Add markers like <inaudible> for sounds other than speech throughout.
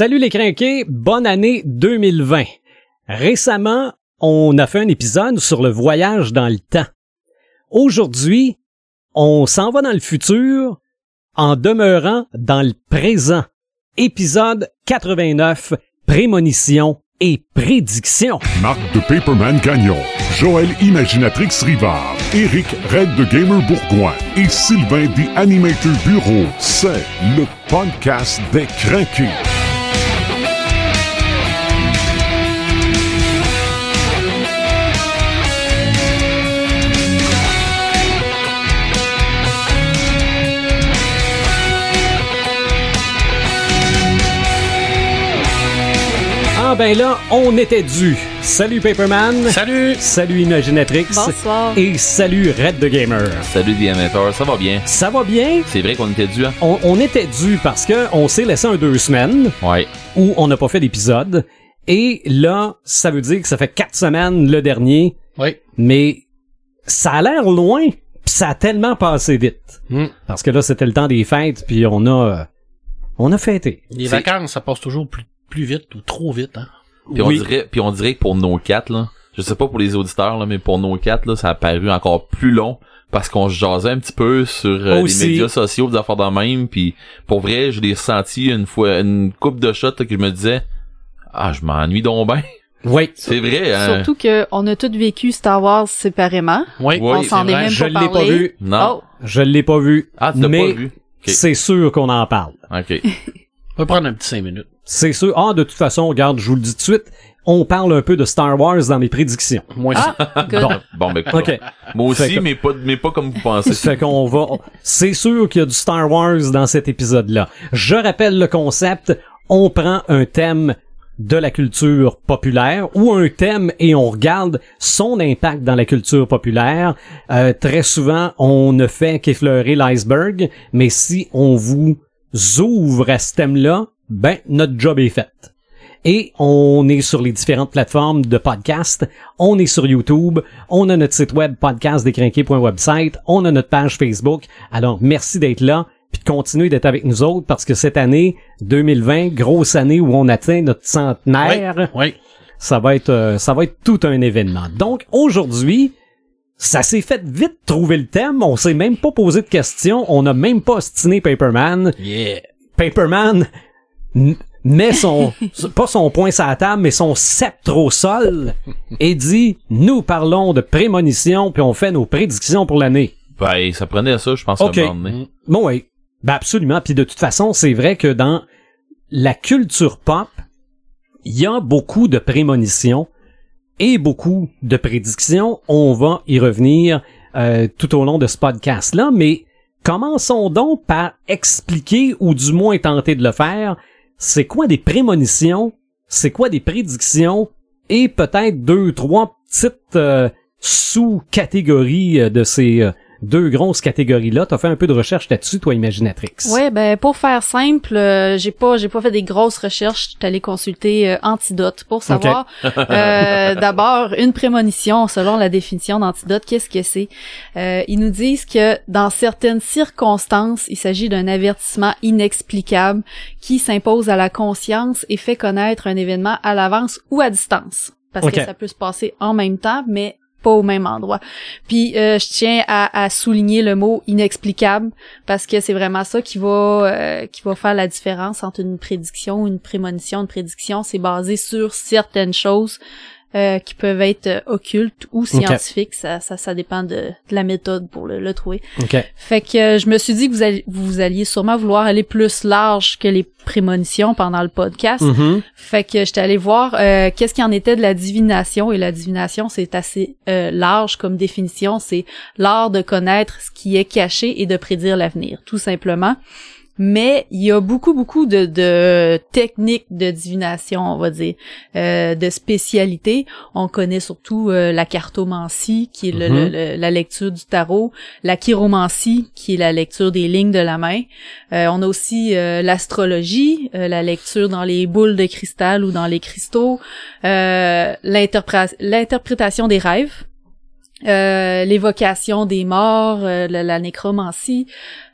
Salut les crinqués, bonne année 2020. Récemment, on a fait un épisode sur le voyage dans le temps. Aujourd'hui, on s'en va dans le futur en demeurant dans le présent. Épisode 89, prémonition et prédiction. Marc de Paperman Gagnon, Joël Imaginatrix Rivard, Eric Red de Gamer Bourgoin et Sylvain des Animator Bureau. C'est le podcast des craqués. Ben là, on était dû. Salut Paperman. Salut! Salut Imaginatrix. Bonsoir. Et salut Red the Gamer. Salut The Amateur, ça va bien? Ça va bien? C'est vrai qu'on était dû, hein? On, on était dû parce que on s'est laissé un deux semaines Ouais. où on n'a pas fait d'épisode. Et là, ça veut dire que ça fait quatre semaines le dernier, Oui. mais ça a l'air loin, pis ça a tellement passé vite. Hmm. Parce que là, c'était le temps des fêtes, puis on a, euh, on a fêté. Les vacances, ça passe toujours plus, plus vite ou trop vite, hein? Puis Oui. on dirait, puis on dirait que pour nos quatre, là, je sais pas pour les auditeurs, là, mais pour nos quatre, là, ça a paru encore plus long parce qu'on se jasait un petit peu sur euh, les médias sociaux, des affaires de même, puis pour vrai, je l'ai ressenti une fois, une coupe de shots là, que je me disais, ah, je m'ennuie donc ben. <laughs> Oui. C'est vrai, hein? Surtout que on a tous vécu Star Wars séparément. Oui, Oui, on s'en c'est est vrai. même Je pas l'ai pas vu. Non. Oh, Je l'ai pas vu. Ah, tu l'as mais pas vu? c'est sûr qu'on en parle. Ok. <laughs> On va prendre un petit 5 minutes. C'est sûr. Ah, de toute façon, regarde, je vous le dis tout de suite, on parle un peu de Star Wars dans mes prédictions. Moi aussi. ah. <laughs> Bon. Bon, ben, OK. Moi aussi, que- mais pas, mais pas comme vous pensez. fait qu'on va... C'est sûr qu'il y a du Star Wars dans cet épisode-là. Je rappelle le concept. On prend un thème de la culture populaire ou un thème et on regarde son impact dans la culture populaire. Euh, très souvent, on ne fait qu'effleurer l'iceberg, mais si on vous ouvre à ce thème-là, ben notre job est fait. Et on est sur les différentes plateformes de podcast. On est sur YouTube. On a notre site web podcastdécrinqué.website. On a notre page Facebook. Alors, merci d'être là puis de continuer d'être avec nous autres parce que cette année 2020, grosse année où on atteint notre centenaire, Oui. ça va être euh, ça va être tout un événement. Donc aujourd'hui, ça s'est fait vite trouver le thème, on s'est même pas posé de questions, on n'a même pas ostiné Paperman. Yeah. Paperman met son, <laughs> pas son poing sur la table, mais son sceptre au sol et dit, nous parlons de prémonition puis on fait nos prédictions pour l'année. Ben, ça prenait ça, je pense, Ok. à un moment donné. Bon, oui. Ben, absolument. Puis de toute façon, c'est vrai que dans la culture pop, il y a beaucoup de prémonitions et beaucoup de prédictions. On va y revenir euh, tout au long de ce podcast-là, mais commençons donc par expliquer, ou du moins tenter de le faire, c'est quoi des prémonitions, c'est quoi des prédictions, et peut-être deux, trois petites euh, sous-catégories euh, de ces euh, deux grosses catégories-là. T'as fait un peu de recherche là-dessus, toi, Imaginatrix. Ouais, ben pour faire simple, euh, j'ai pas j'ai pas fait des grosses recherches. Je suis allée consulter euh, Antidote pour savoir <laughs> euh, d'abord une prémonition selon la définition d'Antidote. Qu'est-ce que c'est? Euh, Ils nous disent que dans certaines circonstances, il s'agit d'un avertissement inexplicable qui s'impose à la conscience et fait connaître un événement à l'avance ou à distance. Parce que ça peut se passer en même temps, mais pas au même endroit. Puis euh, je tiens à, souligner le mot inexplicable parce que c'est vraiment ça qui va euh, qui va faire la différence entre une prédiction, une prémonition, une prédiction. C'est basé sur certaines choses euh, qui peuvent être euh, occultes ou scientifiques. Ça, ça, ça dépend de, de la méthode pour le, le trouver. OK. Fait que euh, je me suis dit que vous, alliez, vous alliez sûrement vouloir aller plus large que les prémonitions pendant le podcast. Mhm. Fait que j'étais allée voir euh, qu'est-ce qu'il en était de la divination et la divination c'est assez euh, large comme définition, c'est l'art de connaître ce qui est caché et de prédire l'avenir, tout simplement. Mais il y a beaucoup beaucoup de, de techniques de divination, on va dire, euh, de spécialités. On connaît surtout euh, la cartomancie, qui est le- Mhm. le- le- la lecture du tarot, la chiromancie, qui est la lecture des lignes de la main. Euh, on a aussi euh, l'astrologie, euh, la lecture dans les boules de cristal ou dans les cristaux, euh, l'interpré- l'interprétation des rêves, euh, l'évocation des morts, euh, la, la nécromancie.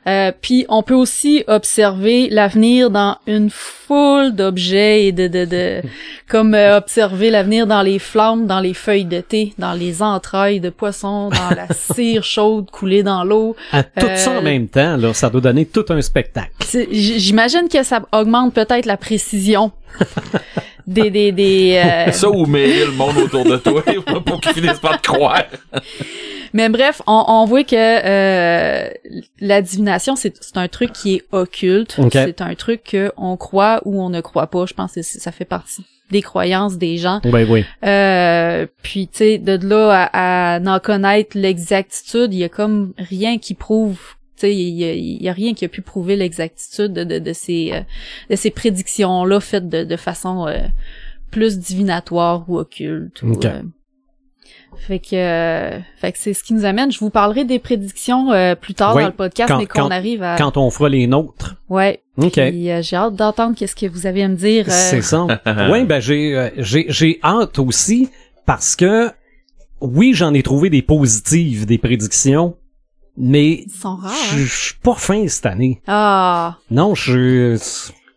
Euh, puis on peut aussi observer l'avenir dans une foule d'objets et de, de, de <laughs> comme euh, observer l'avenir dans les flammes, dans les feuilles de thé, dans les entrailles de poisson, dans la <laughs> cire chaude coulée dans l'eau. À tout ça Euh, en même temps, là, ça doit donner tout un spectacle. J'imagine que ça augmente peut-être la précision <laughs> des des des. euh, <laughs> Ça ou mêler le monde autour de toi <laughs> pour qu'ils finissent par te croire. Mais bref, on, on voit que euh, la divination, c'est c'est un truc qui est occulte. Ok. C'est un truc que on croit ou on ne croit pas. Je pense que ça fait partie des croyances des gens. Ben oui. Euh, puis, tu sais, de là à, à n'en connaître l'exactitude, il y a comme rien qui prouve... Tu sais, il y a, il y a rien qui a pu prouver l'exactitude de, de, de ces, euh, de ces prédictions-là faites de, de façon euh, plus divinatoire ou occulte. ou, euh, fait que, euh, fait que c'est ce qui nous amène. Je vous parlerai des prédictions euh, plus tard Oui, dans le podcast, quand- mais qu'on arrive à. Quand on fera les nôtres. Ouais. OK. Euh, j'ai hâte d'entendre qu'est-ce que vous avez à me dire. euh, C'est ça. <laughs> oui, ben j'ai euh, j'ai j'ai hâte aussi parce que oui, j'en ai trouvé des positives, des prédictions, mais Ils sont rares. je je suis pas fin cette année. Ah. Non, je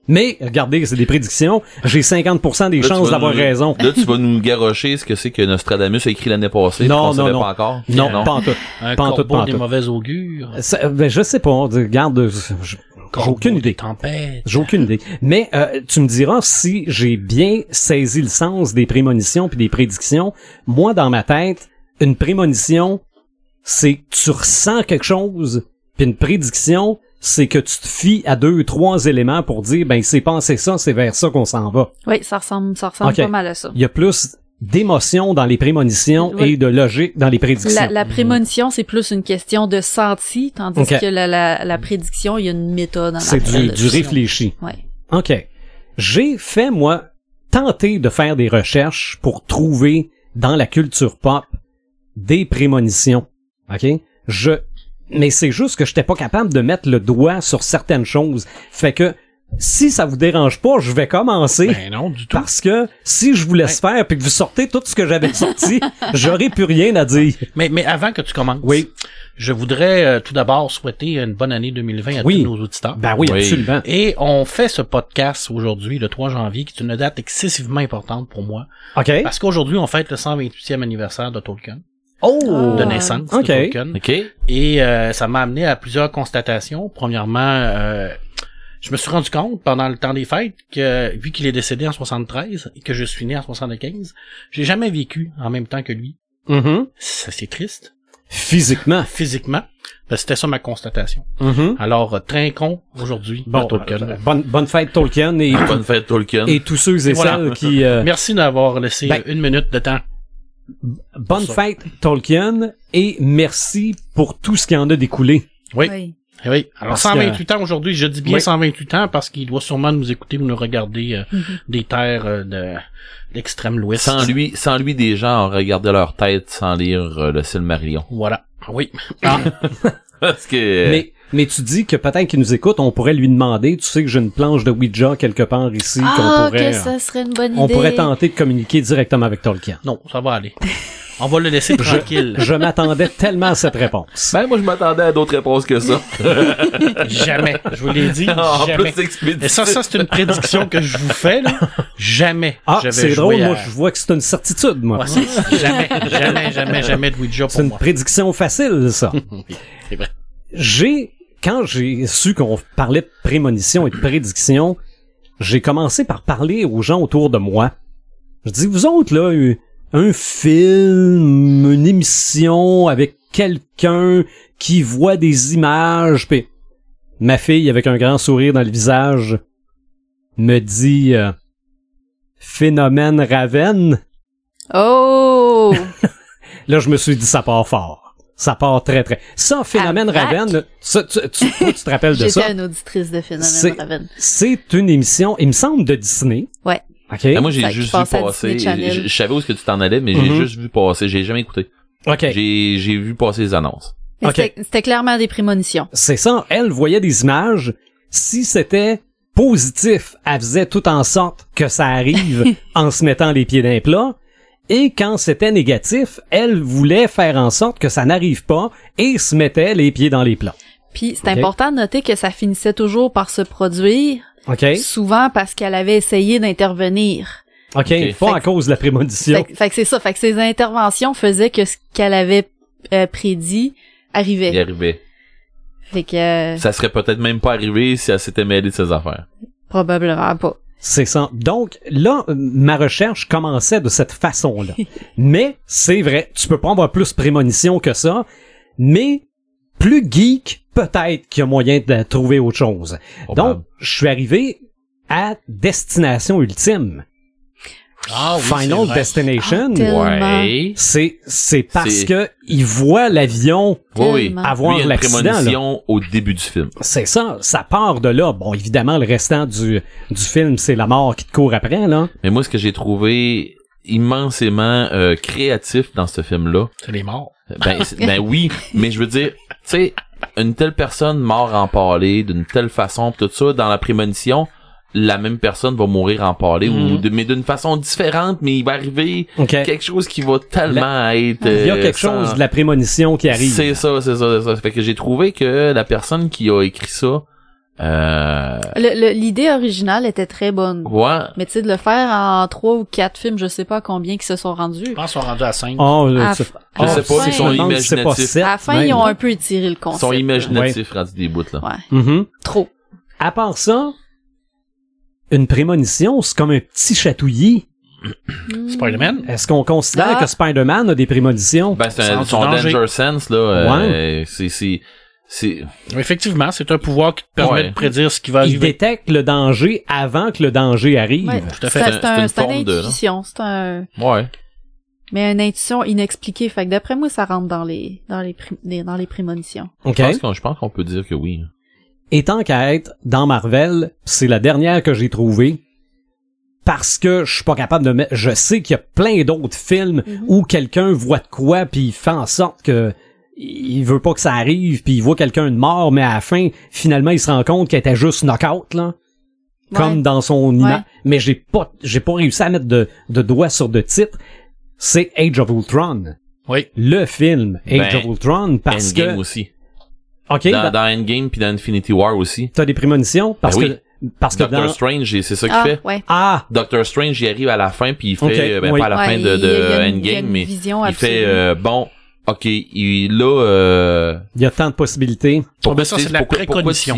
mais regardez, c'est des prédictions, j'ai 50% des Là, tu chances vas d'avoir nous- raison. Là, tu vas nous garrocher ce que c'est que Nostradamus a écrit l'année passée. Non, non, savait non. pas encore. Non, pas en tout. Un Pas en tout, pas en des mauvais augures. Ça, ben, je sais pas, regarde, je- j'ai aucune idée. J'ai aucune idée. Mais euh, tu me diras si j'ai bien saisi le sens des prémonitions puis des prédictions. Moi, dans ma tête, une prémonition, c'est que tu ressens quelque chose, puis une prédiction, c'est que tu te fies à deux, trois éléments pour dire, ben, c'est pensé ça, c'est vers ça qu'on s'en va. Oui, ça ressemble, ça ressemble pas mal à ça. Il y a plus d'émotion dans les prémonitions Oui. et de logique dans les prédictions. La, la prémonition, c'est plus une question de senti, tandis que la, la, la prédiction, il y a une méthode. en C'est du, réfléchi. Ouais. OK. J'ai fait, moi, tenter de faire des recherches pour trouver dans la culture pop des prémonitions. OK? Je, mais c'est juste que j'étais pas capable de mettre le doigt sur certaines choses. Fait que, si ça vous dérange pas, je vais commencer. Ben non, du tout. Parce que si je vous laisse faire puis que vous sortez tout ce que j'avais sorti, <laughs> j'aurai plus rien à dire. Mais, mais avant que tu commences, Oui. je voudrais euh, tout d'abord souhaiter une bonne année 2020 à Oui. tous nos auditeurs. Ben oui, Oui. absolument. Et on fait ce podcast aujourd'hui, le 3 janvier, qui est une date excessivement importante pour moi. OK. Parce qu'aujourd'hui, on fête le 128e anniversaire de Tolkien, Oh! de naissance Ok. de Tolkien. OK? Et euh, ça m'a amené à plusieurs constatations. Premièrement, euh, je me suis rendu compte pendant le temps des fêtes que, vu qu'il est décédé en 73 et que je suis né en 75, j'ai jamais vécu en même temps que lui. Mhm. Ça, c'est triste. Physiquement. Physiquement. Ben, C'était ça ma constatation. Mhm. Alors, euh, trincon aujourd'hui Bon, Tolkien. euh, bonne, bonne fête Tolkien et, Bonne fête, Tolkien. et tous ceux et Et voilà. celles qui... euh, Merci d'avoir laissé Ben- une minute de temps. Bonne ça. fête Tolkien et merci pour tout ce qui en a découlé. Oui. Oui. Eh Oui. Alors, Parce 128 ans aujourd'hui. Je dis bien Oui. 128 ans parce qu'il doit sûrement nous écouter ou nous regarder euh, Mhm. des terres euh, de l'extrême l'ouest. Sans lui, sans lui, des gens ont regardé leur tête sans lire euh, le Silmarillion. Voilà. Oui. <laughs> Parce que... Mais, mais tu dis que peut-être qu'il nous écoute, on pourrait lui demander, tu sais que j'ai une planche de Ouija quelque part ici qu'on Ah, pourrait... que ça serait une bonne idée. On pourrait tenter de communiquer directement avec Tolkien. Non, ça va aller. On va le laisser tranquille. Je m'attendais tellement à cette réponse. Ben, moi, je m'attendais à d'autres réponses que ça. <laughs> Jamais. Je vous l'ai dit. <laughs> en jamais. plus. Et ça, ça, c'est une prédiction que je vous fais, là. Jamais. Ah, je c'est drôle, à- moi je vois que c'est une certitude, moi. Ouais, c'est- jamais, jamais, jamais, jamais de Ouija c'est pour une moi. prédiction facile, ça. <laughs> Oui, c'est vrai. j'ai quand j'ai su qu'on parlait de prémonition et de prédiction, j'ai commencé par parler aux gens autour de moi. Je dis vous autres là un- un film, une émission avec quelqu'un qui voit des images puis ma fille avec un grand sourire dans le visage me dit euh, phénomène Raven. Oh! <laughs> Là, je me suis dit ça part fort. Ça part très très. Ça phénomène. Raven, ça, tu, tu, toi, tu te rappelles de ça? J'étais une auditrice de Phénomène C'est- Raven. C'est une émission, il me semble, de Disney. Ouais. OK. Ben, moi, j'ai juste vu passer. Je je savais où est-ce que tu t'en allais, mais j'ai Mhm. juste vu passer. J'ai jamais écouté. OK. J'ai, j'ai vu passer les annonces. Mais Ok. C'était c'était clairement des prémonitions. C'est ça. Elle voyait des images. Si c'était positif, elle faisait tout en sorte que ça arrive <laughs> en se mettant les pieds d'un plat. Et quand c'était négatif, elle voulait faire en sorte que ça n'arrive pas et se mettait les pieds dans les plats. Puis c'est important de noter que ça finissait toujours par se produire, OK? souvent parce qu'elle avait essayé d'intervenir. OK, Ok. pas Fait à que- cause de la prémonition. Fait, que- fait que c'est ça, fait que ses interventions faisaient que ce qu'elle avait euh, prédit arrivait. Il arrivait. Fait que euh, Ça serait peut-être même pas arrivé si elle s'était mêlée de ses affaires. probablement pas. C'est ça. Donc, là, euh, ma recherche commençait de cette façon-là. <laughs> mais, c'est vrai, tu peux pas avoir plus prémonition que ça, mais plus geek, peut-être qu'il y a moyen de trouver autre chose. Donc, je suis arrivé à Destination Ultime. Ah oui, Final. Destination. Ah. Ouais. c'est, c'est parce que il voit l'avion Oui, avoir l'accident, au début du film. C'est ça, ça part de là. Bon, évidemment, le restant du, du film, c'est la mort qui te court après, là. Mais moi, ce que j'ai trouvé immensément euh, créatif dans ce film-là, C'est les morts. ben, ben oui, mais je veux dire, tu sais, une telle personne mort empalée d'une telle façon, pis tout ça, dans la prémonition, la même personne va mourir empalée, ou Mhm. de, mais d'une façon différente, mais il va arriver quelque chose qui va tellement être... Il y a euh, quelque sans- chose de la prémonition qui arrive. C'est ça, c'est ça, c'est ça. Fait que j'ai trouvé que la personne qui a écrit ça, euh, L'idée originale était très bonne. ouais, Mais tu sais, de le faire en trois ou quatre films, je sais pas à combien qui se sont rendus. Je pense qu'on est rendu à 5. Oh, À, là, f- tu- Je à sais la pas, fin- ils sont je imaginatifs. À la fin, même. ils ont un peu étiré le ils concept. sont là. imaginatifs rendus des bouts, là. Ouais, Mhm. trop. À part ça, une prémonition, c'est comme un petit chatouillis. <clears throat> Spider-Man? Est-ce qu'on considère Ah. que Spider-Man a des prémonitions? Ben, c'est un, son danger. danger sense, là, euh, c'est, c'est, c'est, Effectivement, c'est un pouvoir qui te permet Ouais. de prédire ce qui va Il arriver. détecte le danger avant que le danger arrive. Ouais, Tout à c'est fait. un- C'est c'est un- une c'est une forme de- intuition, c'est un, ouais. mais une intuition inexpliquée. Fait que d'après moi, ça rentre dans les, dans les, dans les prémonitions. OK? Je pense qu'on, je pense qu'on peut dire que oui. Et tant qu'à être dans Marvel, c'est la dernière que j'ai trouvée. Parce que je suis pas capable de mettre, je sais qu'il y a plein d'autres films où quelqu'un voit de quoi puis il fait en sorte que il veut pas que ça arrive puis il voit quelqu'un de mort mais à la fin finalement il se rend compte qu'il était juste knockout là comme dans son mais j'ai pas j'ai pas réussi à mettre de, de doigt sur de titre c'est Age of Ultron Oui. le film Age Ben, of Ultron parce Endgame que aussi. Ok Dans, dans- dans Endgame puis dans Infinity War aussi. t'as des prémonitions? Parce Ben que parce que Doctor dans Strange, c'est ça qu'il Ah, fait. ouais. ah Doctor Strange, il arrive à la fin puis il fait, euh, ben oui. pas à la Ouais, fin il- de, il de y a une- il y a Endgame, une mais vision il fait, euh, bon, ok, il, là, euh, il y a tant de possibilités pourquoi ben ça, c'est de la précognition.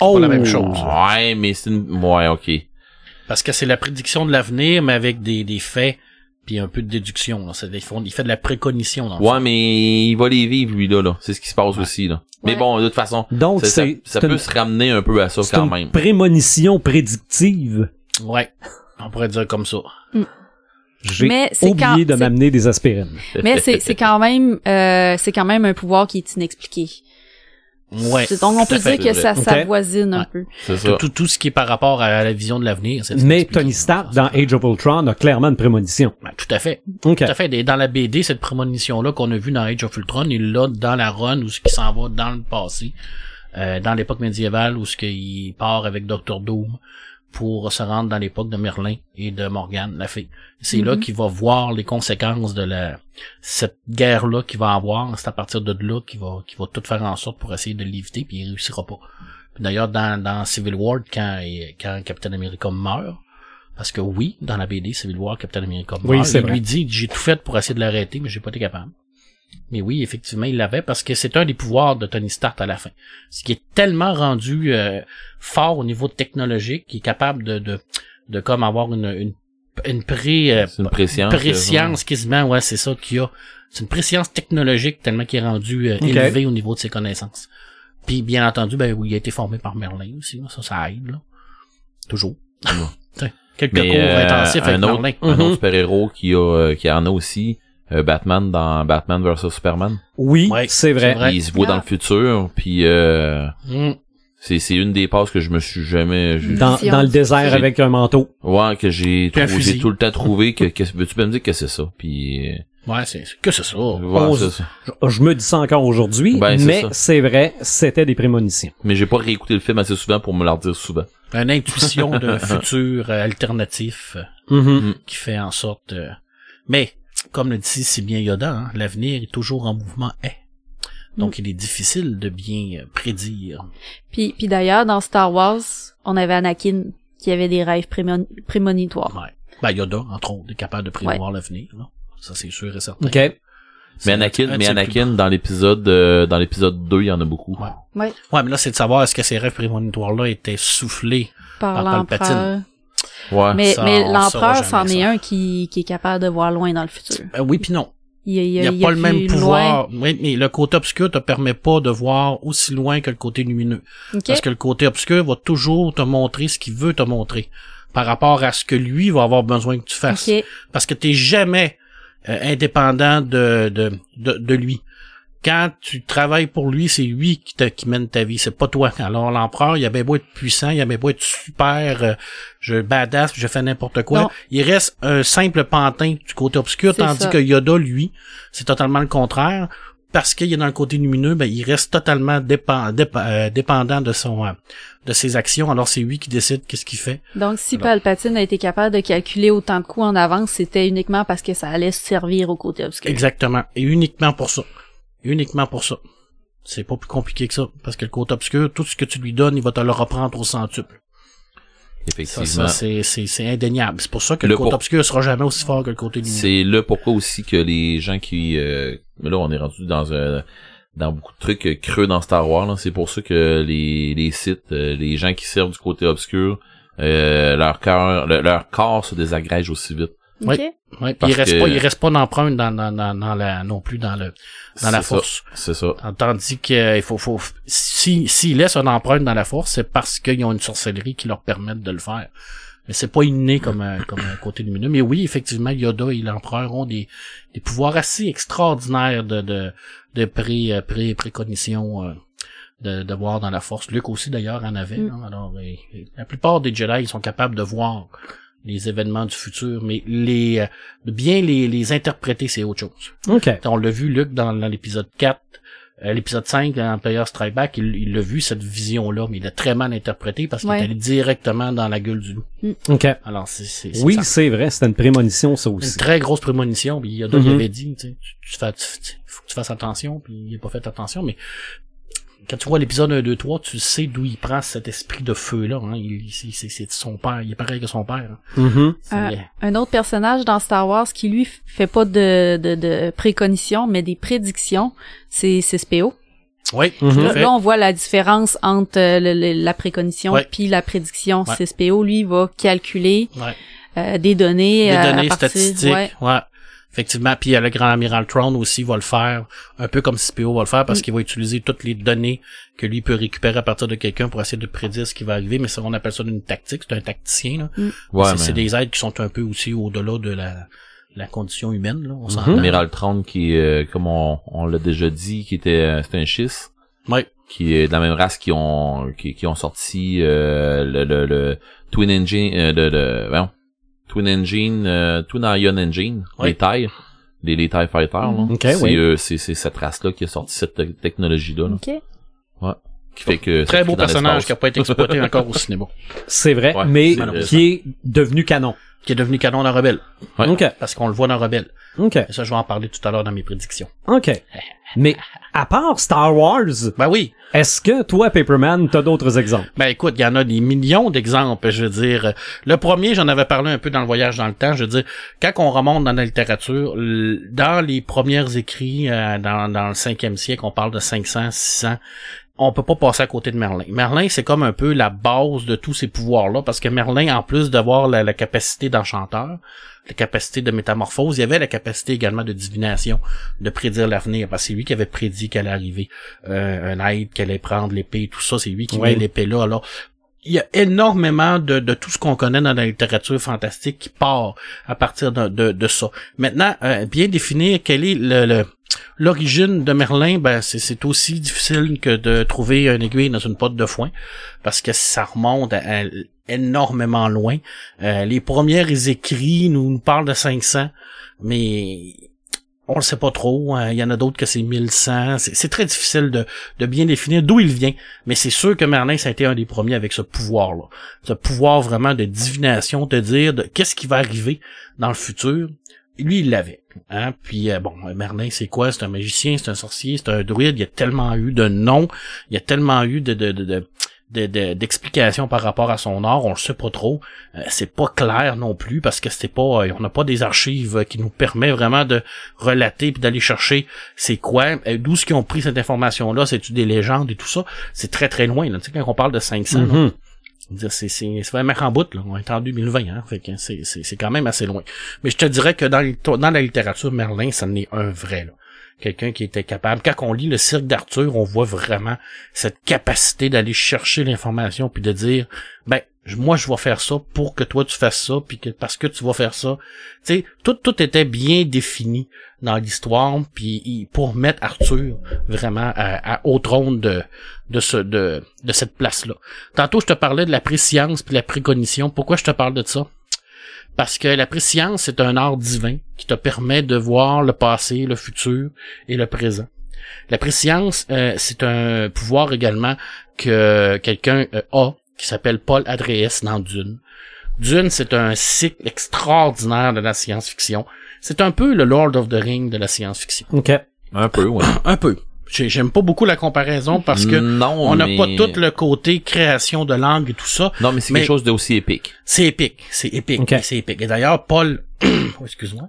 oh pas la même chose. Ouais, mais c'est une, ouais, ok. Parce que c'est la prédiction de l'avenir, mais avec des, des faits puis un peu de déduction. Là. Font- il fait de la précognition dans le Ouais, fond. mais il va les vivre, lui, là, là. C'est ce qui se passe aussi, là. Mais bon, de toute façon, donc ça, peut une- se ramener un peu à ça C'est quand une même. prémonition prédictive. Ouais. On pourrait dire comme ça. J'ai Mais c'est oublié quand- de m'amener des aspirines. <laughs> <laughs> Mais c'est, c'est quand même, euh, c'est quand même un pouvoir qui est inexpliqué. Ouais. C'est- Donc on peut dire que ça s'avoisine un Ouais. peu. Ça. tout, tout ce qui est par rapport à la vision de l'avenir. Mais. Tony Stark, dans Age of Ultron, a clairement une prémonition. Ouais, tout à fait. OK. Tout à fait. Et dans la BD, cette prémonition-là qu'on a vue dans Age of Ultron, il l'a dans la run où ce qui s'en va dans le passé, euh, dans l'époque médiévale où ce qu'il part avec Doctor Doom pour se rendre dans l'époque de Merlin et de Morgane, la fée. C'est là Mhm. qu'il va voir les conséquences de la cette guerre-là qu'il va avoir. C'est à partir de là qu'il va qu'il va tout faire en sorte pour essayer de l'éviter, puis il réussira pas. D'ailleurs, dans, dans Civil War, quand, quand Captain America meurt, parce que oui, dans la BD Civil War, Captain America meurt, Oui, c'est il vrai. lui dit j'ai tout fait pour essayer de l'arrêter, mais j'ai pas été capable. Mais oui, effectivement, il l'avait parce que c'est un des pouvoirs de Tony Stark à la fin. Ce qui est tellement rendu euh, fort au niveau technologique, qu'il est capable de, de, de comme avoir une, une, une pré, euh, une préscience. préscience quasiment, ouais, c'est ça qu'il y a. C'est une préscience technologique tellement qu'il est rendu euh, Ok. élevé au niveau de ses connaissances. Puis bien entendu, ben oui, il a été formé par Merlin aussi, là. ça, ça aide, là. Toujours. <laughs> Quelques Mais, cours euh, intensifs avec un autre, Merlin. un Mhm. autre super-héros qui a, euh, qui en a aussi, euh, Batman dans Batman vs Superman. Oui, Ouais, c'est vrai. vrai. Il se voit Ah. dans le futur, puis euh, Mm. c'est c'est une des passes que je me suis jamais Dans, le désert avec un manteau. ouais que j'ai tout le temps trouvé que, que tu peux me dire que c'est ça? Puis euh, Ouais, c'est que c'est ça. ouais. Je, je me dis ça encore aujourd'hui, Ben, mais c'est vrai, c'était des prémonitions. mais j'ai pas réécouté le film assez souvent pour me le redire souvent Une intuition d'un <laughs> futur alternatif Mhm. qui fait en sorte euh, Mais, comme le dit si bien Yoda, hein, l'avenir est toujours en mouvement est. Donc, il est difficile de bien euh, prédire. Puis, puis d'ailleurs, dans Star Wars, on avait Anakin qui avait des rêves prémon- prémonitoires. Ouais. Ben, Yoda, entre autres, est capable de prévoir l'avenir. là. Ça, c'est sûr et certain. OK. Mais Anakin, un mais Anakin, dans l'épisode, euh, dans l'épisode 2, il y en a beaucoup. Ouais. Ouais. Ouais, mais là, c'est de savoir est-ce que ces rêves prémonitoires-là étaient soufflés. Par Par Palpatine. Ouais. Mais, Ça, mais l'empereur, c'en est un qui, qui est capable de voir loin dans le futur. Ben oui puis non. Il, Il n'y a, il pas le vu même loin. pouvoir. Oui, mais le côté obscur te permet pas de voir aussi loin que le côté lumineux. Ok. Parce que le côté obscur va toujours te montrer ce qu'il veut te montrer par rapport à ce que lui va avoir besoin que tu fasses. Ok. Parce que t'es jamais euh, indépendant de, de, de, de lui. Quand tu travailles pour lui, c'est lui qui, te, qui mène ta vie, c'est pas toi. Alors l'empereur, il a bien beau être puissant, il a bien beau être super, euh, je badass, je fais n'importe quoi. Non. Il reste un simple pantin du côté obscur, tandis ça. que Yoda, lui, c'est totalement le contraire. Parce qu'il est dans le côté lumineux, ben, il reste totalement euh, dépendant de son euh, de ses actions. Alors c'est lui qui décide qu'est-ce qu'il fait. Donc, si Alors. Palpatine a été capable de calculer autant de coups en avance, c'était uniquement parce que ça allait servir au côté obscur. Exactement. Et uniquement pour ça. Uniquement pour ça. C'est pas plus compliqué que ça. Parce que le côté obscur, tout ce que tu lui donnes, il va te le reprendre au centuple. Ça, Effectivement. ça c'est, c'est, c'est indéniable. C'est pour ça que le, Le côté pour- obscur sera jamais aussi fort que le côté lumineux. C'est là pourquoi aussi que les gens qui euh, mais là on est rendu dans un dans beaucoup de trucs euh, creux dans Star Wars c'est pour ça que les les sites euh, les gens qui servent du côté obscur euh, leur cœur le- leur corps se désagrège aussi vite Ok. Ouais. Ouais, puis Parce il reste que- pas, il reste pas d'empreinte dans, dans, dans, dans la, non plus dans le, dans la C'est ça. force. c'est ça Tandis qu'il faut, faut, si, s'ils laissent une empreinte dans la force, c'est parce qu'ils ont une sorcellerie qui leur permet de le faire. Mais c'est pas inné comme un, comme un côté lumineux. Mais oui, effectivement, Yoda et l'empereur ont des, des pouvoirs assez extraordinaires de, de, de pré, euh, pré, précognition, euh, de, de voir dans la force. Luke aussi, d'ailleurs, en avait. Mm. hein. Alors, et- et la plupart des Jedi, ils sont capables de voir les événements du futur, mais les, euh, bien les, les interpréter, c'est autre chose. OK. On l'a vu, Luc, dans, dans l'épisode 4, euh, l'épisode 5, dans Empire Strike Back, il il l'a vu, cette vision-là, mais il l'a très mal interprété parce qu'il Ouais. est allé directement dans la gueule du loup. OK. Alors, c'est, c'est, c'est Oui, ça. c'est vrai, c'était une prémonition, ça une aussi. très grosse prémonition, puis il Mhm. avait dit, tu sais, tu, tu fais, tu- tu- faut que tu fasses attention, puis il n'a pas fait attention, mais quand tu vois l'épisode 1, 2, 3, tu sais d'où il prend cet esprit de feu-là, hein. Il, c'est, c'est, c'est de son père, il est pareil que son père. hein. Mhm. C'est- Euh, Un autre personnage dans Star Wars qui lui fait pas de, de, de préconitions, mais des prédictions, c'est c'est Spéo. Oui, tout à Là, on voit la différence entre euh, le- le- la préconition Ouais. puis la prédiction. Ouais. C'est Spéo, lui, va calculer Ouais. euh, des données, des euh, données à partir, statistiques. ouais. Ouais. Effectivement, puis euh, le grand amiral Tron aussi va le faire, un peu comme CPO va le faire, parce Mm. qu'il va utiliser toutes les données que lui peut récupérer à partir de quelqu'un pour essayer de prédire ce qui va arriver, mais ça, on appelle ça une tactique, c'est un tacticien. Là. ouais c'est, mais des aides qui sont un peu aussi au-delà de la, la condition humaine, là, on Mhm. s'entend. Amiral Tron qui euh, comme on, on l'a déjà dit qui était euh, c'était un schiste Ouais. qui est de la même race qui ont qui, qui ont sorti euh, le, le, le Twin Engine euh, le, le voyons, Twin Engine euh, Twin Ion Engine Ouais. les TIE les, les TIE Fighters là. Ok, c'est, oui. euh, c'est c'est cette race là qui a sorti cette te- technologie là, OK. qui fait que Très c'est beau personnage l'espace. qui a pas été exploité <laughs> encore au cinéma, C'est vrai, Ouais, mais c'est qui est devenu canon. qui est devenu canon dans Rebelle, Ouais. OK. parce qu'on le voit dans Rebelle. OK. Et ça, je vais en parler tout à l'heure dans mes prédictions. OK. Mais à part Star Wars, Ben oui, est-ce que toi, Paperman, t'as d'autres exemples? Ben écoute, il y en a des millions d'exemples, je veux dire. Le premier, j'en avais parlé un peu dans le voyage dans le temps, je veux dire, quand on remonte dans la littérature, dans les premiers écrits, euh, dans, le cinquième siècle, on parle de 500, 600, on peut pas passer à côté de Merlin. Merlin, c'est comme un peu la base de tous ces pouvoirs-là, parce que Merlin, en plus d'avoir la, la capacité d'enchanteur, la capacité de métamorphose, il y avait la capacité également de divination, de prédire l'avenir, parce que c'est lui qui avait prédit qu'elle allait arriver euh, un aide, qu'elle allait prendre l'épée, tout ça, c'est lui qui Oui. met l'épée là. Alors, il y a énormément de, de tout ce qu'on connaît dans la littérature fantastique qui part à partir de, de, de ça. Maintenant, euh, bien définir quel est le, le- l'origine de Merlin, ben c'est, aussi difficile que de trouver un aiguille dans une pote de foin, parce que ça remonte énormément loin. Euh, les premiers écrits nous, parlent de 500, mais on le sait pas trop. hein. Il y en a d'autres que c'est 1100. C'est, très difficile de, de bien définir d'où il vient. Mais c'est sûr que Merlin, ça a été un des premiers avec ce pouvoir-là. Ce pouvoir vraiment de divination, de dire qu'est-ce qui va arriver dans le futur. Lui, il l'avait. Hein? Puis euh, bon, Merlin, c'est quoi? C'est un magicien, c'est un sorcier, c'est un druide. Il y a tellement eu de noms, il y a tellement eu de, de, de, de d'explications par rapport à son art, on le sait pas trop. Euh, c'est pas clair non plus parce que c'est pas, on n'a pas des archives qui nous permet vraiment de relater puis d'aller chercher c'est quoi, d'où ce qu'ils ont pris cette information là, c'est tu des légendes et tout ça? C'est très très loin là. Tu sais quand on parle de 500, Mhm. c'est c'est en bout là. On est en 2020 hein. C'est c'est c'est quand même assez loin. Mais je te dirais que dans dans la littérature Merlin, ça en est un vrai là. Quelqu'un qui était capable. Quand on lit le cirque d'Arthur, on voit vraiment cette capacité d'aller chercher l'information puis de dire ben moi je vais faire ça pour que toi tu fasses ça puis que parce que tu vas faire ça. Tu sais, tout tout était bien défini dans l'histoire puis pour mettre Arthur vraiment à, à- au trône de de ce de de cette place là. Tantôt, je te parlais de la préscience puis la précognition. Pourquoi je te parle de ça? Parce que la préscience, c'est un art divin qui te permet de voir le passé, le futur et le présent. La préscience, euh, c'est un pouvoir également que quelqu'un euh, a, qui s'appelle Paul Adrèes dans Dune. Dune, c'est un cycle extraordinaire de la science-fiction. C'est un peu le Lord of the Ring de la science-fiction. OK. Un peu, ouais. <coughs> Un peu. J'ai- J'aime pas beaucoup la comparaison parce que non, on n'a mais... pas tout le côté création de langue et tout ça. Non, mais c'est quelque chose d'aussi épique. C'est épique, c'est épique, c'est épique. Et d'ailleurs, Paul, <coughs> excuse-moi.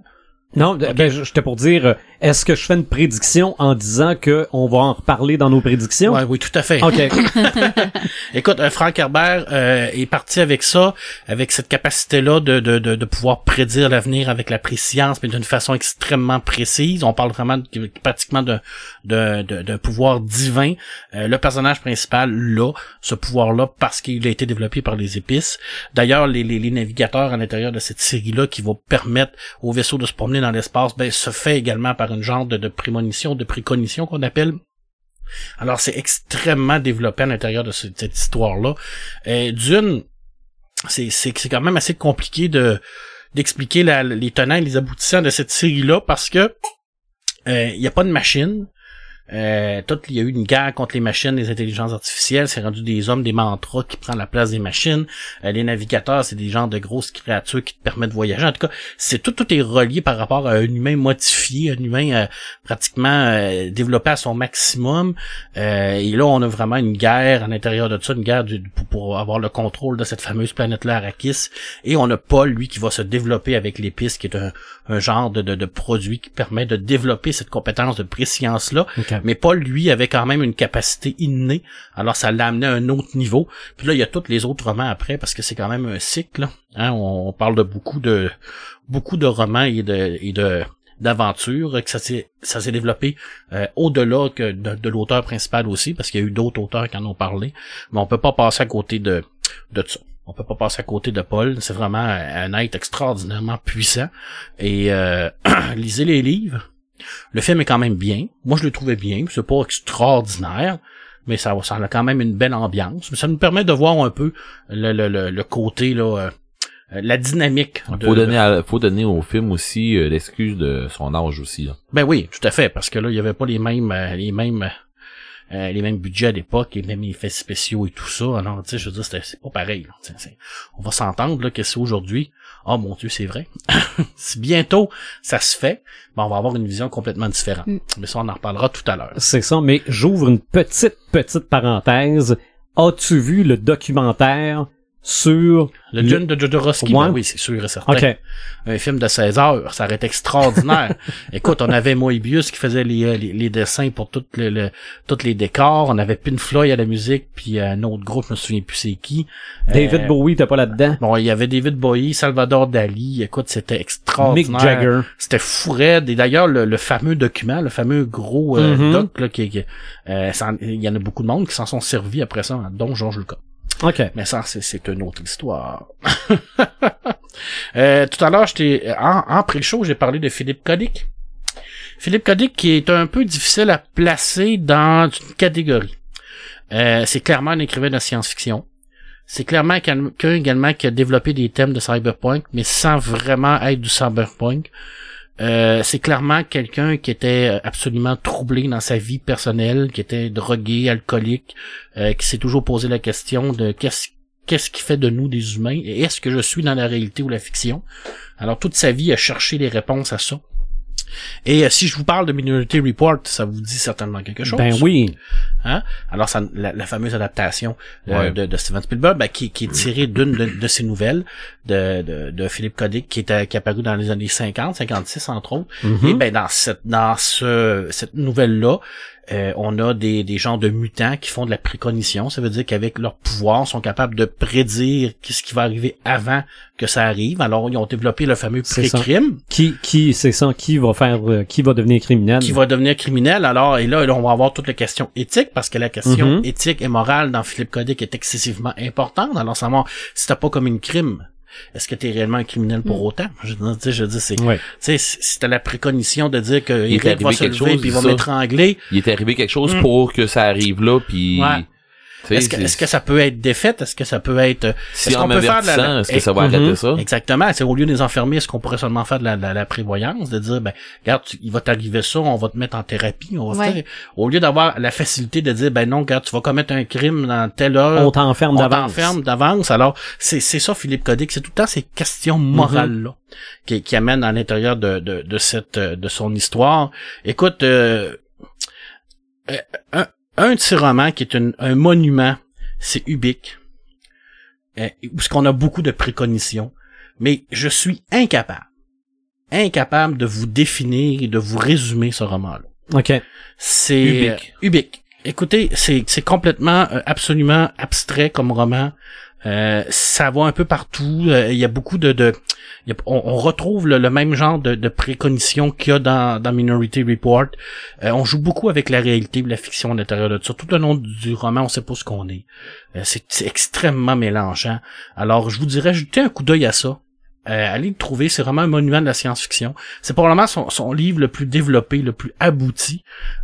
Non, de- ben, je- j'étais pour dire, euh, est-ce que je fais une prédiction en disant que on va en reparler dans nos prédictions? Ouais, oui, tout à fait. OK. <laughs> Écoute, euh, Frank Herbert euh, est parti avec ça, avec cette capacité-là de, de, de, de pouvoir prédire l'avenir avec la préscience, mais d'une façon extrêmement précise. On parle vraiment de- pratiquement d'un de, de, pouvoir divin. Euh, le personnage principal, là, ce pouvoir-là, parce qu'il a été développé par les épices. D'ailleurs, les, les, les navigateurs à l'intérieur de cette série-là qui vont permettre au vaisseau de se promener dans l'espace, ben, se fait également par une genre de, prémonition, de précognition qu'on appelle. Alors, c'est extrêmement développé à l'intérieur de ce- cette histoire-là. Euh, D'une, c'est, c'est, c'est quand même assez compliqué de d'expliquer la- les tenants et les aboutissants de cette série-là parce que euh, il n'y a pas de machine. Euh, tout, il y a eu une guerre contre les machines, les intelligences artificielles, c'est rendu des hommes, des mantras qui prennent la place des machines. Euh, les navigateurs, c'est des genres de grosses créatures qui te permettent de voyager. En tout cas, c'est tout, tout est relié par rapport à un humain modifié, un humain euh, pratiquement euh, développé à son maximum. Euh, et là, on a vraiment une guerre à l'intérieur de ça, une guerre du- pour, pour avoir le contrôle de cette fameuse planète-là, Arrakis. Et on a Paul, lui, qui va se développer avec l'épice, qui est un, un genre de, de, de produit qui permet de développer cette compétence de préscience-là. Mais Paul, lui, avait quand même une capacité innée. Alors, ça l'a amené à un autre niveau. Puis là, il y a tous les autres romans après, parce que c'est quand même un cycle. Hein, on, parle de beaucoup de beaucoup de romans et de et de d'aventures que ça s'est ça s'est développé euh, au-delà de, de l'auteur principal aussi parce qu'il y a eu d'autres auteurs qui en ont parlé mais on peut pas passer à côté de de ça on peut pas passer à côté de Paul c'est vraiment un un être extraordinairement puissant et euh, <clears throat> lisez les livres le film est quand même bien. Moi, je le trouvais bien. C'est pas extraordinaire, mais ça, ça a quand même une belle ambiance. Mais ça nous permet de voir un peu le, le, le, le côté, là, euh, euh, la dynamique. de- Faut donner, à- faut donner au film aussi euh, l'excuse de son âge aussi. Là. Ben oui, tout à fait, parce que là, il y avait pas les mêmes, euh, les mêmes, euh, les mêmes budgets à l'époque, les mêmes effets spéciaux et tout ça. Alors, tu sais, je veux dire, c'est pas pareil. là. On va s'entendre là que c'est aujourd'hui. Oh mon Dieu, c'est vrai. <laughs> si bientôt ça se fait, ben on va avoir une vision complètement différente. Mm. Mais ça, on en reparlera tout à l'heure. C'est ça, mais j'ouvre une petite, petite parenthèse. As-tu vu le documentaire sur... Le Dune de Jodorowsky, Ouais. ben oui, c'est sûr et certain. OK. Un film de 16 heures, ça aurait été extraordinaire. <laughs> Écoute, on avait Moebius qui faisait les, euh, les, les dessins pour tout le, le- tous les décors. On avait Pink Floyd à la musique, puis euh, un autre groupe, je me souviens plus c'est qui. David Euh, Bowie, t'es pas là-dedans? Bon, il y avait David Bowie, Salvador Dali. Écoute, c'était Mick extraordinaire. Jagger. C'était fou raide. Et d'ailleurs, le, le fameux document, le fameux gros euh, Mhm. doc, là, qui, qui- euh, il y en a beaucoup de monde qui s'en sont servis après ça, dont Georges Lucas. OK. Mais ça, c'est, c'est une autre histoire. <laughs> Euh, tout à l'heure, j'étais en, en pré-show, j'ai parlé de Philippe Codic. Philippe Codic qui est un peu difficile à placer dans une catégorie. Euh, c'est clairement un écrivain de science-fiction. C'est clairement quelqu'un également qui a développé des thèmes de cyberpunk, mais sans vraiment être du cyberpunk. Euh, c'est clairement quelqu'un qui était absolument troublé dans sa vie personnelle, qui était drogué, alcoolique, euh, qui s'est toujours posé la question de qu'est-ce qu'est-ce qui fait de nous des humains et est-ce que je suis dans la réalité ou la fiction? Alors toute sa vie a cherché les réponses à ça. Et euh, si je vous parle de Minority Report, ça vous dit certainement quelque chose. Ben oui. Hein? Alors, ça, la, la fameuse adaptation euh, Ouais. de, de Steven Spielberg, ben, qui, qui est tirée d'une de, de ses nouvelles de, de, de Philippe Codic, qui est, euh, qui est apparu dans les années 50, 56 entre autres. Mhm. Et ben dans cette dans ce cette nouvelle là, on a des des gens de mutants qui font de la précognition. Ça veut dire qu'avec leur pouvoir, sont capables de prédire qu'est-ce qui va arriver avant que ça arrive. Alors ils ont développé le fameux pré-crime Qui, qui, c'est ça, qui va faire, euh, qui va devenir criminel? qui va devenir criminel. Alors, et là, là, on va avoir toutes les questions éthiques, parce que la question Mhm. éthique et morale dans Philippe Codic est excessivement importante. Alors, savoir si t'as pas commis une crime, est-ce que t'es réellement un criminel pour autant? Je, veux dire, je dis, c'est, Ouais. tu sais, si si t'as la précognition de dire que est Eric arrivé va se quelque lever chose, puis il va m'étrangler, Il est arrivé quelque chose Mm. pour que ça arrive là, puis... Ouais. Est-ce que, est-ce que ça peut être défaite? Est-ce que ça peut être, Si est-ce qu'on peut faire de la- est-ce que ça va Mhm. arrêter ça? Exactement. C'est au lieu de les enfermer, est-ce qu'on pourrait seulement faire de la, de la- la prévoyance, de dire, ben, regarde, tu- il va t'arriver ça, on va te mettre en thérapie, on va Ouais. faire, au lieu d'avoir la facilité de dire, ben non, regarde, tu vas commettre un crime dans telle heure, On t'enferme on d'avance. t'enferme d'avance. Alors, c'est, c'est ça, Philippe Codic, c'est tout le temps ces questions morales-là qui, qui amènent à l'intérieur de, de, de cette, de son histoire. Écoute, euh, euh, un, un de ses romans qui est une- un monument, c'est Ubik, euh, où ce qu'on a beaucoup de précognitions, mais je suis incapable, incapable de vous définir et de vous résumer ce roman-là. OK. C'est Ubik. euh, Ubik. Écoutez, c'est c'est complètement euh, absolument abstrait comme roman. Euh, ça va un peu partout. Euh, Il y a beaucoup de, de on, on retrouve le, le même genre de, de qu'il y a dans, dans Minority Report. Euh, on joue beaucoup avec la réalité la fiction à l'intérieur de ça. Tout le long du roman, on sait pas ce qu'on est. Euh, c'est c'est extrêmement mélangeant. Alors, je vous dirais, jetez un coup d'œil à ça. Euh, allez le trouver, c'est vraiment un monument de la science-fiction. C'est probablement son, son livre le plus développé, le plus abouti,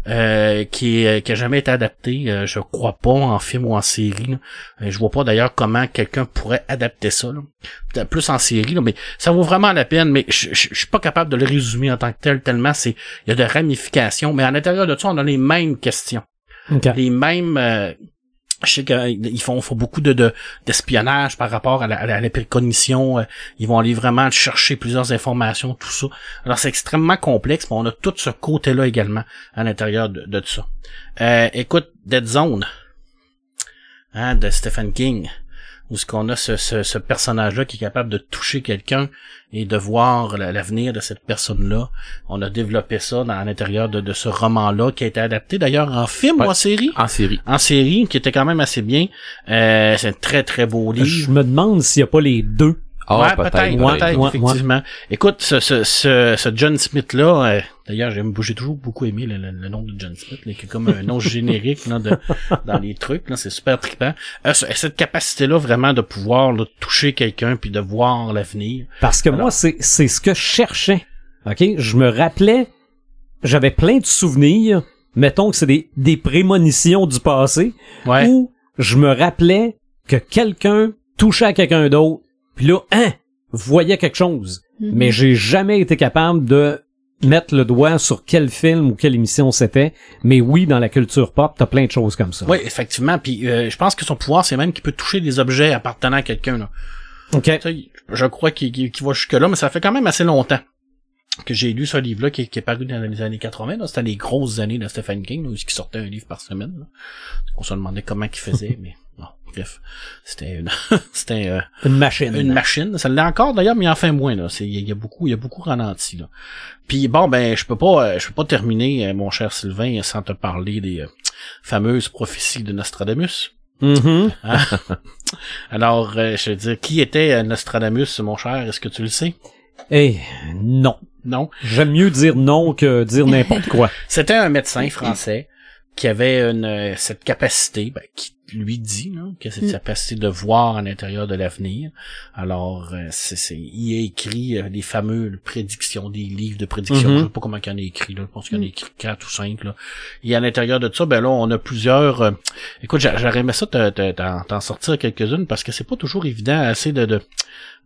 euh, qui, est, qui a jamais été adapté, euh, je crois pas, en film ou en série. là. Euh, je vois pas d'ailleurs comment quelqu'un pourrait adapter ça. là. Plus en série, là, mais ça vaut vraiment la peine, mais je, je, je suis pas capable de le résumer en tant que tel, tellement c'est. Il y a de ramifications, mais à l'intérieur de ça, on a les mêmes questions OK. les mêmes euh, je sais qu'ils font, beaucoup de de- d'espionnage par rapport à la, à précognition. euh, ils vont aller vraiment chercher plusieurs informations, tout ça. Alors c'est extrêmement complexe, mais on a tout ce côté-là également à l'intérieur de, de ça. Euh, écoute, Dead Zone, hein, de Stephen King, où ce qu'on a ce, ce, ce personnage-là qui est capable de toucher quelqu'un et de voir la- l'avenir de cette personne-là. On a développé ça dans à l'intérieur de, de ce roman-là qui a été adapté d'ailleurs en film Ouais. ou en série En série. en série, qui était quand même assez bien. Euh, c'est un très très beau Je livre. me demande s'il n'y a pas les deux. Ah, ouais, peut-être, peut-être, ouais, effectivement. Écoute, ce, ce, ce, ce John Smith-là, euh, d'ailleurs, j'aime, j'ai toujours beaucoup aimé le, le- le nom de John Smith, là, qui est comme un nom générique là, de, <laughs> dans les trucs, là, c'est super trippant. Euh, ce- cette capacité-là, vraiment, de pouvoir là, toucher quelqu'un puis de voir l'avenir. Parce que Alors- moi, c'est, c'est ce que je cherchais. OK? Je me rappelais, j'avais plein de souvenirs, mettons que c'est des, des prémonitions du passé, Ouais. où je me rappelais que quelqu'un touchait à quelqu'un d'autre, puis là, hein, voyait quelque chose. Mhm. Mais j'ai jamais été capable de mettre le doigt sur quel film ou quelle émission c'était. Mais oui, dans la culture pop, t'as plein de choses comme ça. Oui, effectivement. Puis euh, je pense que son pouvoir, c'est même qu'il peut toucher des objets appartenant à quelqu'un. Là. OK. Je crois qu'il qu'il- qu'il va jusque-là, mais ça fait quand même assez longtemps que j'ai lu ce livre-là qui, est- qui est paru dans les années 80. là. C'était les grosses années de Stephen King, là, où il sortait un livre par semaine. là. On se demandait comment il faisait, <laughs> mais bref. C'était une, <laughs> c'était euh, Une machine. une machine. Ça l'est encore d'ailleurs, mais il en fait moins. Là. C'est, il y a beaucoup, il y a beaucoup ralenti. Là. Puis bon, ben, je peux pas, euh, je peux pas terminer, euh, mon cher Sylvain, sans te parler des fameuses prophéties de Nostradamus. Hein? <laughs> Alors, euh, je veux dire, qui était Nostradamus, mon cher? Est-ce que tu le sais? Eh, non. Non? J'aime mieux dire non que dire n'importe quoi. <laughs> C'était un médecin français qui avait une, cette capacité, ben, qui lui dit là, que cette Mm. capacité de voir à l'intérieur de l'avenir. Alors, euh, c'est, c'est, il a écrit euh, des fameuses prédictions, des livres de prédictions. Mhm. Je sais pas comment il en a écrit, là. je pense qu'il en a Mm. écrit quatre ou cinq. Là. Et à l'intérieur de ça, ben là, on a plusieurs... euh, écoute, j'a- j'aurais aimé ça te- te- t'en, sortir quelques-unes parce que c'est pas toujours évident assez de... de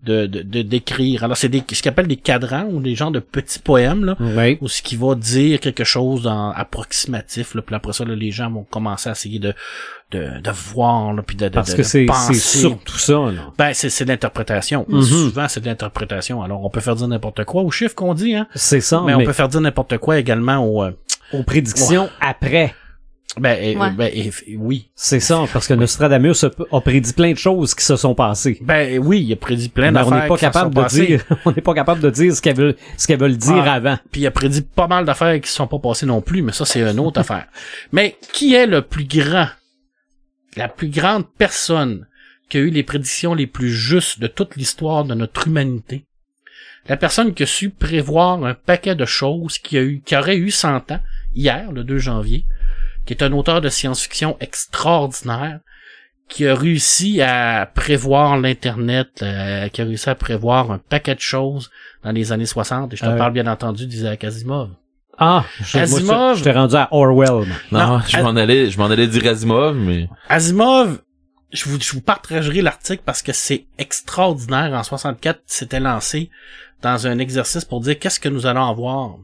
de, de, de- d'écrire. Alors, c'est des, ce qu'on appelle des cadrans ou des genres de petits poèmes, là Oui. ou ce qui va dire quelque chose en approximatif. Là, puis après ça, là, les gens vont commencer à essayer de de, de voir, là, puis de, de, Parce de- que c'est surtout ça, là. Ben, c'est, c'est de l'interprétation. Mhm. Souvent, c'est de l'interprétation. Alors, on peut faire dire n'importe quoi au chiffre qu'on dit, hein. C'est ça, mais, mais, on peut faire dire n'importe quoi également au, euh, aux prédictions après. ben, et- Ouais. ben, et- oui. C'est ça, parce que Nostradamus a, a prédit plein de choses qui se sont passées. Ben, oui, il a prédit plein Mais on d'affaires. n'est pas capable de passées. dire, <laughs> on n'est pas capable de dire ce qu'elles veulent, ce qu'elles veulent dire Ah. avant. Puis il a prédit pas mal d'affaires qui se sont pas passées non plus, mais ça, c'est une autre <laughs> affaire. Mais qui est le plus grand, la plus grande personne qui a eu les prédictions les plus justes de toute l'histoire de notre humanité? La personne qui a su prévoir un paquet de choses, qui a eu, qui aurait eu 100 ans, hier, le 2 janvier, qui est un auteur de science-fiction extraordinaire, qui a réussi à prévoir l'Internet, euh, qui a réussi à prévoir un paquet de choses dans les années 60, et je te Euh. parle bien entendu d'Isaac Asimov. Ah, je, moi, Asimov. je- je t'ai rendu à Orwell. moi. Non, Non, je m'en allais, je m'en allais dire Asimov, mais Asimov, je vous, je vous partagerai l'article parce que c'est extraordinaire. En 64, c'était lancé dans un exercice pour dire qu'est-ce que nous allons avoir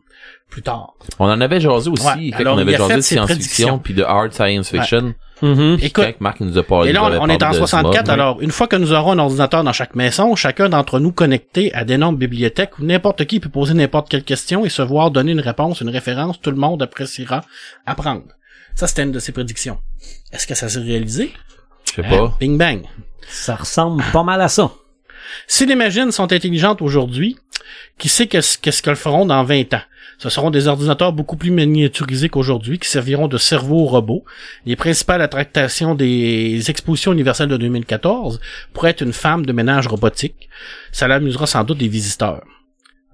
plus tard. on en avait jasé aussi, Ouais, quand alors, on avait jasé de science-fiction puis de hard science Mhm. Écoute, Quand Marc nous a parlé, Et là, on, est en parlé de 64, Asimov, alors une fois que nous aurons un ordinateur dans chaque maison, chacun d'entre nous connecté à d'énormes bibliothèques où n'importe qui peut poser n'importe quelle question et se voir donner une réponse, une référence, tout le monde appréciera apprendre. Ça, c'était une de ses prédictions. Est-ce que ça s'est réalisé? Je sais Hein? pas. Bing bang. Ça ressemble pas mal à ça. Si les machines sont intelligentes aujourd'hui, qui sait qu'est-ce qu'est-ce qu'elles feront dans 20 ans? Ce seront des ordinateurs beaucoup plus miniaturisés qu'aujourd'hui, qui serviront de cerveau robots. Les principales attractions des expositions universelles de 2014 pourraient être une femme de ménage robotique. Ça l'amusera sans doute des visiteurs.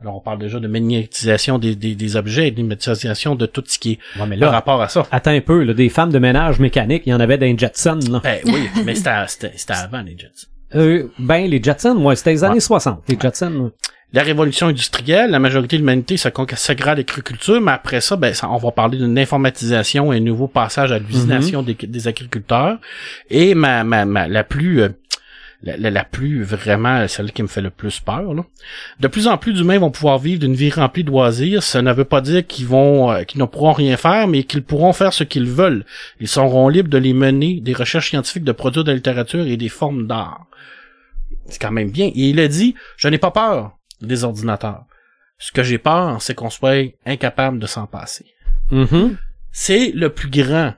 Alors, on parle déjà de miniaturisation des, des, des objets et de miniaturisation de tout ce qui est Ouais, mais par rapport à ça. attends un peu, là, des femmes de ménage mécanique, il y en avait dans les Jetsons, là. Ben oui, mais c'était avant les Jets. Euh, ben, les Jetsons, ouais, c'était les années Ouais. 60, les Jetsons. La révolution industrielle, la majorité de l'humanité consacra à l'agriculture, mais après ça, ben, ça- on va parler d'une informatisation et un nouveau passage à l'usination des, des agriculteurs. Et ma, ma, ma, la plus, euh, la, la- la plus vraiment, celle qui me fait le plus peur, là. De plus en plus d'humains vont pouvoir vivre d'une vie remplie de loisirs. Ça ne veut pas dire qu'ils vont, euh, qu'ils ne pourront rien faire, mais qu'ils pourront faire ce qu'ils veulent. Ils seront libres de les mener des recherches scientifiques, de produire de la littérature et des formes d'art. C'est quand même bien. Et il a dit, je n'ai pas peur des ordinateurs. Ce que j'ai peur, c'est qu'on soit incapable de s'en passer. Mhm. C'est le plus grand.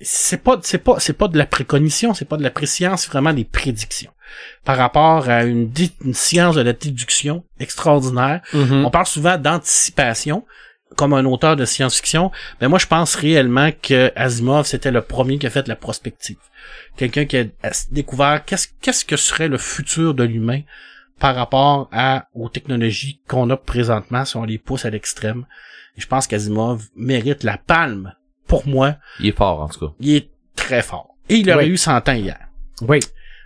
C'est pas, c'est pas, c'est pas de la précognition, c'est pas de la préscience, c'est vraiment des prédictions. Par rapport à une, une science de la déduction extraordinaire, Mhm. on parle souvent d'anticipation comme un auteur de science-fiction, mais moi je pense réellement que Asimov c'était le premier qui a fait la prospective. Quelqu'un qui a découvert qu'est-ce qu'est-ce que serait le futur de l'humain par rapport à aux technologies qu'on a présentement si on les pousse à l'extrême. Je pense qu'Asimov mérite la palme pour moi, Il est fort, en tout cas. il est très fort. Et il aurait Oui. eu 100 ans hier. Oui.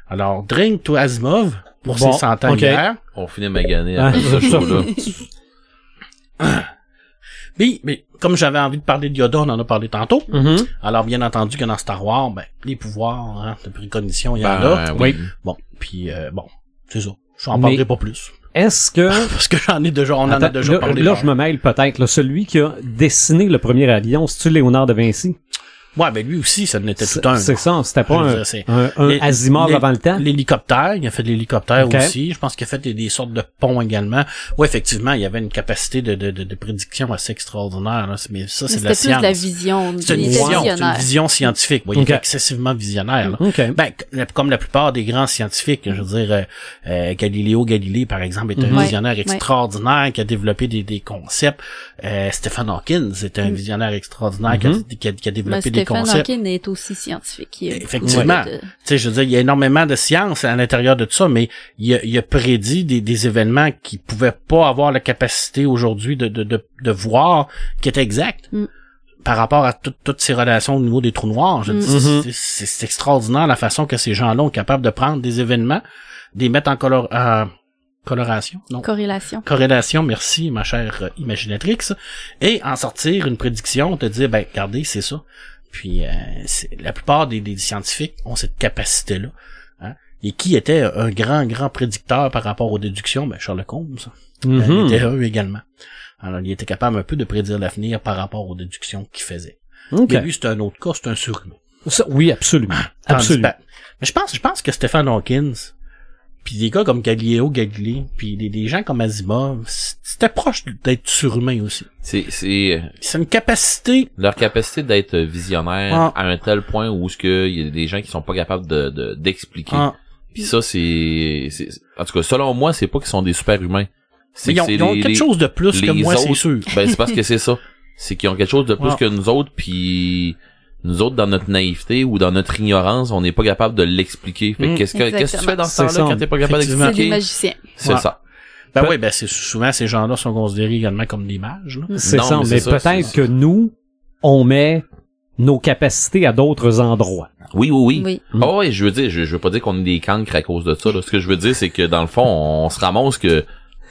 Alors, drink to Asimov pour Bon, ses 100 ans hier. On finit magané Ah, après ce ça. show-là. <coughs> Mais, mais comme j'avais envie de parler de Yoda, on en a parlé tantôt. Mhm. Alors, bien entendu que dans Star Wars, ben, les pouvoirs hein, de précognition, il y en a. Ben, oui. Bon, puis euh, bon, c'est ça. Je n'en parlerai pas plus. Est-ce que... <laughs> Parce que j'en ai déjà, on en a déjà là, parlé. là, je me mêle peut-être. Celui qui a dessiné le premier avion, c'est-tu Léonard de Vinci? Ouais, ben lui aussi, ça n'était C'est tout un. c'est ça, c'était pas un, dire, un, un Les- avant le temps? L'hélicoptère, il a fait de l'hélicoptère aussi. Je pense qu'il a fait des, des sortes de ponts également. Ouais, effectivement, il y avait une capacité de, de, de, de prédiction assez extraordinaire. Là. Mais ça, c'est de C'était la plus de la science. vision. C'est une il était vision, c'est une vision scientifique. Il était excessivement visionnaire. là. OK. Ben, comme la plupart des grands scientifiques, je veux dire, euh, euh, Galileo Galilei, par exemple, est un Mhm. Visionnaire ouais. extraordinaire qui a développé des, des concepts. Euh, Stephen Hawking, c'est un Mm. visionnaire extraordinaire qui, a, Mhm. qui, a, qui a développé des Stephen concepts. Hawking est aussi scientifique. Il a Effectivement. beaucoup de- Tu sais, je veux dire, il y a énormément de science à l'intérieur de tout ça, mais il a, il a prédit des, des événements qui pouvaient pas avoir la capacité aujourd'hui de, de, de, de voir qui étaient exacts. Mm. Par rapport à tout- toutes ces relations au niveau des trous noirs, je Mm. dis, Mhm. c'est- extraordinaire la façon que ces gens-là ont capable de prendre des événements, des mettre en color, en coloration, non, Corrélation. corrélation, merci ma chère euh, imaginatrix, et en sortir une prédiction, te dire, ben, regardez, c'est ça. Puis euh, la plupart des, des scientifiques ont cette capacité-là. Hein? Et qui était un grand, grand prédicteur par rapport aux déductions? Ben, Sherlock Holmes. Euh, il était eux également. Alors, il était capable un peu de prédire l'avenir par rapport aux déductions qu'il faisait. OK. Mais lui, c'est un autre cas, c'est un surhumain. Oui, absolument. Absolument. ben, mais je pense, je pense que Stephen Hawkins, puis des gars comme Galileo Galilei, puis des, des gens comme Asimov, c'était proche d'être surhumain aussi. C'est, c'est C'est une capacité. leur capacité d'être visionnaire Ah. à un tel point où ce que il y a des gens qui sont pas capables de, de- d'expliquer. Ah, Puis ça, c'est, c'est, en tout cas, selon moi, c'est pas qu'ils sont des super humains. C'est ils ont, ils ont les- quelque les- chose de plus que moi, c'est sûr. Ben, c'est parce que c'est ça. C'est qu'ils ont quelque chose de plus Ouais. que nous autres, puis nous autres, dans notre naïveté ou dans notre ignorance, on n'est pas capable de l'expliquer. Fait que Mm. qu'est-ce que, qu'est-ce que tu fais dans ce temps-là quand t'es pas capable Effectivement. C'est des d'expliquer? magiciens. C'est Ouais. ça. Ben Pe- oui, ben c'est souvent ces gens-là sont considérés également comme des mages. Là. C'est ça, mais mais, peut-être que nous, on met nos capacités à d'autres endroits. Oui, oui, oui. Oui. Mm. Ah ouais, je veux dire, je, je veux pas dire qu'on est des cancres à cause de ça. Là. Ce que je veux dire, c'est que dans le fond, on, se ramasse que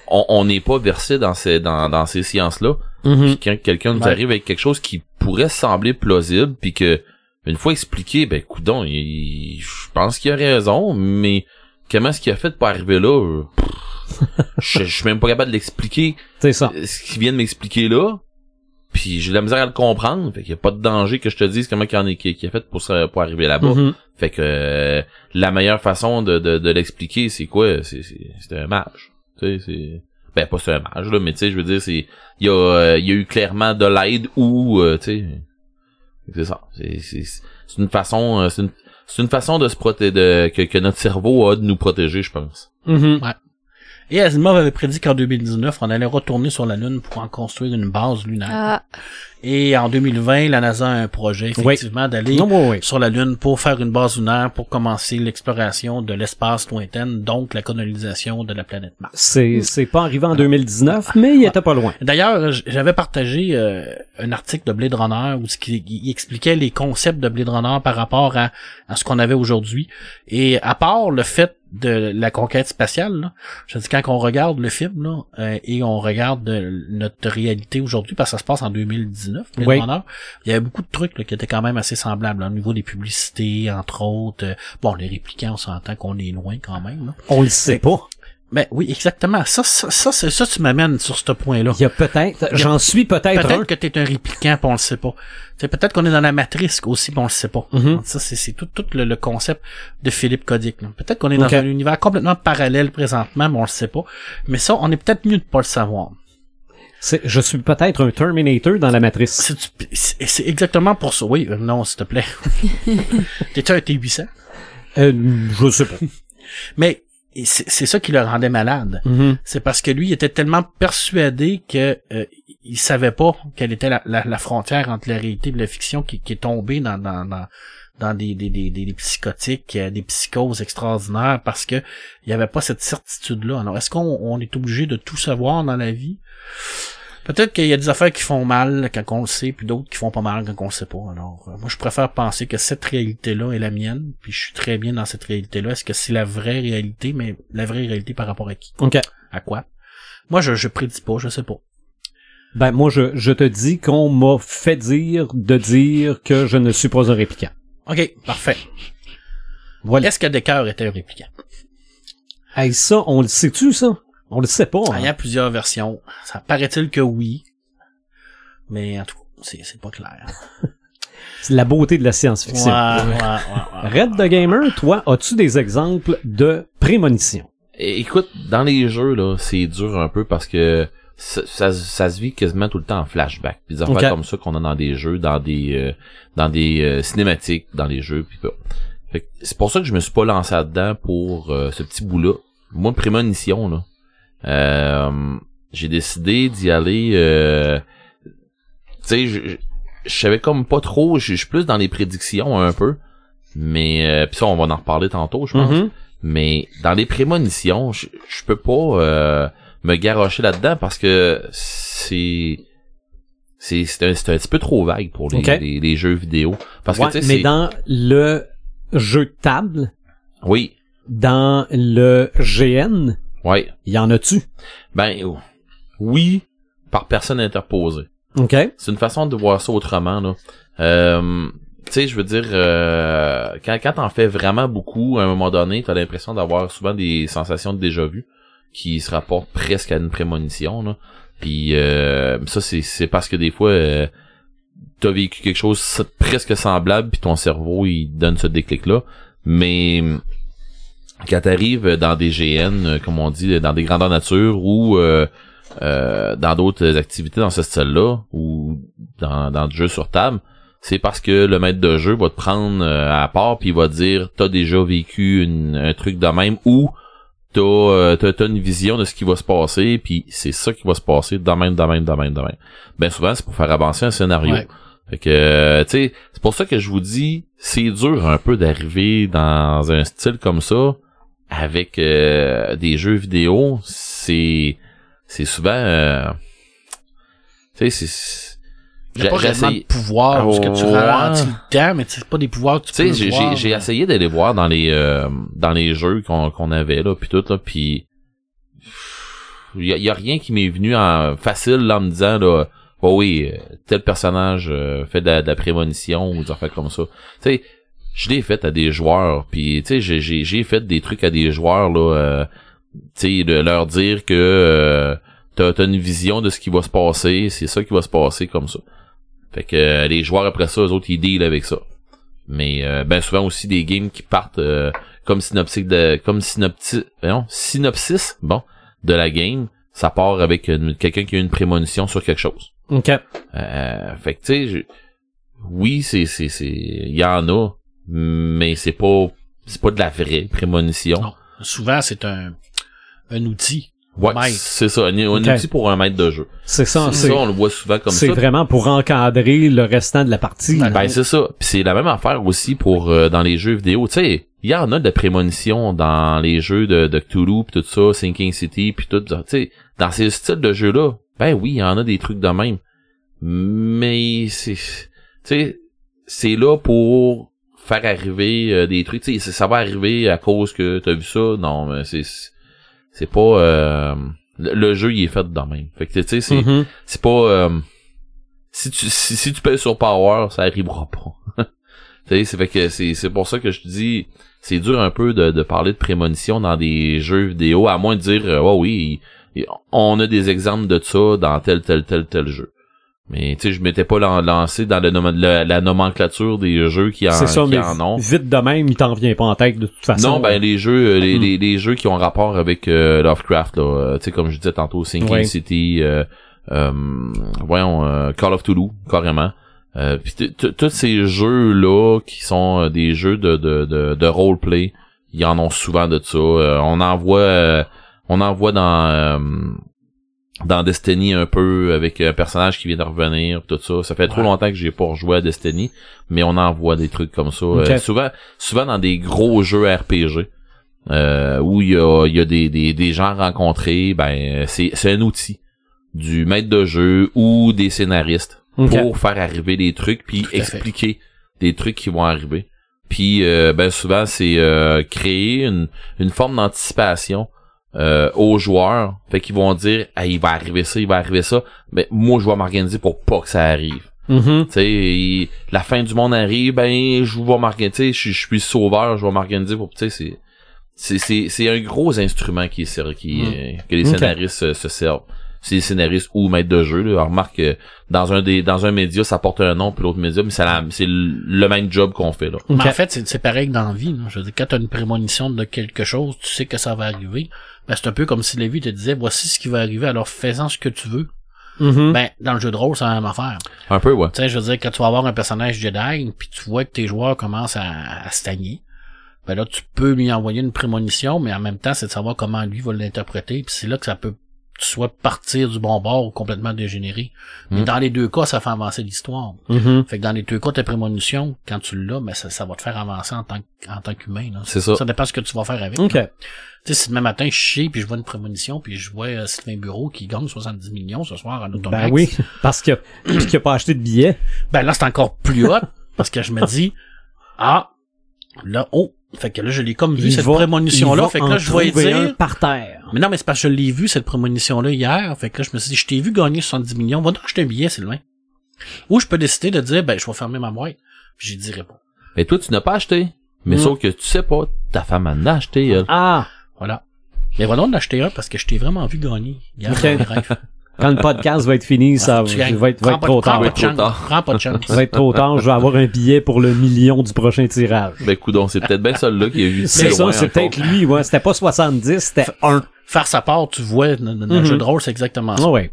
on on n'est pas versé dans ces dans, dans ces sciences-là. Puis quand quelqu'un nous Ouais. arrive avec quelque chose qui pourrait sembler plausible, puis que une fois expliqué, ben coudon, je pense qu'il a raison, mais comment est-ce qu'il a fait pour arriver là? Je suis même pas capable de l'expliquer. <laughs> C'est ça. Ce qu'il vient de m'expliquer là. Puis j'ai de la misère à le comprendre. Fait qu'il y a pas de danger que je te dise comment il en est, qu'il qu'il a fait pour, pour arriver là-bas. Mhm. Fait que euh, la meilleure façon de, de, de l'expliquer, c'est quoi? C'est, c'est, c'est un mage. Tu sais, c'est. Ben pas mage, là, mais tu sais, je veux dire, c'est. Il y a euh, il y a eu clairement de l'aide ou euh, tu sais. C'est ça. C'est, c'est, une façon. euh, C'est une, c'est une façon de se protéger que, que notre cerveau a de nous protéger, je pense. Mhm. Et Asimov avait prédit qu'en 2019, on allait retourner sur la Lune pour en construire une base lunaire. Ah, Et en 2020, la NASA a un projet, effectivement, d'aller Non, oui, oui. sur la Lune pour faire une base lunaire pour commencer l'exploration de l'espace lointain, donc la colonisation de la planète Mars. C'est, c'est pas arrivé en 2019, mais il était pas loin. D'ailleurs, j- j'avais partagé euh, un article de Blade Runner où il expliquait les concepts de Blade Runner par rapport à, à ce qu'on avait aujourd'hui. Et à part le fait de la conquête spatiale, là, je dis quand on regarde le film là, euh, et on regarde euh, notre réalité aujourd'hui, parce que ça se passe en 2019, Blade Oui. Il y avait beaucoup de trucs là, qui étaient quand même assez semblables là, au niveau des publicités, entre autres. Euh, bon, les réplicants, on s'entend qu'on est loin quand même. Là. On le sait pas. Mais oui, exactement. Ça, ça, ça, ça, tu m'amènes sur ce point-là. Il y a peut-être, j'en suis peut-être. Peut-être que t'es un répliquant pis on le sait pas. Peut-être qu'on est dans la matrice aussi pis on le sait pas. Mhm. Ça, c'est, tout, tout le, le concept de Philippe Codic. Peut-être qu'on est dans un univers complètement parallèle présentement, mais on le sait pas. Mais ça, on est peut-être mieux de pas le savoir. Je suis peut-être un Terminator dans la matrice. C'est exactement pour ça. Oui, euh, non, s'il te plaît. <laughs> T'es-tu un T800? Euh, je sais pas. <laughs> Mais c'est, c'est ça qui le rendait malade. Mhm. c'est parce que lui il était tellement persuadé que euh, il savait pas quelle était la, la, la frontière entre la réalité et la fiction qui, qui est tombée dans dans dans, dans des, des, des, des, psychotiques, euh, des psychoses extraordinaires parce que il y avait pas cette certitude là. Alors est-ce qu'on on est obligé de tout savoir dans la vie? Peut-être qu'il y a des affaires qui font mal quand on le sait, puis d'autres qui font pas mal quand on le sait pas. Alors, euh, moi, je préfère penser que cette réalité-là est la mienne, puis je suis très bien dans cette réalité-là. Est-ce que c'est la vraie réalité, mais la vraie réalité par rapport à qui? OK. À quoi? Moi, je, je prédis pas, je sais pas. Ben, moi, je, je te dis qu'on m'a fait dire de dire que je ne suis pas un répliquant. OK, parfait. Voilà. Est-ce que Descartes était un répliquant? Hey, ça, on le sait-tu, ça? On le sait pas. Ah, Il y hein. a plusieurs versions. Ça paraît-il que oui. Mais en tout cas, c'est, c'est pas clair. <laughs> C'est la beauté de la Ouais, science-fiction. ouais, ouais, ouais. Red the Gamer, toi, as-tu des exemples de prémonition? Écoute, dans les jeux, là, c'est dur un peu parce que ça, ça, ça se vit quasiment tout le temps en flashback. Des affaires comme ça qu'on a dans des jeux, dans des euh, dans des euh, cinématiques, dans les jeux, puis tout. Fait que c'est pour ça que je me suis pas lancé là-dedans pour euh, ce petit bout-là. Moi, prémonition, là. Euh, j'ai décidé d'y aller euh, tu sais, je, savais comme pas trop, je suis plus dans les prédictions un peu. Mais euh, puis ça, on va en reparler tantôt, je pense. Mhm. Mais dans les prémonitions, je, peux pas euh, me garrocher là-dedans parce que c'est c'est c'est un, un petit peu trop vague pour les, Ok. les, les jeux vidéo. Parce Ouais, que tu sais, mais dans le jeu de table, oui, dans le GN, ouais, il y en a-tu? ben oui, par personne interposée. OK? C'est une façon de voir ça autrement là. Euh, tu sais, je veux dire, euh, quand quand t'en fais vraiment beaucoup, à un moment donné, t'as l'impression d'avoir souvent des sensations de déjà vu qui se rapportent presque à une prémonition là. Puis euh, ça c'est c'est parce que des fois euh, t'as vécu quelque chose presque semblable puis ton cerveau il donne ce déclic là mais quand t'arrives dans des GN euh, comme on dit dans des grandeurs nature ou euh, euh, dans d'autres activités dans ce style là ou dans dans du jeu sur table c'est parce que le maître de jeu va te prendre euh, à part puis il va te dire t'as déjà vécu une- un truc de même ou t'as euh, t'as t'as une vision de ce qui va se passer puis c'est ça qui va se passer de même de même de même de même ben souvent c'est pour faire avancer un scénario Ouais. fait que tu sais c'est pour ça que je vous dis c'est dur un peu d'arriver dans un style comme ça avec euh, des jeux vidéo c'est c'est souvent euh, tu sais c'est pas de pouvoir, parce que tu Ouais. ralentis le temps, mais c'est pas des pouvoirs que tu sais, j'ai, mais- essayé d'aller voir dans les euh, dans les jeux qu'on, qu'on avait là, puis tout là, puis il y a, y a rien qui m'est venu en facile là, en me disant là, oh oui, euh, tel personnage euh, fait de la, de la prémonition ou des affaires comme ça. Tu sais, je l'ai fait à des joueurs, puis tu sais, j'ai, j'ai, fait des trucs à des joueurs là, euh, tu sais, de leur dire que euh, t'as, t'as une vision de ce qui va se passer, c'est ça qui va se passer comme ça. Fait que euh, les joueurs après ça, eux autres, ils deal avec ça. Mais euh, ben souvent aussi des games qui partent euh, comme synopsis de comme synopsis voyons, synopsis bon de la game, ça part avec quelqu'un qui a une prémonition sur quelque chose. OK. Euh, fait que tu sais, oui, c'est c'est c'est il y en a, mais c'est pas c'est pas de la vraie prémonition. Non. Souvent, c'est un, un outil. Ouais, c'est ça, un, outil pour un maître de jeu. C'est ça. C'est C'est ça, on le voit souvent comme c'est ça. vraiment pour encadrer le restant de la partie. Ben c'est ça. Puis c'est la même affaire aussi pour euh, dans les jeux vidéo. Tu sais, il y en a de la prémonition dans les jeux de, de Cthulhu pis tout ça, Sinking City puis tout. Tu sais, dans ces styles de jeux là, ben oui, il y en a des trucs de même. Mais c'est, tu sais, c'est là pour faire arriver euh, des trucs. Tu sais, ça va arriver à cause que t'as vu ça. Non, mais c'est c'est pas euh, le, le jeu il est fait de même. Fait que tu sais, c'est Mhm. c'est pas euh, si tu si, si tu payes sur Power, ça arrivera pas. <laughs> tu sais, c'est fait que c'est c'est pour ça que je te dis c'est dur un peu de, de parler de prémonition dans des jeux vidéo à moins de dire euh, oh oui, on a des exemples de ça dans tel tel tel tel jeu. Mais tu sais, je m'étais pas lan- lancé dans le nom- la, la nomenclature des jeux qui en, ça, qui mais en ont. vite de même, il t'en vient pas en tête de toute façon. Non, ben les jeux, euh, les, Hmm. les, les jeux qui ont rapport avec euh, Lovecraft, là, euh, tu sais comme je disais tantôt, Sinking Ouais. City, euh, euh, voyons, Call of Toulouse, carrément. Euh, puis tous ces jeux là qui sont des jeux de de de, de roleplay, il y en ont souvent de ça. Euh, on en voit, euh, on en voit dans euh, dans Destiny un peu avec un personnage qui vient de revenir tout ça ça fait trop longtemps que j'ai pas rejoué à Destiny mais on en voit des trucs comme ça. Euh, souvent souvent dans des gros jeux RPG euh, où il y a, il y a des, des, des gens rencontrés ben c'est c'est un outil du maître de jeu ou des scénaristes pour faire arriver des trucs puis fait. expliquer des trucs qui vont arriver puis euh, ben souvent c'est euh, créer une, une forme d'anticipation euh, aux joueurs fait qu'ils vont dire ah, il va arriver ça il va arriver ça mais moi je vais m'organiser pour pas que ça arrive Mhm. tu sais il- la fin du monde arrive ben je vais m'organiser je je suis sauveur je vais m'organiser pour tu sais c'est c'est c'est c'est un gros instrument qui qui Mm. euh, que les scénaristes euh, se servent c'est les scénaristes ou maîtres de jeu là. Remarque que dans un des dans un média ça porte un nom puis l'autre média mais c'est le même job qu'on fait là Mais Ok. en fait, c'est c'est pareil que dans la vie. là. Je veux dire, quand tu as une prémonition de quelque chose, tu sais que ça va arriver. Ben, c'est un peu comme si la vie te disait, voici ce qui va arriver, alors fais-en ce que tu veux. Mhm. Ben, dans le jeu de rôle, c'est la même affaire. un peu ouais Tu sais, je veux dire, quand tu vas avoir un personnage Jedi, puis tu vois que tes joueurs commencent à, à stagner, ben là, tu peux lui envoyer une prémonition, mais en même temps, c'est de savoir comment lui va l'interpréter, puis c'est là que ça peut soit partir du bon bord ou complètement dégénérer. Mais Mm. dans les deux cas, ça fait avancer l'histoire. Mhm. Fait que dans les deux cas, ta prémonition, quand tu l'as, ben ça, ça va te faire avancer en tant, en tant qu'humain. c'est ça Ça dépend ce que tu vas faire avec. OK. Tu sais, si demain matin, je chie, puis je vois une prémonition, puis je vois euh, Sylvain Bureau qui gagne 70 millions ce soir en automax. Ben oui, <laughs> parce que <clears throat> puis qu'il a pas acheté de billets. Ben là, c'est encore plus hot, parce que je me dis, ah, là, oh, fait que là, je l'ai comme vu, Il cette prémonition-là, fait que là, je un dire, par terre. mais non, mais c'est parce que je l'ai vu, cette prémonition-là, hier, fait que là, je me suis dit, je t'ai vu gagner 70 millions, va donc acheter un billet, Sylvain. Ou je peux décider de dire, ben, je vais fermer ma boîte, puis j'y dirai pas. mais toi tu n'as pas acheté mais Mm. sauf que tu sais pas ta femme en a acheté elle. Ah, Voilà. Mais voilà, on en a acheté un parce que je t'ai vraiment vu gagner hier Ok. <laughs> Quand le podcast va être fini, ça gagnes. va être, va être trop prends tard. pas de Trop chance. tard. Prends pas de chance. Ça va être trop tard. Je vais avoir un billet pour le million du prochain tirage. Ben, coudon, c'est peut-être bien celui-là qui a vu C'est ça, c'est peut-être lui, ouais. C'était pas 70, c'était 1. Faire sa part, tu vois, dans, le Mhm. jeu de rôle, c'est exactement ça. Ah ouais.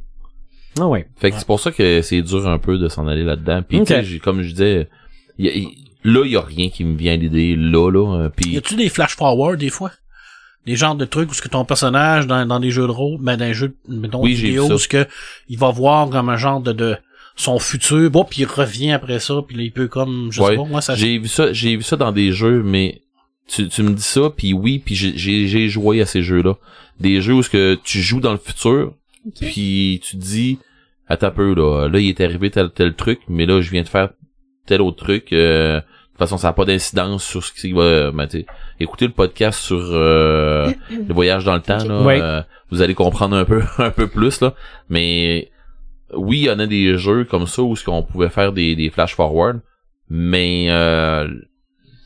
Ah ouais. Fait que c'est pour ça que c'est dur un peu de s'en aller là-dedans. Puis comme je disais, y a- y- là, il y a rien qui me vient à l'idée, là, là. euh, Y a-tu des flash forward des fois? Des genres de trucs où ce que ton personnage dans, dans des jeux de rôle, ben dans des jeux mettons, Oui, vidéo, où ce que il va voir comme un genre de, de son futur, bon, puis il revient après ça, puis là, il peut comme je Ouais. sais pas, moi ça j'ai vu ça, j'ai vu ça dans des jeux, mais tu, tu me dis ça, puis oui, puis j'ai- j'ai j'ai joué à ces jeux-là. Des jeux où ce que tu joues dans le futur, puis tu te dis, attends un peu, là, là, il est arrivé tel tel truc, mais là, je viens de faire tel autre truc. euh, toute façon, ça n'a pas d'incidence sur ce qui va... Ben, écoutez le podcast sur euh, <coughs> le voyage dans le temps, là, Ouais. euh, vous allez comprendre un peu <laughs> un peu plus, là. Mais oui, il y en a des jeux comme ça où ce qu'on pouvait faire des, des flash forward, mais euh,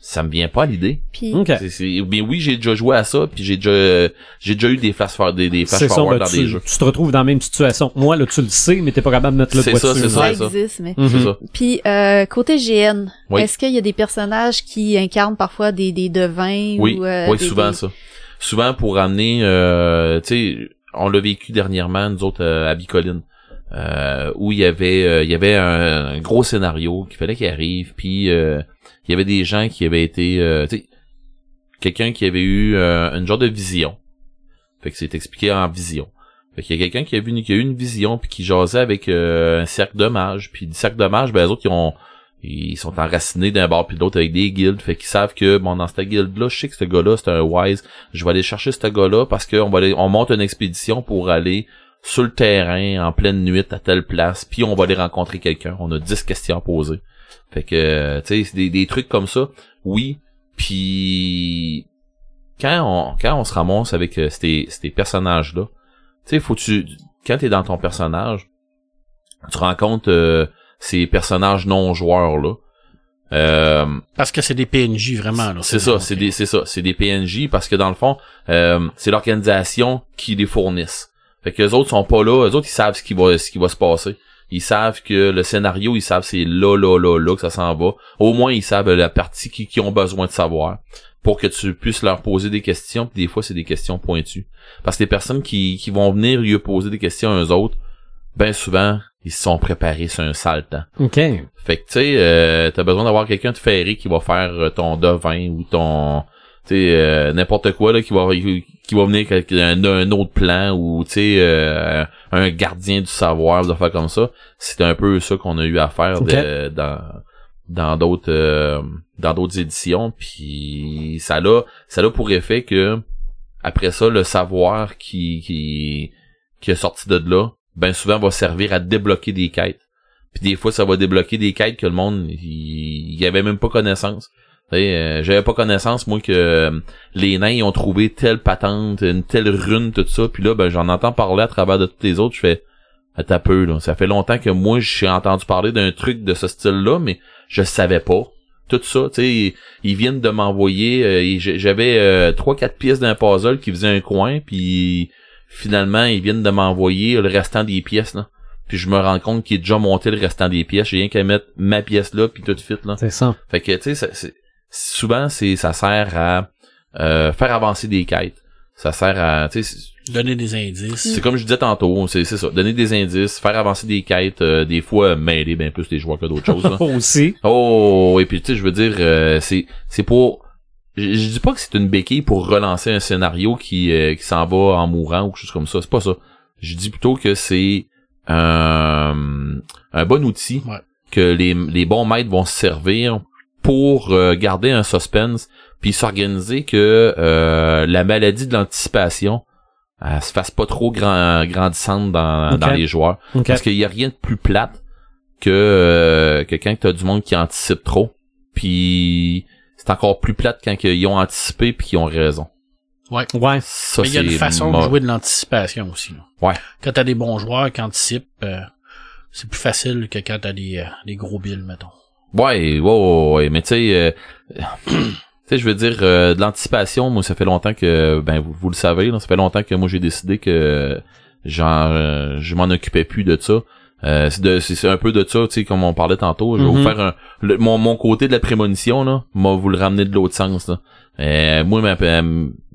ça me vient pas à l'idée. Puis, OK. C'est- c'est- Mais oui, j'ai déjà joué à ça, puis j'ai déjà j'ai déjà eu des flash for- des, des flash ça, forward ben, dans tu, des jeux. tu te retrouves dans la même situation. Moi, là, tu le sais, mais t'es pas capable de mettre le C'est doigt ça, dessus. c'est ça ça. existe, mais... C'est ça. Puis, euh, côté GN, Oui. est-ce qu'il y a des personnages qui incarnent parfois des, des devins Oui, ou... euh, oui, des- souvent des- ça. Souvent pour amener, euh, tu sais, on l'a vécu dernièrement nous autres euh, à Bicoline, euh, où il y avait, euh, il y avait un, gros scénario qu'il fallait qu'il arrive, puis euh, il y avait des gens qui avaient été, euh, quelqu'un qui avait eu une genre de vision. Fait que c'est expliqué en vision. Fait qu'il y a quelqu'un qui a vu qui a eu une vision puis qui jasait avec un cercle de mages. Puis du cercle de mages, ben les autres ils ont ils sont enracinés d'un bord puis de l'autre avec des guildes. Fait qu'ils savent que bon dans cette guilde-là, je sais que ce gars-là, c'est un wise. Je vais aller chercher ce gars-là parce qu'on va aller, on monte une expédition pour aller sur le terrain en pleine nuit à telle place, puis on va aller rencontrer quelqu'un. On a 10 questions à poser. Fait que euh, tu sais, c'est des, des trucs comme ça. Oui, puis quand on quand on se ramasse avec euh, ces, ces personnages là, tu sais, faut tu quand t'es dans ton personnage, tu rencontres euh, ces personnages non joueurs là. Euh, Parce que c'est des PNJ vraiment là. c'est ça, c'est des c'est ça, c'est des PNJ parce que dans le fond, euh, c'est l'organisation qui les fournissent. Fait que les autres sont pas là, les autres ils savent ce qui va ce qui va se passer. Ils savent que le scénario, ils savent c'est là là là là que ça s'en va. Au moins ils savent la partie qui, qui ont besoin de savoir pour que tu puisses leur poser des questions, puis des fois c'est des questions pointues. Parce que les personnes qui, qui vont venir lui poser des questions à eux autres, ben souvent ils se sont préparés sur un sale temps. OK. Fait que tu sais, euh, t'as besoin d'avoir quelqu'un de ferré qui va faire ton devin ou ton, sais, euh, n'importe quoi là qui va qui va venir avec un, un autre plan ou tu sais euh, un gardien du savoir de faire comme ça. C'est un peu ça qu'on a eu à faire de- dans dans d'autres euh, dans d'autres éditions. Puis ça l'a ça l'a pour effet que après ça le savoir qui qui qui est sorti de là, ben souvent va servir à débloquer des quêtes. Puis des fois, ça va débloquer des quêtes que le monde, il, il avait même pas connaissance. Euh, J'avais pas connaissance, moi, que euh, les nains ils ont trouvé telle patente, une telle rune, tout ça. Puis là, ben j'en entends parler à travers de tous les autres. Je fais, attends un peu, là. Ça fait longtemps que moi, j'ai entendu parler d'un truc de ce style-là, mais je savais pas. Tout ça, tu sais, ils, ils viennent de m'envoyer. euh, J'avais euh, trois, quatre pièces d'un puzzle qui faisait un coin, puis finalement, ils viennent de m'envoyer le restant des pièces, là puis je me rends compte qu'il est déjà monté le restant des pièces, j'ai rien qu'à mettre ma pièce là puis tout de suite là. C'est ça. Fait que tu sais souvent c'est ça sert à euh, faire avancer des quêtes. Ça sert à tu sais c'est- Donner des indices. c'est comme je disais tantôt, c'est c'est ça, donner des indices, faire avancer des quêtes, euh, des fois mêler bien plus les joueurs que d'autres choses là. <laughs> Aussi. Oh, et puis tu sais, je veux dire, euh, c'est c'est pour, je, je dis pas que c'est une béquille pour relancer un scénario qui euh, qui s'en va en mourant ou quelque chose comme ça. C'est pas ça. Je dis plutôt que c'est un un bon outil Ouais. que les les bons maîtres vont se servir pour euh, garder un suspense puis s'organiser que euh, la maladie de l'anticipation elle se fasse pas trop grand, grandissante dans, dans les joueurs. OK. Parce qu'il y a rien de plus plate que, euh, que quand t'as du monde qui anticipe trop. Puis c'est encore plus plate quand ils ont anticipé puis qu'ils ont raison. Ouais. Ça, Mais il y a une c'est façon de jouer de l'anticipation aussi. là. Ouais. Quand t'as des bons joueurs qui anticipent, euh, c'est plus facile que quand t'as des, euh, des gros billes, mettons. Ouais, ouais, ouais, ouais, mais tu sais, euh, <clears throat> tu sais, je veux dire, euh, de l'anticipation, moi, ça fait longtemps que, ben, vous, vous le savez, là, ça fait longtemps que moi, j'ai décidé que genre euh, je m'en occupais plus de ça. Euh, c'est un peu de ça, tu sais, comme on parlait tantôt. Je vais vous faire un, le- mon, mon côté de la prémonition, là, moi vous le ramener de l'autre sens. Là. Euh, moi, ma-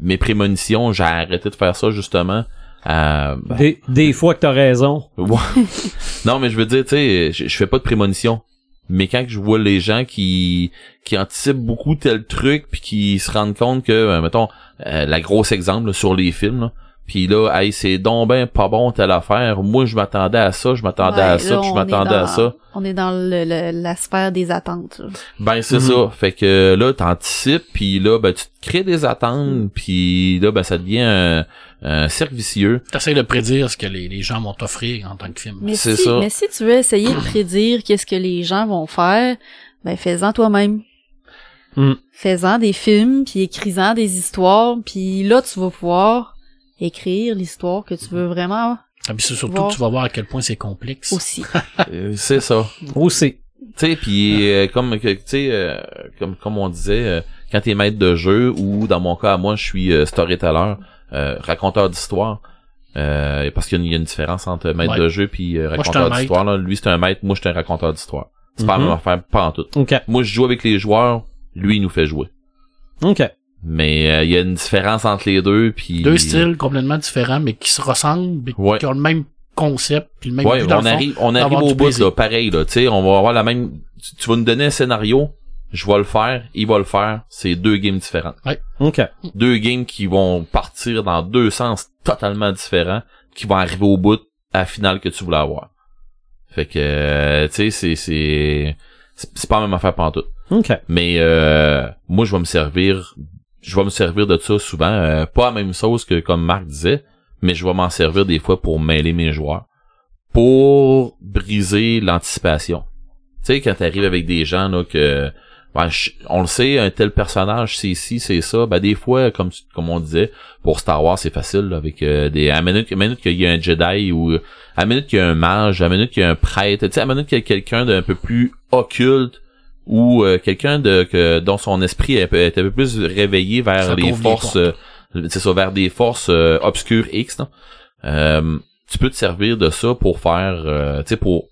mes prémonitions, j'ai arrêté de faire ça justement. Euh, Des, des fois que t'as raison. <laughs> Non, mais je veux dire, tu sais, je, je fais pas de prémonition. Mais quand je vois les gens qui qui anticipent beaucoup tel truc puis qui se rendent compte que euh, mettons euh, la grosse exemple sur les films là, puis là hey c'est donc ben pas bon telle affaire. Moi je m'attendais à ça, je m'attendais Ouais, à ça, là, puis je on est m'attendais dans- à ça. On est dans le, le- la sphère des attentes. là. Ben c'est Mhm. ça. Fait que là t'anticipes puis là ben tu te crées des attentes puis là ben ça devient un, un cercle vicieux. T'essayes de prédire ce que les, les gens vont t'offrir en tant que film. Mais C'est si, ça. mais si tu veux essayer de prédire qu'est-ce que les gens vont faire, ben fais-en toi-même. Hmm. Fais-en des films, puis écris-en des histoires, puis là tu vas pouvoir écrire l'histoire que tu veux vraiment Ah, puis c'est surtout Voir. que tu vas voir à quel point c'est complexe. aussi. <laughs> Euh, c'est ça. Aussi. Tu sais, puis euh, comme tu sais, euh, comme comme on disait, euh, quand t'es maître de jeu ou dans mon cas, moi, je suis euh, storyteller, euh, raconteur d'histoire. Euh, parce qu'il y, a une- il y a une différence entre maître Ouais. de jeu puis euh, raconteur d'histoire. là. Lui, c'est un maître, moi, je suis un raconteur d'histoire. C'est pas la Mhm. même affaire, pas en tout. OK. Moi, je joue avec les joueurs, lui, il nous fait jouer. OK. Mais euh, il y a une différence entre les deux, puis Deux styles complètement différents, mais qui se ressemblent, mais Ouais. qui ont le même concept, puis le même Ouais, but dans on le fond. arrive, on arrive au bout, là, pareil, là, tu sais, on va avoir la même, tu, tu vas nous donner un scénario, je vais le faire, il va le faire, c'est deux games différents. OK. Deux games qui vont partir dans deux sens totalement différents, qui vont arriver au bout à la finale que tu voulais avoir. Fait que, euh, tu sais, c'est, c'est, c'est c'est pas la même affaire pantoute. OK. Mais, euh, moi, je vais me servir, je vais me servir de ça souvent, euh, pas la même chose que comme Marc disait, mais je vais m'en servir des fois pour mêler mes joueurs. Pour briser l'anticipation. Tu sais, quand t'arrives avec des gens, là, que, ben, on le sait, un tel personnage, c'est ci, c'est ça, ben, des fois, comme, comme on disait, pour Star Wars, c'est facile, avec euh, des, à minute, qu'il y a un Jedi ou, à minute qu'il y a un mage, à minute qu'il y a un prêtre, tu sais, à minute qu'il y a quelqu'un d'un peu plus occulte, ou euh, quelqu'un de que dont son esprit est, est un peu plus réveillé vers Ça les forces euh, c'est ça vers des forces euh, obscures X. Euh, tu peux te servir de ça pour faire euh, tu sais pour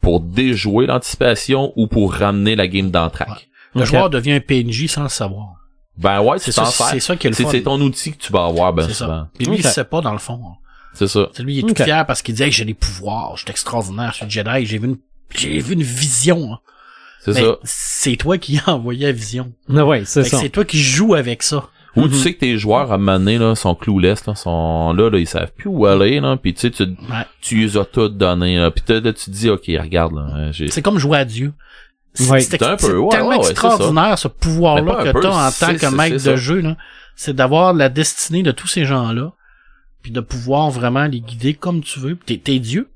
pour déjouer l'anticipation ou pour ramener la game dans le track. Le joueur devient un PNJ sans le savoir. Ben ouais, C'est ça, c'est ça qui est le C'est ton outil que tu vas avoir ben souvent. Puis lui, il Ok. sait pas dans le fond. hein. C'est ça. C'est lui, il est tout fier parce qu'il dit, Hey, j'ai des pouvoirs, je suis extraordinaire, je suis Jedi, j'ai vu une, j'ai vu une vision. hein. C'est Mais ça. c'est toi qui as envoyé la vision. Ah ouais, c'est ça. C'est toi qui joues avec ça. Ou Mhm. tu sais que tes joueurs à donné, là, sont clouless, là, sont là, là, ils savent plus où aller, là, puis tu sais, tu, Ouais. tu les as toutes données, là, puis là, tu te dis, ok, regarde, là, C'est comme jouer à Dieu. C'est Ouais. ouais, tellement extraordinaire ce pas un que peu, t'as en tant que maître de jeu, là. C'est d'avoir la destinée de tous ces gens-là, puis de pouvoir vraiment les guider comme tu veux. T'es, t'es Dieu.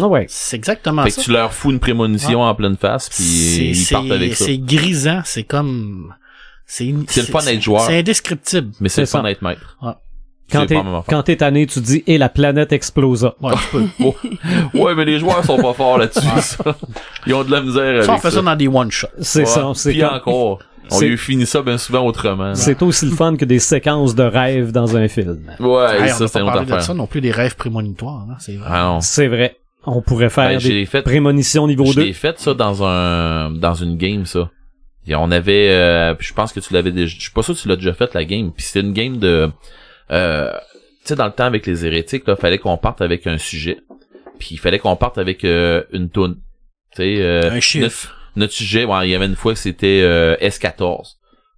Ah ouais. C'est exactement fait que ça. tu leur fous une prémonition en pleine face, puis ils partent avec ça. C'est grisant, c'est comme... C'est une- C'est le fun d'être joueur. C'est indescriptible. Mais c'est le fun d'être maître. Ouais. Quand C'est t'es, affaire. quand t'es tanné, tu dis, et la planète explosa. Ouais. <laughs> Oh. ouais, mais les joueurs sont pas forts là-dessus, ça. Ils ont de la misère Ça, on fait ça. ça dans des one-shots. C'est Ouais. ça. C'est Puis encore. On C'est- lui finit ça bien souvent autrement. c'est aussi le fun que des séquences de rêves dans un film. Ouais, Hey, ça, c'est une autre parlé de affaire. ça non plus des rêves prémonitoires. Hein, c'est vrai. Ah non. C'est vrai. On pourrait faire Ben, des j'ai fait, prémonitions niveau je 2. l'ai fait ça dans un, dans une game, ça. Et on avait, euh, je pense que tu l'avais déjà, je suis pas sûr que tu l'as déjà fait la game. Puis c'était une game de, euh, tu sais, dans le temps avec les hérétiques, là, fallait qu'on parte avec un sujet. Puis il fallait qu'on parte avec euh, une toune. Tu sais, euh, Un chiffre. Notre, notre sujet, ouais, il y avait une fois que c'était euh, S14.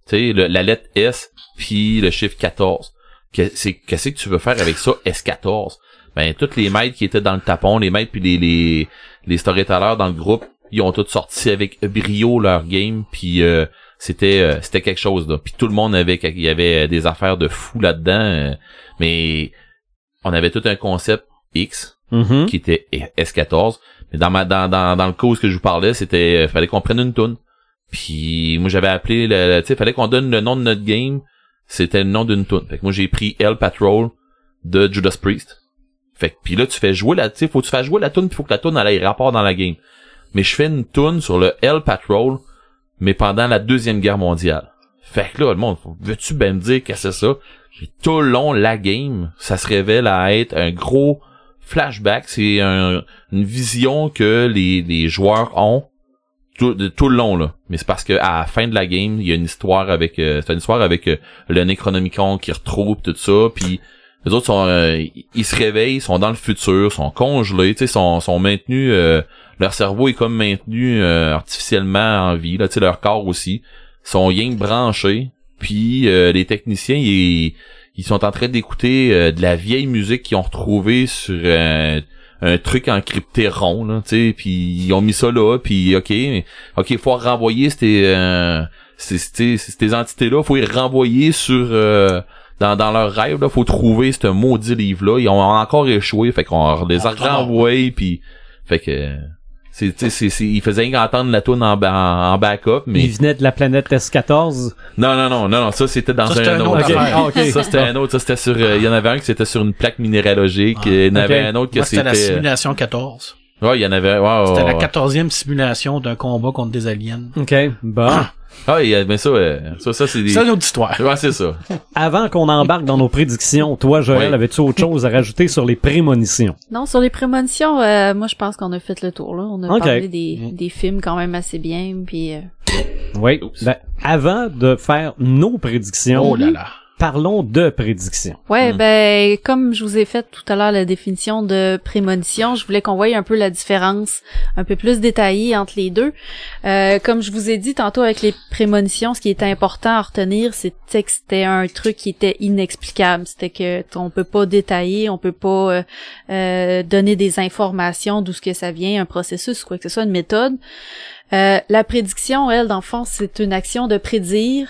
Tu sais, la lettre S puis le chiffre 14. Que- c'est- Qu'est-ce que tu veux faire avec ça, S14? Ben, tous les maîtres qui étaient dans le tapon, les maîtres puis les, les, les storytellers dans le groupe, ils ont tous sorti avec brio leur game, puis euh, c'était euh, c'était quelque chose là. Puis tout le monde avait il y avait des affaires de fou là-dedans, euh, mais on avait tout un concept X Mhm. qui était S14. Mais dans ma dans dans dans le cause que je vous parlais, c'était euh, fallait qu'on prenne une toune. Puis moi j'avais appelé le tu sais fallait qu'on donne le nom de notre game, c'était le nom d'une toune. Fait que moi j'ai pris Hell Patrol de Judas Priest. Fait que puis là tu fais jouer la tu faut que tu fasses jouer la toune, puis faut que la toune elle ait rapport dans la game. Mais je fais une toune sur le Hell Patrol mais pendant la deuxième guerre mondiale. Fait que là le monde veux-tu ben me dire que c'est ça? Tout le long la game, ça se révèle à être un gros flashback, c'est un- une vision que les, les joueurs ont tout le long là. Mais c'est parce que à la fin de la game, il y a une histoire avec euh, c'est une histoire avec euh, le Necronomicon qui retrouve tout ça, puis les autres sont euh, ils se réveillent, sont dans le futur, sont congelés, tu sais, sont sont maintenus euh, leur cerveau est comme maintenu euh, artificiellement en vie, là, tu sais leur corps aussi, sont rien branchés, puis euh, les techniciens ils ils sont en train d'écouter euh, de la vieille musique qu'ils ont retrouvée sur euh, un truc encrypté rond là, tu sais, puis ils ont mis ça là, puis OK, OK, faut renvoyer ces ces, ces, ces entités là, faut les renvoyer sur dans, dans leur rêve là, faut trouver ce maudit livre là, ils ont encore échoué, fait qu'on les a retombe. renvoyés puis fait que c'est tu sais c'est c'est- ils faisaient rien qu'entendre la tune en, en, en backup mais Il venait de la planète S14. non non non non non ça c'était dans Ça, un, c'était un autre. Ah, ok. ça c'était un autre ça c'était sur euh, il y en avait un qui c'était sur une plaque minéralogique Ah, il y en avait un autre que Moi, c'était la c'était simulation 14. ouais il y en avait ouais, C'était ouais, la quatorzième simulation d'un combat contre des aliens. OK. Bon. ah <clears throat> il y a- mais ça euh, ça ça c'est des C'est une autre histoire. ouais c'est ça <laughs> Avant qu'on embarque dans nos prédictions, toi, Joël, Oui. avais-tu autre chose à rajouter sur les prémonitions? Non, sur les prémonitions, euh, moi je pense qu'on a fait le tour là. On a Ok. parlé des, des films quand même assez bien, puis euh, Oui. Ben, avant de faire nos prédictions, Oh là là. Parlons de prédictions. Ouais, Hmm. ben comme je vous ai fait tout à l'heure la définition de prémonition, je voulais qu'on voie un peu la différence un peu plus détaillée entre les deux. Euh, comme je vous ai dit tantôt avec les prémonitions, ce qui était important à retenir, c'était que c'était un truc qui était inexplicable. C'était que on peut pas détailler, on peut pas euh, euh, donner des informations d'où ce que ça vient, un processus, quoi que ce soit, une méthode. Euh, la prédiction, elle, dans le fond, c'est une action de prédire.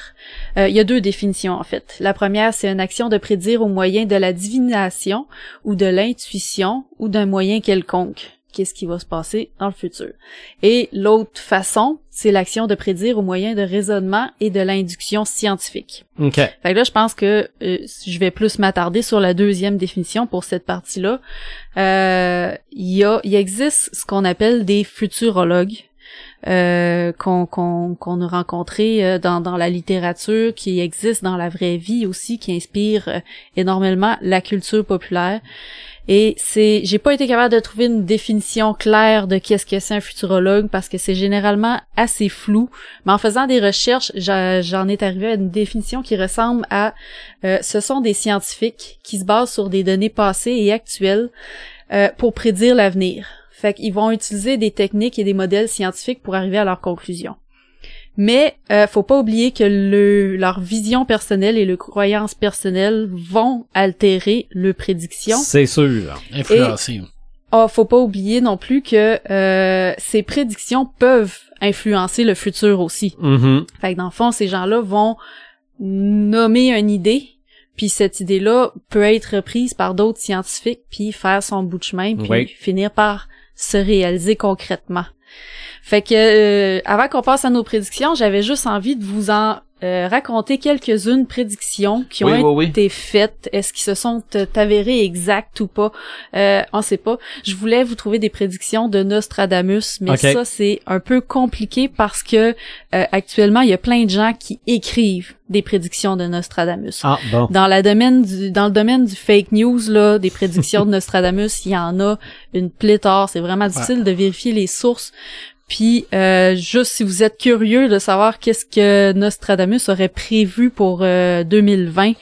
Euh, il y a deux définitions, en fait. La première, c'est une action de prédire au moyen de la divination ou de l'intuition ou d'un moyen quelconque. Qu'est-ce qui va se passer dans le futur? Et l'autre façon, c'est l'action de prédire au moyen de raisonnement et de l'induction scientifique. OK. Fait que là, je pense que euh, je vais plus m'attarder sur la deuxième définition pour cette partie-là. Euh, Il y a, il existe ce qu'on appelle des futurologues. Euh, qu'on a rencontrés euh, dans la littérature, qui existent dans la vraie vie aussi, qui inspirent euh, énormément la culture populaire. Et c'est, j'ai pas été capable de trouver une définition claire de qu'est-ce que c'est un futurologue parce que c'est généralement assez flou. Mais en faisant des recherches, j'en ai arrivé à une définition qui ressemble à, ce sont des scientifiques qui se basent sur des données passées et actuelles pour prédire l'avenir. Fait qu'ils vont utiliser des techniques et des modèles scientifiques pour arriver à leurs conclusions. Mais euh, faut pas oublier que le, leur vision personnelle et leurs croyances personnelles vont altérer leurs prédictions. C'est sûr. Influencé. Ah, faut pas oublier non plus que euh, ces prédictions peuvent influencer le futur aussi. Mhm. Fait que dans le fond, ces gens-là vont nommer une idée, puis cette idée-là peut être reprise par d'autres scientifiques, puis faire son bout de chemin, puis Oui. finir par se réaliser concrètement. Fait que euh, avant qu'on passe à nos prédictions, j'avais juste envie de vous en euh, raconter quelques-unes prédictions qui ont Oui, oui, oui. été faites. Est-ce qu'ils se sont euh, avérées exactes ou pas? Euh, On sait pas. Je voulais vous trouver des prédictions de Nostradamus, mais ça c'est un peu compliqué parce que euh, actuellement il y a plein de gens qui écrivent des prédictions de Nostradamus. Ah, bon. Dans la domaine du dans le domaine du fake news là, des prédictions de <laughs> Nostradamus, il y en a une pléthore. C'est vraiment difficile de vérifier les sources. Puis euh, juste si vous êtes curieux de savoir qu'est-ce que Nostradamus aurait prévu pour euh, 2020,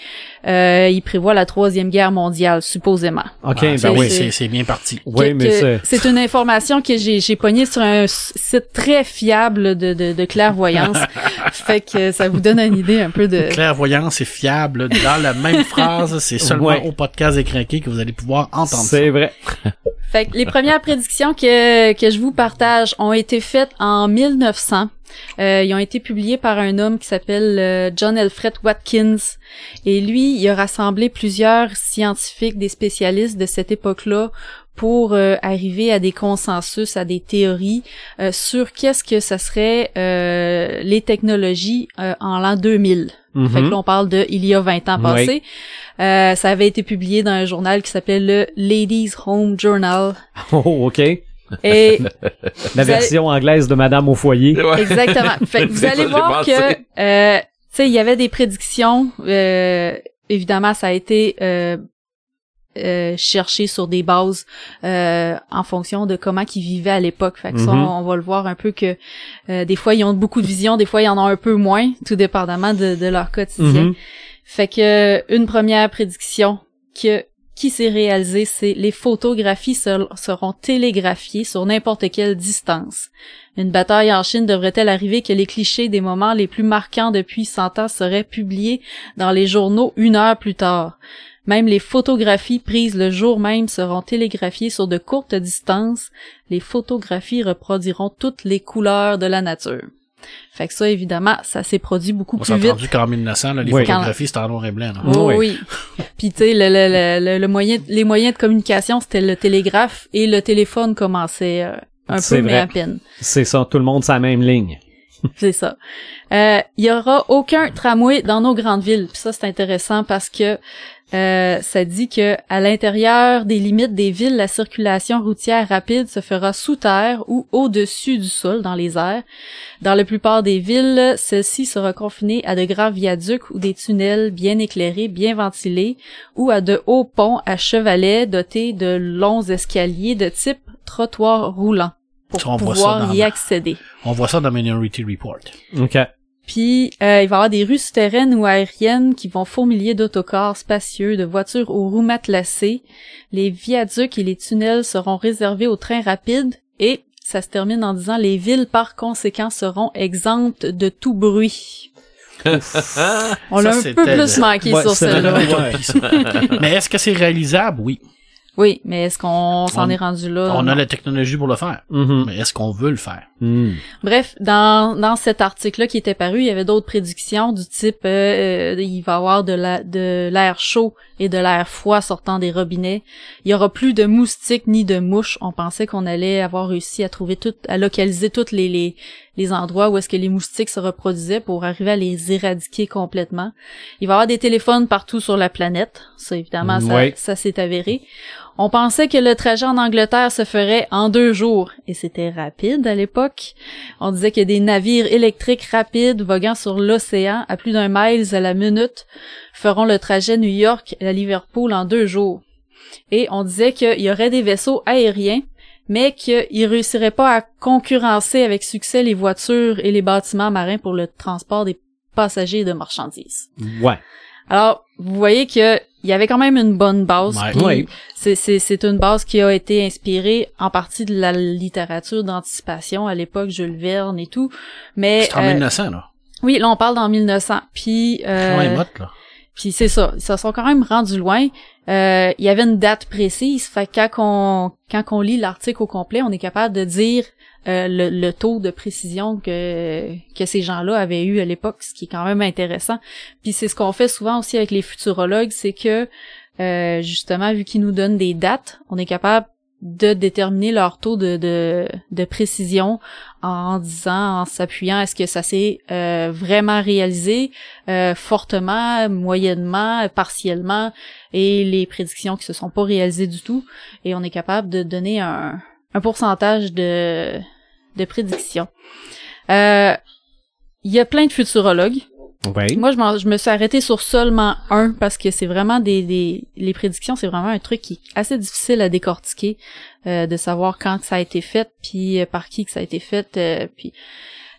euh, il prévoit la troisième guerre mondiale supposément. OK, Ah, ben c'est- oui. c'est c'est bien parti. Oui, mais c'est... c'est une information que j'ai j'ai pognée sur un site très fiable de, de, de clairvoyance. <laughs> fait que ça vous donne une idée un peu de Clairvoyance et fiable dans la même <laughs> phrase. C'est seulement Ouais. au podcast écrinqué que vous allez pouvoir entendre ça. C'est vrai. Fait que les premières prédictions que, que je vous partage ont été faites en 1900. Euh, ils ont été publiées par un homme qui s'appelle euh, John Alfred Watkins. Et lui, il a rassemblé plusieurs scientifiques, des spécialistes de cette époque-là pour euh, arriver à des consensus, à des théories euh, sur qu'est-ce que ça serait euh, les technologies euh, en l'an 2000. Mhm. Fait que là, on parle de il y a 20 ans Oui. passés. Euh, ça avait été publié dans un journal qui s'appelait le Ladies Home Journal. <laughs> Oh, OK. Et <laughs> La version anglaise de Madame au foyer. Ouais. <laughs> exactement. Fait que <laughs> vous allez voir que, euh, tu sais, il y avait des prédictions. euh, évidemment, ça a été euh, euh, chercher sur des bases euh, en fonction de comment ils vivaient à l'époque. Fait que ça, Mhm. on, on va le voir un peu que euh, des fois ils ont beaucoup de vision, des fois ils en ont un peu moins, tout dépendamment de, de leur quotidien. Mhm. Fait que une première prédiction que qui s'est réalisée, c'est les photographies ser- seront télégraphiées sur n'importe quelle distance. Une bataille en Chine devrait-elle arriver que les clichés des moments les plus marquants depuis 100 ans seraient publiés dans les journaux une heure plus tard? Même les photographies prises le jour même seront télégraphiées sur de courtes distances. Les photographies reproduiront toutes les couleurs de la nature. Fait que ça, évidemment, ça s'est produit beaucoup On plus s'est vite. entendu qu'en 1900, là, les Oui. photographies, c'était en noir et blanc. là. Oh, Oui. oui. Puis tu sais, le, le, le, le- le moyen, les moyens de communication, c'était le télégraphe et le téléphone commençait euh, un peu, mais à peine. C'est ça, tout le monde sur la même ligne. <laughs> C'est ça. Euh, Il y aura aucun tramway dans nos grandes villes. Puis ça, c'est intéressant parce que euh, ça dit que à l'intérieur des limites des villes, la circulation routière rapide se fera sous terre ou au-dessus du sol, dans les airs. Dans la plupart des villes, celle-ci sera confinée à de grands viaducs ou des tunnels bien éclairés, bien ventilés, ou à de hauts ponts à chevalets dotés de longs escaliers de type trottoir roulant pour Ça, on voit ça pouvoir dans y accéder. On voit ça dans Minority Report. OK. Puis euh, il va y avoir des rues souterraines ou aériennes qui vont fourmiller d'autocars spacieux, de voitures aux roues matelassées. Les viaducs et les tunnels seront réservés aux trains rapides et ça se termine en disant les villes par conséquent seront exemptes de tout bruit. <laughs> On l'a un peu plus manqué Ouais, sur celle-là. <laughs> Mais est-ce que c'est réalisable? Oui. Oui, mais est-ce qu'on s'en est rendu là? On a la technologie pour le faire. Mhm. Mais est-ce qu'on veut le faire? Mm. Bref, dans, dans cet article-là qui était paru, il y avait d'autres prédictions du type euh, euh, il va y avoir de la de l'air chaud et de l'air froid sortant des robinets. Il y aura plus de moustiques ni de mouches. On pensait qu'on allait avoir réussi à trouver tout, à localiser tous les, les les endroits où est-ce que les moustiques se reproduisaient pour arriver à les éradiquer complètement. Il va y avoir des téléphones partout sur la planète. Ça, évidemment, ça, Ouais. ça s'est avéré. On pensait que le trajet en Angleterre se ferait en deux jours, et c'était rapide à l'époque. On disait que des navires électriques rapides voguant sur l'océan à plus d'un miles à la minute feront le trajet New York à Liverpool en deux jours. Et on disait qu'il y aurait des vaisseaux aériens, mais qu'ils réussiraient pas à concurrencer avec succès les voitures et les bâtiments marins pour le transport des passagers et de marchandises. Ouais. Alors, vous voyez que il y avait quand même une bonne base. Ouais. c'est, c'est, c'est une base qui a été inspirée en partie de la littérature d'anticipation à l'époque, Jules Verne et tout. Mais C'est en euh, 1900, là. oui, là on parle dans 1900. Puis euh, là. puis c'est ça, ils se sont quand même rendus loin. Euh, Il y avait une date précise, fait que quand on quand on lit l'article au complet, on est capable de dire euh, le, le taux de précision que que ces gens-là avaient eu à l'époque, ce qui est quand même intéressant. Puis c'est ce qu'on fait souvent aussi avec les futurologues, c'est que euh, justement vu qu'ils nous donnent des dates, on est capable de déterminer leur taux de, de, de précision en disant, en s'appuyant, est-ce que ça s'est euh, vraiment réalisé euh, fortement, moyennement, partiellement, et les prédictions qui se sont pas réalisées du tout. Et on est capable de donner un, un pourcentage de, de prédictions. Euh, Il y a plein de futurologues. Ouais. Moi, je, me suis arrêtée sur seulement un parce que c'est vraiment des, des les prédictions, c'est vraiment un truc qui est assez difficile à décortiquer, euh, de savoir quand que ça a été fait, puis euh, par qui que ça a été fait, euh, puis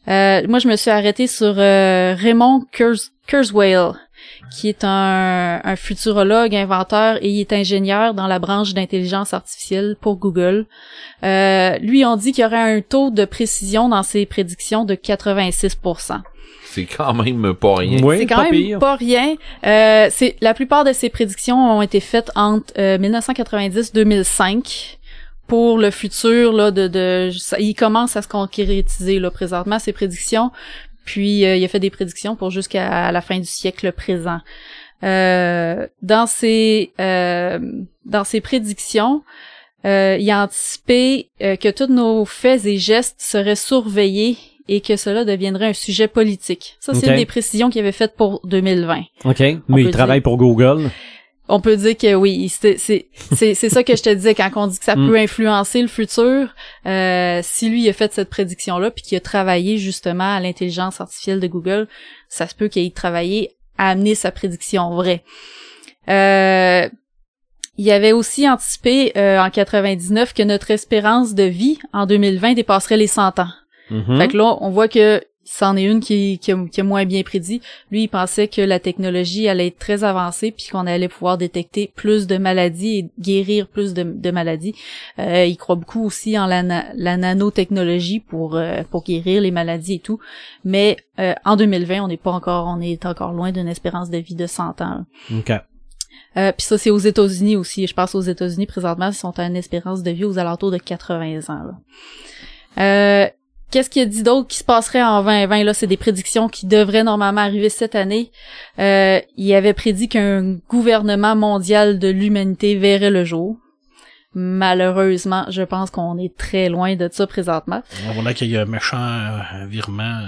euh, moi je me suis arrêtée sur euh, Raymond Kurzweil, qui est un, un futurologue, inventeur et il est ingénieur dans la branche d'intelligence artificielle pour Google. Euh, lui, on dit qu'il y aurait un taux de précision dans ses prédictions de 86%. C'est quand même pas rien. Oui, c'est quand pas même pire. pas rien. Euh, c'est la plupart de ces prédictions ont été faites entre euh, 1990-2005 pour le futur là de de ça, il commence à se concrétiser là présentement ces prédictions. Puis euh, il a fait des prédictions pour jusqu'à la fin du siècle présent. Euh, dans ces euh, dans ces prédictions, euh, il a anticipé que tous nos faits et gestes seraient surveillés et que cela deviendrait un sujet politique. Ça, c'est une des précisions qu'il avait faites pour 2020. OK. On Mais il travaille dire- pour Google. On peut dire que oui, c'est c'est c'est c'est ça que je te disais quand on dit que ça Mm. peut influencer le futur. Euh, si lui a fait cette prédiction là puis qu'il a travaillé justement à l'intelligence artificielle de Google, ça se peut qu'il ait travaillé à amener sa prédiction vraie. Euh, il avait aussi anticipé euh, en 99 que notre espérance de vie en 2020 dépasserait les 100 ans. Mhm. Fait que là, on voit que c'en est une qui, qui, a, qui a moins bien prédit. Lui, il pensait que la technologie allait être très avancée puis qu'on allait pouvoir détecter plus de maladies et guérir plus de, de maladies. Euh, il croit beaucoup aussi en la, la nanotechnologie pour euh, pour guérir les maladies et tout. Mais euh, en 2020, on n'est pas encore, on est encore loin d'une espérance de vie de 100 ans. OK. Euh, puis ça, c'est aux États-Unis aussi. Je pense aux États-Unis présentement, ils sont à une espérance de vie aux alentours de 80 ans. là. Euh, Qu'est-ce qu'il a dit d'autre qui se passerait en 2020? Là, c'est des prédictions qui devraient normalement arriver cette année. Euh, il avait prédit qu'un gouvernement mondial de l'humanité verrait le jour. Malheureusement, je pense qu'on est très loin de ça présentement. Voilà qu'il y a un méchant euh, virement.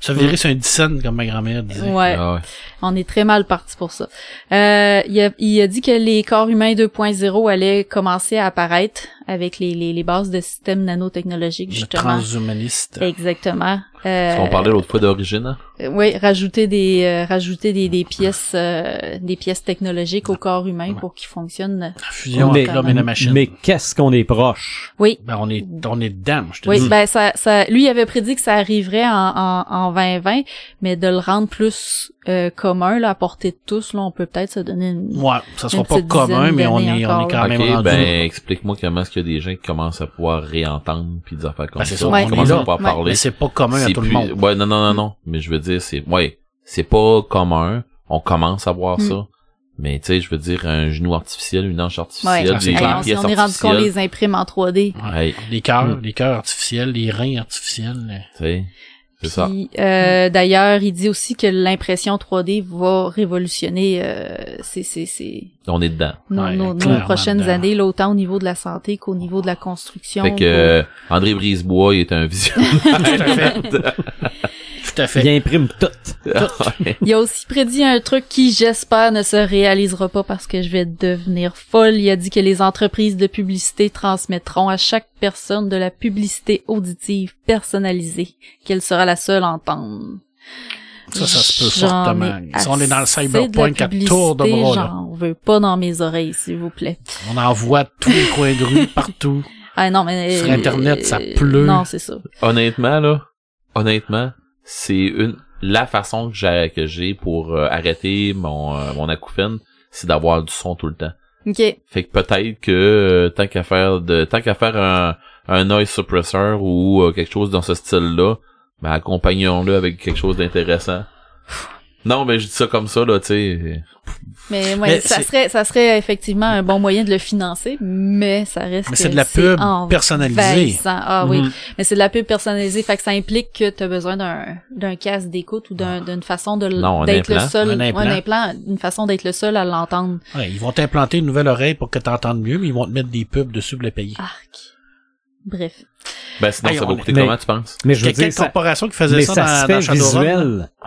Ça virait sur un 10 cents, comme ma grand-mère disait. Ouais. Ah ouais. On est très mal parti pour ça. Euh, il, a, il a dit que les corps humains 2.0 allaient commencer à apparaître avec les, les, les bases de systèmes nanotechnologiques, Le justement. transhumaniste. Exactement. Euh, Parce qu'on parlait l'autre fois d'origine, hein? Oui, rajouter des euh, rajouter des, des pièces euh, des pièces technologiques au corps humain pour qu'il fonctionne. La fusion mais, l'homme et la machine. mais qu'est-ce qu'on est proche? Oui. Ben, on est, on est dedans, je te Oui, dis. ben ça, ça, lui il avait prédit que ça arriverait en, en, en 2020, mais de le rendre plus euh, commun, là, à portée de tous, là, on peut peut-être se donner une. Ouais, ça sera Une pas petite commun, mais on est, on est encore, quand même ok, rendu. ben explique-moi comment est-ce qu'il y a des gens qui commencent à pouvoir réentendre puis des affaires comme Ben, c'est ça. ça, Ouais. Ils on commencent est à pouvoir Ouais. parler. mais c'est pas commun à tout plus- le monde. Ouais, non, non, non, non. Mais je veux dire, c'est, ouais, c'est pas commun. On commence à voir Mm. ça. Mais tu sais, je veux dire, un genou artificiel, une hanche Ouais. artificielle, des Hey, on, pièces on est rendu qu'on les imprime en 3D. Ouais. Hey, Les cœurs, Mm. les cœurs artificiels, les reins artificiels. tu sais, c'est ça. Puis, euh, d'ailleurs, il dit aussi que l'impression 3D va révolutionner euh, c'est c'est c'est On est dedans. nos, Ouais, nos- prochaines dedans. années, là, autant au niveau de la santé qu'au niveau de la construction. Fait que euh, André Brisebois, il est un visionnaire. <laughs> Tout à fait. Tout à fait. Il imprime tout. <laughs> Ouais. Il a aussi prédit un truc qui, j'espère, ne se réalisera pas parce que je vais devenir folle. Il a dit que les entreprises de publicité transmettront à chaque personne de la publicité auditive personnalisée, qu'elle sera la seule à entendre. Ça, ça se peut fortement. Si on est dans le cyberpunk à tour de bras, là. J'en veux pas dans mes oreilles, s'il vous plaît. On en voit tous les coins de rue, partout. <laughs> Ah non, mais... Sur Internet, ça euh, pleut. Non, c'est ça. Honnêtement, là, honnêtement, c'est une, la façon que j'ai, que j'ai pour euh, arrêter mon, euh, mon acouphène, c'est d'avoir du son tout le temps. OK. Fait que peut-être que euh, tant qu'à faire de tant qu'à faire un, un noise suppressor ou euh, quelque chose dans ce style-là, ben accompagnons-le avec quelque chose d'intéressant. Non, mais je dis ça comme ça là, tu sais. Mais, ouais, Mais ça serait, ça serait effectivement un bon moyen de le financer, mais ça reste Mais c'est de la pub personnalisée. Ah oui, Mhm. mais c'est de la pub personnalisée, fait que ça implique que tu as besoin d'un d'un casque d'écoute ou d'un- d'une façon de d'être le seul, Un ouais, implant. un implant, une façon d'être le seul à l'entendre. Ouais, ils vont t'implanter une nouvelle oreille pour que t'entendes mieux, mais ils vont te mettre des pubs dessus pour le payer. Arc. Bref. Ben sinon ça va coûter mais- comment tu penses? Mais je veux dire, ça, corporation qui faisait mais ça, ça, dans, se dans fait là. visuel. <laughs>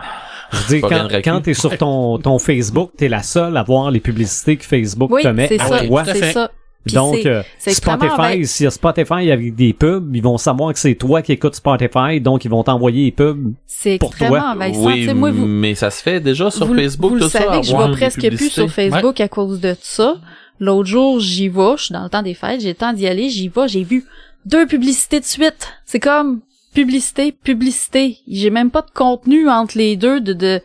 Je veux dire, quand, quand t'es sur ton, ton Facebook, t'es la seule à voir les publicités que Facebook Oui, te met c'est à ça, c'est fait. ça. Puis Donc, c'est- euh, c'est extrêmement Spotify, envahi- s'il y a Spotify avec des pubs, ils vont savoir que c'est toi qui écoutes Spotify, donc ils vont t'envoyer les pubs. c'est pour extrêmement toi. Oui, moi, vous, mais ça se fait déjà sur vous, Facebook vous tout le ça. savez que je vais presque plus sur Facebook à cause de ça. L'autre jour, j'y vais, je suis dans le temps des fêtes, j'ai le temps d'y aller, j'y vais, j'ai vu deux publicités de suite. C'est comme publicité, publicité. J'ai même pas de contenu entre les deux de, de...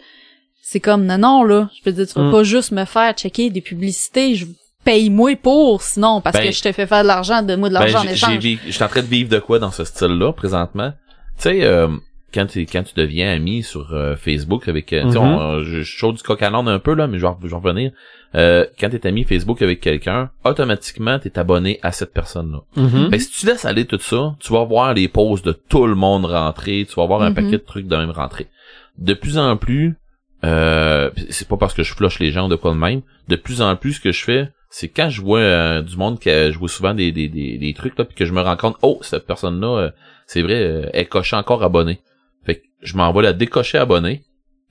c'est comme non non là, je peux dire tu vas Mm. pas juste me faire checker des publicités, je paye moi pour sinon parce Ben, que je te fais faire de l'argent, de moi de Ben, l'argent en j'ai- j'ai échange. je suis en train de vivre de quoi dans ce style-là présentement? Tu sais, euh, quand tu quand tu deviens ami sur euh, Facebook avec, euh, tu sais, Mhm. on- je, je saute du coq à un peu là, mais je vais, en- je vais en revenir. Euh, quand t'es ami Facebook avec quelqu'un, automatiquement t'es abonné à cette personne-là. Fait que si tu laisses aller tout ça, tu vas voir les posts de tout le monde rentrer, tu vas voir un Mhm. paquet de trucs de même rentrer. De plus en plus, euh, c'est pas parce que je flush les gens de quoi de même, de plus en plus ce que je fais, c'est quand je vois euh, du monde qui a- je vois souvent des, des, des, des trucs là, puis que je me rends compte, oh cette personne là, c'est vrai, euh, elle coche encore abonné. Fait que je m'envoie la décocher abonné,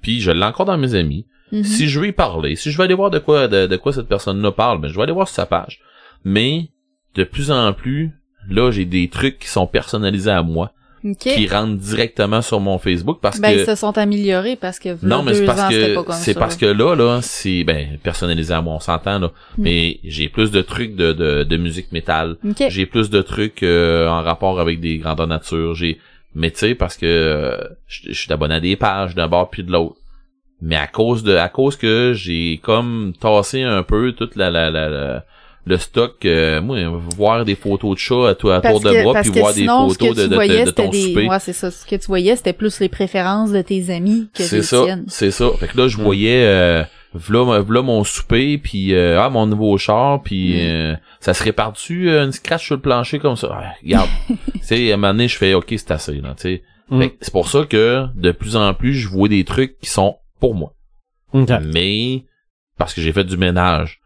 puis je l'ai encore dans mes amis. Mhm. Si je veux y parler, si je veux aller voir de quoi de, de quoi cette personne-là parle, ben je vais aller voir sur sa page. Mais de plus en plus, là j'ai des trucs qui sont personnalisés à moi. Ok. qui rentrent directement sur mon Facebook parce Ben, que ils se sont améliorés parce que non mais c'est parce que c'est parce que là là c'est ben personnalisé à moi on s'entend là Mm. mais j'ai plus de trucs de de, de musique métal Ok. j'ai plus de trucs euh, en rapport avec des grandeurs nature j'ai mais tu sais parce que euh, je je suis abonné à des pages d'un bord puis de l'autre mais à cause de à cause que j'ai comme tassé un peu toute la la la, la- le stock euh, moi voir des photos de chats à, toi à tour de que, bras parce puis que voir des sinon, photos de, tu de, voyais, de, de c'était ton des, souper ouais, c'est ça. Ce que tu voyais, c'était plus les préférences de tes amis que C'est des ça, tiennes. c'est ça. Fait que là, je voyais, euh, v'là, v'là mon souper, puis euh, ah, mon nouveau char, puis Mm. euh, ça se répare-tu euh, une scratch sur le plancher comme ça? Ah, regarde, <laughs> tu sais, à un moment donné, je fais, OK, c'est assez, là, tu sais. Mm. Fait que C'est pour ça que, de plus en plus, je vois des trucs qui sont pour moi. Mais, parce que j'ai fait du ménage.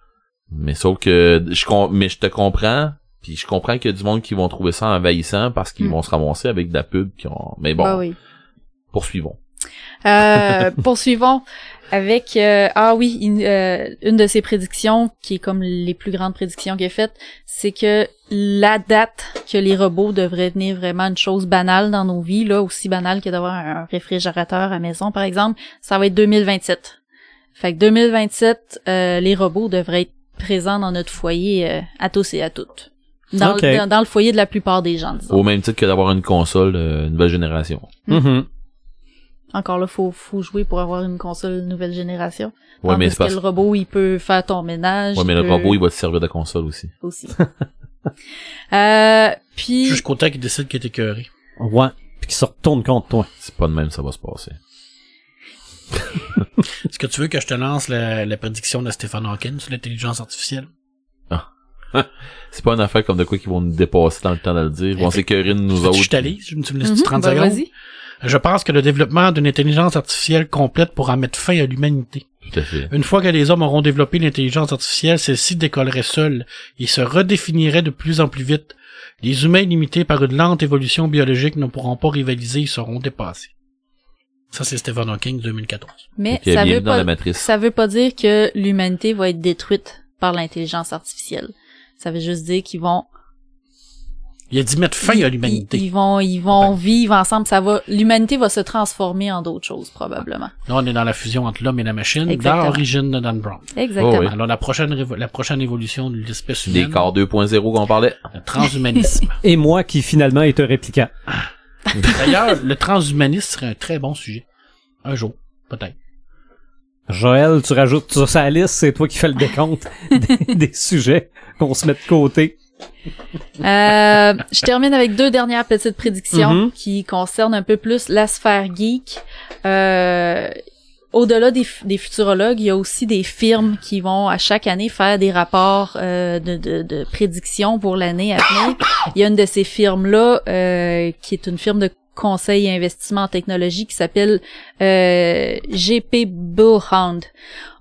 Mais sauf que, je com- mais je te comprends, puis je comprends qu'il y a du monde qui vont trouver ça envahissant parce qu'ils Mm. vont se ramasser avec de la pub qui ont... Mais bon, Ah oui. poursuivons. Euh, <laughs> poursuivons avec euh, ah oui une, euh, une de ses prédictions qui est comme les plus grandes prédictions qu'il a faites c'est que la date que les robots devraient devenir vraiment une chose banale dans nos vies là aussi banale que d'avoir un réfrigérateur à maison par exemple ça va être 2027 fait que 2027 euh, les robots devraient être présents dans notre foyer euh, à tous et à toutes dans, le, dans, dans le foyer de la plupart des gens disons. Au même titre que d'avoir une console euh, nouvelle génération. Mhm. Encore là faut faut jouer pour avoir une console nouvelle génération Ouais, mais c'est que parce le robot, il peut faire ton ménage. Ouais, mais le robot, il va te servir de console aussi. aussi. <laughs> euh, puis Jusqu'au temps qu'il décide qu'il est écœuré. Ouais. Puis qui se retourne contre toi. C'est pas de même, ça va se passer. <laughs> Est-ce que tu veux que je te lance la, la prédiction de Stephen Hawking sur l'intelligence artificielle? <laughs> C'est pas une affaire comme de quoi qu'ils vont nous dépasser dans le temps de le dire. Ils vont s'écœurer de nous Tu veux que autres. Je t'allise, tu me laisses Mhm, 30 ben, secondes? vas-y. Je pense que le développement d'une intelligence artificielle complète pourra mettre fin à l'humanité. Tout à fait. Une fois que les hommes auront développé l'intelligence artificielle, celle-ci décollerait seule et se redéfinirait de plus en plus vite. Les humains limités par une lente évolution biologique ne pourront pas rivaliser, ils seront dépassés. Ça, c'est Stephen Hawking 2014. Mais ça veut dans la pas, ça veut pas dire que l'humanité va être détruite par l'intelligence artificielle. Ça veut juste dire qu'ils vont Il a dit mettre fin à l'humanité. Ils, ils vont, ils vont vivre ensemble. Ça va, l'humanité va se transformer en d'autres choses probablement. Là, on est dans la fusion entre l'homme et la machine, Exactement. dans l'origine de Dan Brown. Exactement. Oh oui. Alors, la prochaine, la prochaine évolution de l'espèce Des humaine, corps 2.0 qu'on parlait. le transhumanisme. <laughs> Et moi qui finalement est un répliquant. <laughs> D'ailleurs, le transhumanisme serait un très bon sujet. Un jour, peut-être. Joël, tu rajoutes ça sur la liste, c'est toi qui fais le décompte <laughs> des, des sujets qu'on se met de côté. <laughs> Euh, je termine avec deux dernières petites prédictions Mhm. qui concernent un peu plus la sphère geek. Euh, au-delà des, futurologues, il y a aussi des firmes qui vont à chaque année faire des rapports euh, de, de, de prédictions pour l'année à venir. Il y a une de ces firmes-là euh, qui est une firme de conseil et investissement en technologie qui s'appelle euh, GP Bullhound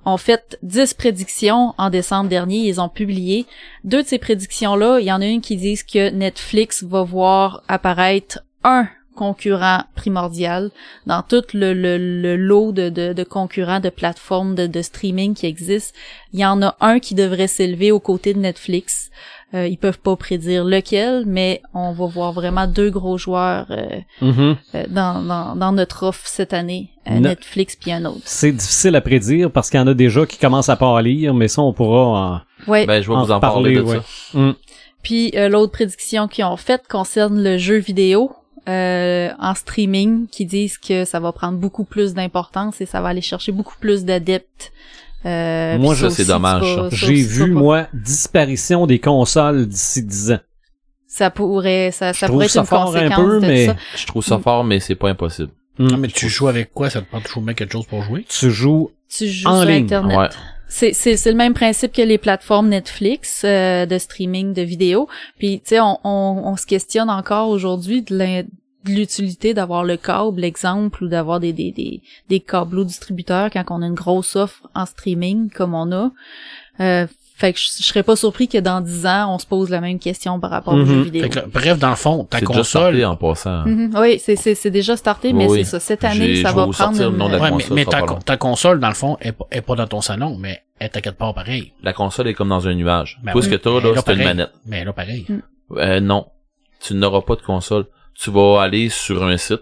ont fait 10 prédictions en décembre dernier, ils ont publié. Deux de ces prédictions-là, il y en a une qui disent que Netflix va voir apparaître un concurrent primordial dans tout le, le, le lot de, de, de concurrents de plateformes de streaming qui existent. Il y en a un qui devrait s'élever aux côtés de Netflix. Euh, ils peuvent pas prédire lequel, mais on va voir vraiment deux gros joueurs euh, Mhm. euh, dans, dans, dans notre offre cette année, euh, Ne- Netflix puis un autre. C'est difficile à prédire parce qu'il y en a déjà qui commencent à pâlir, mais ça, on pourra Ouais. Ben, je vais en, vous en parler. parler de ouais. ça. Mm. Puis euh, l'autre prédiction qu'ils ont faite concerne le jeu vidéo euh, en streaming, qui disent que ça va prendre beaucoup plus d'importance et ça va aller chercher beaucoup plus d'adeptes. Euh, Moi, je- ça c'est dommage. J'ai vu, pas- moi, disparition des consoles d'ici 10 ans. Ça pourrait, ça, ça pourrait être ça une fort un peu, de mais- ça. Je trouve ça fort, mais c'est pas impossible. Mm. Non, mais tu joues avec quoi? Ça te prend toujours bien quelque chose pour jouer? Tu joues Tu joues En sur ligne, Internet. Ouais. C'est, c'est, c'est le même principe que les plateformes Netflix euh, de streaming de vidéos. Puis, tu sais, on, on, on se questionne encore aujourd'hui de l'in- de l'utilité d'avoir le câble, exemple, ou d'avoir des, des, des, des câbleaux distributeurs quand on a une grosse offre en streaming comme on a. Euh, fait que je, je serais pas surpris que dans 10 ans, on se pose la même question par rapport aux Mhm. jeux vidéo. Fait que là, bref, dans le fond, ta C'est déjà console... sorti en passant. Mhm. Oui, c'est, c'est, c'est déjà starté, mais Oui. c'est ça. Cette année, ça va prendre le une... nom de la Ouais, mais, console, ta, pas console, dans le fond, est pas, est pas dans ton salon, mais elle est à quelque part pareil. La console est comme dans un nuage. Ben Tout ce oui. que t'as, Mais là, c'est une pareil. manette. Mais là, pareil. Mm. Euh, non. Tu n'auras pas de console. Tu vas aller sur un site,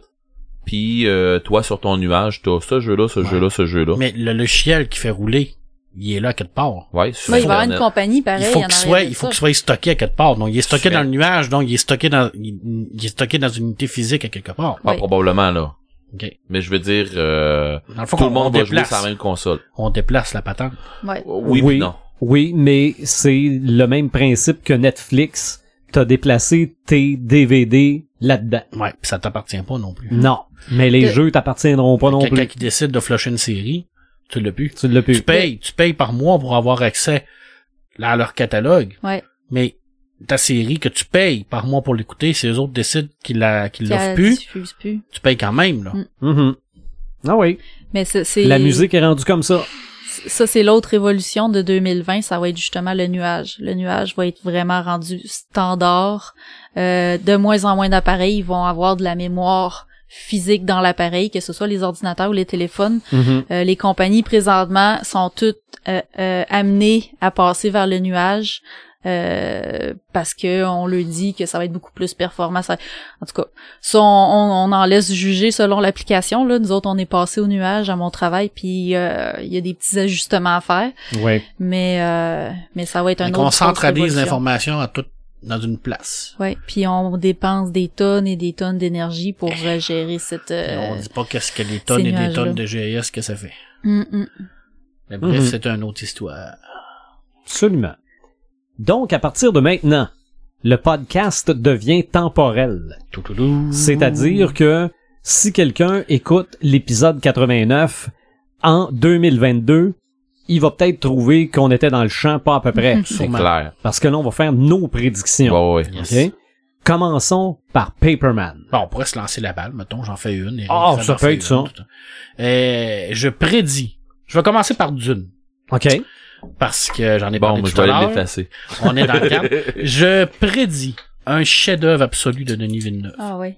puis euh, toi sur ton nuage, t'as ce jeu-là, ce Ouais. jeu-là, ce jeu-là. Mais le logiciel qui fait rouler, il est là quelque part. Ouais, sur Ouais, il va y avoir une compagnie pareil. il faut qu'il soit, il faut qu'il soit stocké à quelque part. Donc, il est stocké dans le nuage, donc il est stocké dans, il, il est stocké dans une unité physique à quelque part. Ah, Ouais. probablement là. Ok. Mais je veux dire, euh, Dans le fond, tout le on, monde on va jouer déplace, sur la même console. on déplace la patente. Ouais. Oui, Oui. non. Oui, mais c'est le même principe que Netflix. T'as déplacé tes DVD là-dedans. Ouais, pis ça t'appartient pas non plus. Non. Mais les jeux t'appartiendront pas non Quelqu'un plus. qui décide de flusher une série, tu l'as plus. Tu l'as Tu pu. payes, tu payes par mois pour avoir accès à leur catalogue. Ouais. Mais ta série que tu payes par mois pour l'écouter, si les autres décident qu'ils la, qu'ils l'offrent plus, plus. tu payes quand même, là. Mm. Mhm. Ah oui. Mais c'est, c'est- La musique est rendue comme ça. Ça c'est l'autre évolution de 2020, ça va être justement le nuage. Le nuage va être vraiment rendu standard. Euh, de moins en moins d'appareils vont avoir de la mémoire physique dans l'appareil, que ce soit les ordinateurs ou les téléphones. Mhm. Euh, les compagnies présentement sont toutes euh, euh, amenées à passer vers le nuage. Euh, parce que on le dit que ça va être beaucoup plus performant. Ça- En tout cas, ça, on, on- on en laisse juger selon l'application. Là, nous autres, on est passé au nuage à mon travail, puis euh, il y a des petits ajustements à faire, Ouais. mais euh, mais ça va être un Donc, autre. on centralise l'information à tout, dans une place. Ouais, puis on dépense des tonnes et des tonnes d'énergie pour euh, gérer cette. Et euh, on dit pas qu'est-ce que les tonnes et des tonnes de GIS que ça fait. hum, hum. Mais bref, Mhm. c'est une autre histoire. Absolument. Donc, à partir de maintenant, le podcast devient temporel. C'est-à-dire que si quelqu'un écoute l'épisode 89 en 2022, il va peut-être trouver qu'on était dans le champ pas à peu près. <laughs> C'est clair. parce que là, on va faire nos prédictions. Yes. OK? Commençons par Paperman. Bon, on pourrait se lancer la balle, mettons, j'en fais une. Ah, en ça fait peut être ça. Euh, je prédis. Je vais commencer par Dune. OK? Parce que j'en ai Bon, parlé moi, je tout à vais aller l'heure. l'effacer. On est dans le <laughs> cadre. Je prédis un chef-d'œuvre absolu de Denis Villeneuve Ah ouais.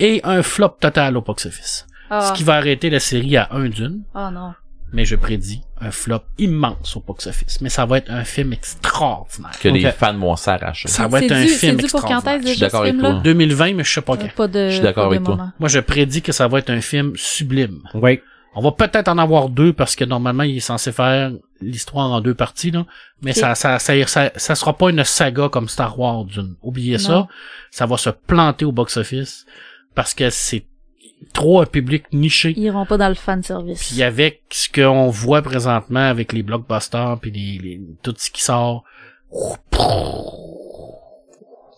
et un flop total au box-office. Ah, Ce qui va arrêter la série à un Dune, ah non. mais je prédis un flop immense au box-office. Mais ça va être un film extraordinaire. Que les fans vont s'arracher. Ça va être un dû- film extraordinaire. Je suis d'accord avec toi. 2020, mais je sais pas Euh, quand. Pas de. Je suis d'accord avec toi. moment. Moi, je prédis que ça va être un film sublime. Oui. On va peut-être en avoir deux parce que normalement, il est censé faire l'histoire en deux parties, là. Mais ça, ça, ça, ça, ça sera pas une saga comme Star Wars d'une. Oubliez ça. Non. Ça va se planter au box-office parce que c'est trop un public niché. Ils iront pas dans le fan service. Puis avec ce qu'on voit présentement avec les blockbusters puis les, les, tout ce qui sort.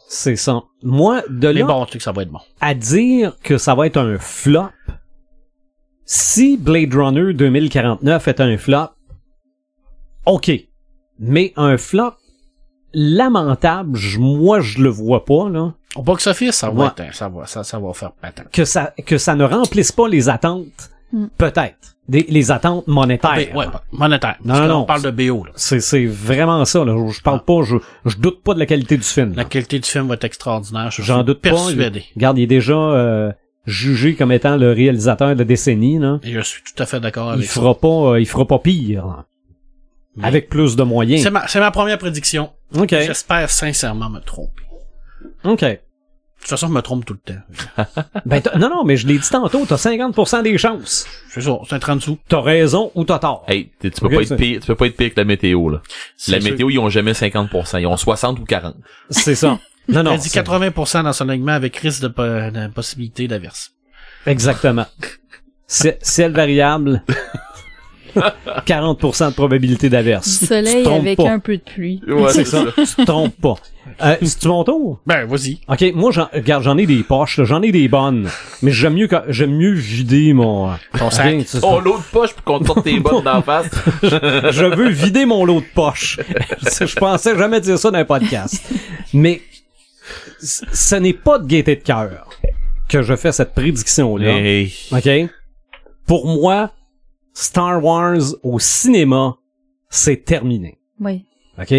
C'est ça. Moi, de Mais là bon, tu sais que ça va être bon. à dire que ça va être un flop, si Blade Runner 2049 est un flop, ok. Mais un flop lamentable, je- moi je le vois pas, là. Au box-office, ça va Ouais. être, ça va, ça, ça va faire patate. Que ça, que ça ne remplisse pas les attentes, Hmm. peut-être. Des- les attentes monétaires. Ouais, monétaire. Non, Parce que là, non, on parle de BO, là. C'est, c'est vraiment ça, là. Je parle pas, je, je doute pas de la qualité du film. La là. qualité du film va être extraordinaire. Je J'en suis doute persuadé. pas. Regarde, il est déjà euh, jugé comme étant le réalisateur de la décennie, là. Et je suis tout à fait d'accord il avec ça. fera pas euh, il fera pas pire là. Mais- avec plus de moyens C'est ma, première prédiction. ok J'espère sincèrement me tromper. ok De toute façon, je me trompe tout le temps. <laughs> ben non non mais je l'ai dit tantôt t'as 50% des chances C'est ça, c'est un 30 sous. t'as raison ou t'as tort Hey, tu peux pas être pire, tu peux pas être pire que la météo, là. La sûr. météo, ils ont jamais 50%. Ils ont 60 ou 40. c'est ça <laughs> non non Elle dit c'est- 80% dans son alignement avec risque de, po- de possibilité d'averse. exactement C'est- ciel variable <laughs> 40% de probabilité d'averse Du soleil trompes avec pas. un peu de pluie. Ouais, c'est <laughs> ça tu te trompes pas euh, c'est mon tour? Ben, vas-y. ok moi j'en regarde j'en ai des poches là, j'en ai des bonnes mais j'aime mieux quand- j'aime mieux vider mon Ton sac. Oh, l'autre poche pour qu'on te sorte tes bottes d'en face. je veux vider mon lot de poche. <laughs> je pensais jamais dire ça dans un podcast. Mais ce n'est pas de gaieté de cœur que je fais cette prédiction-là. Hey. OK? Pour moi, Star Wars au cinéma, c'est terminé. Oui. OK?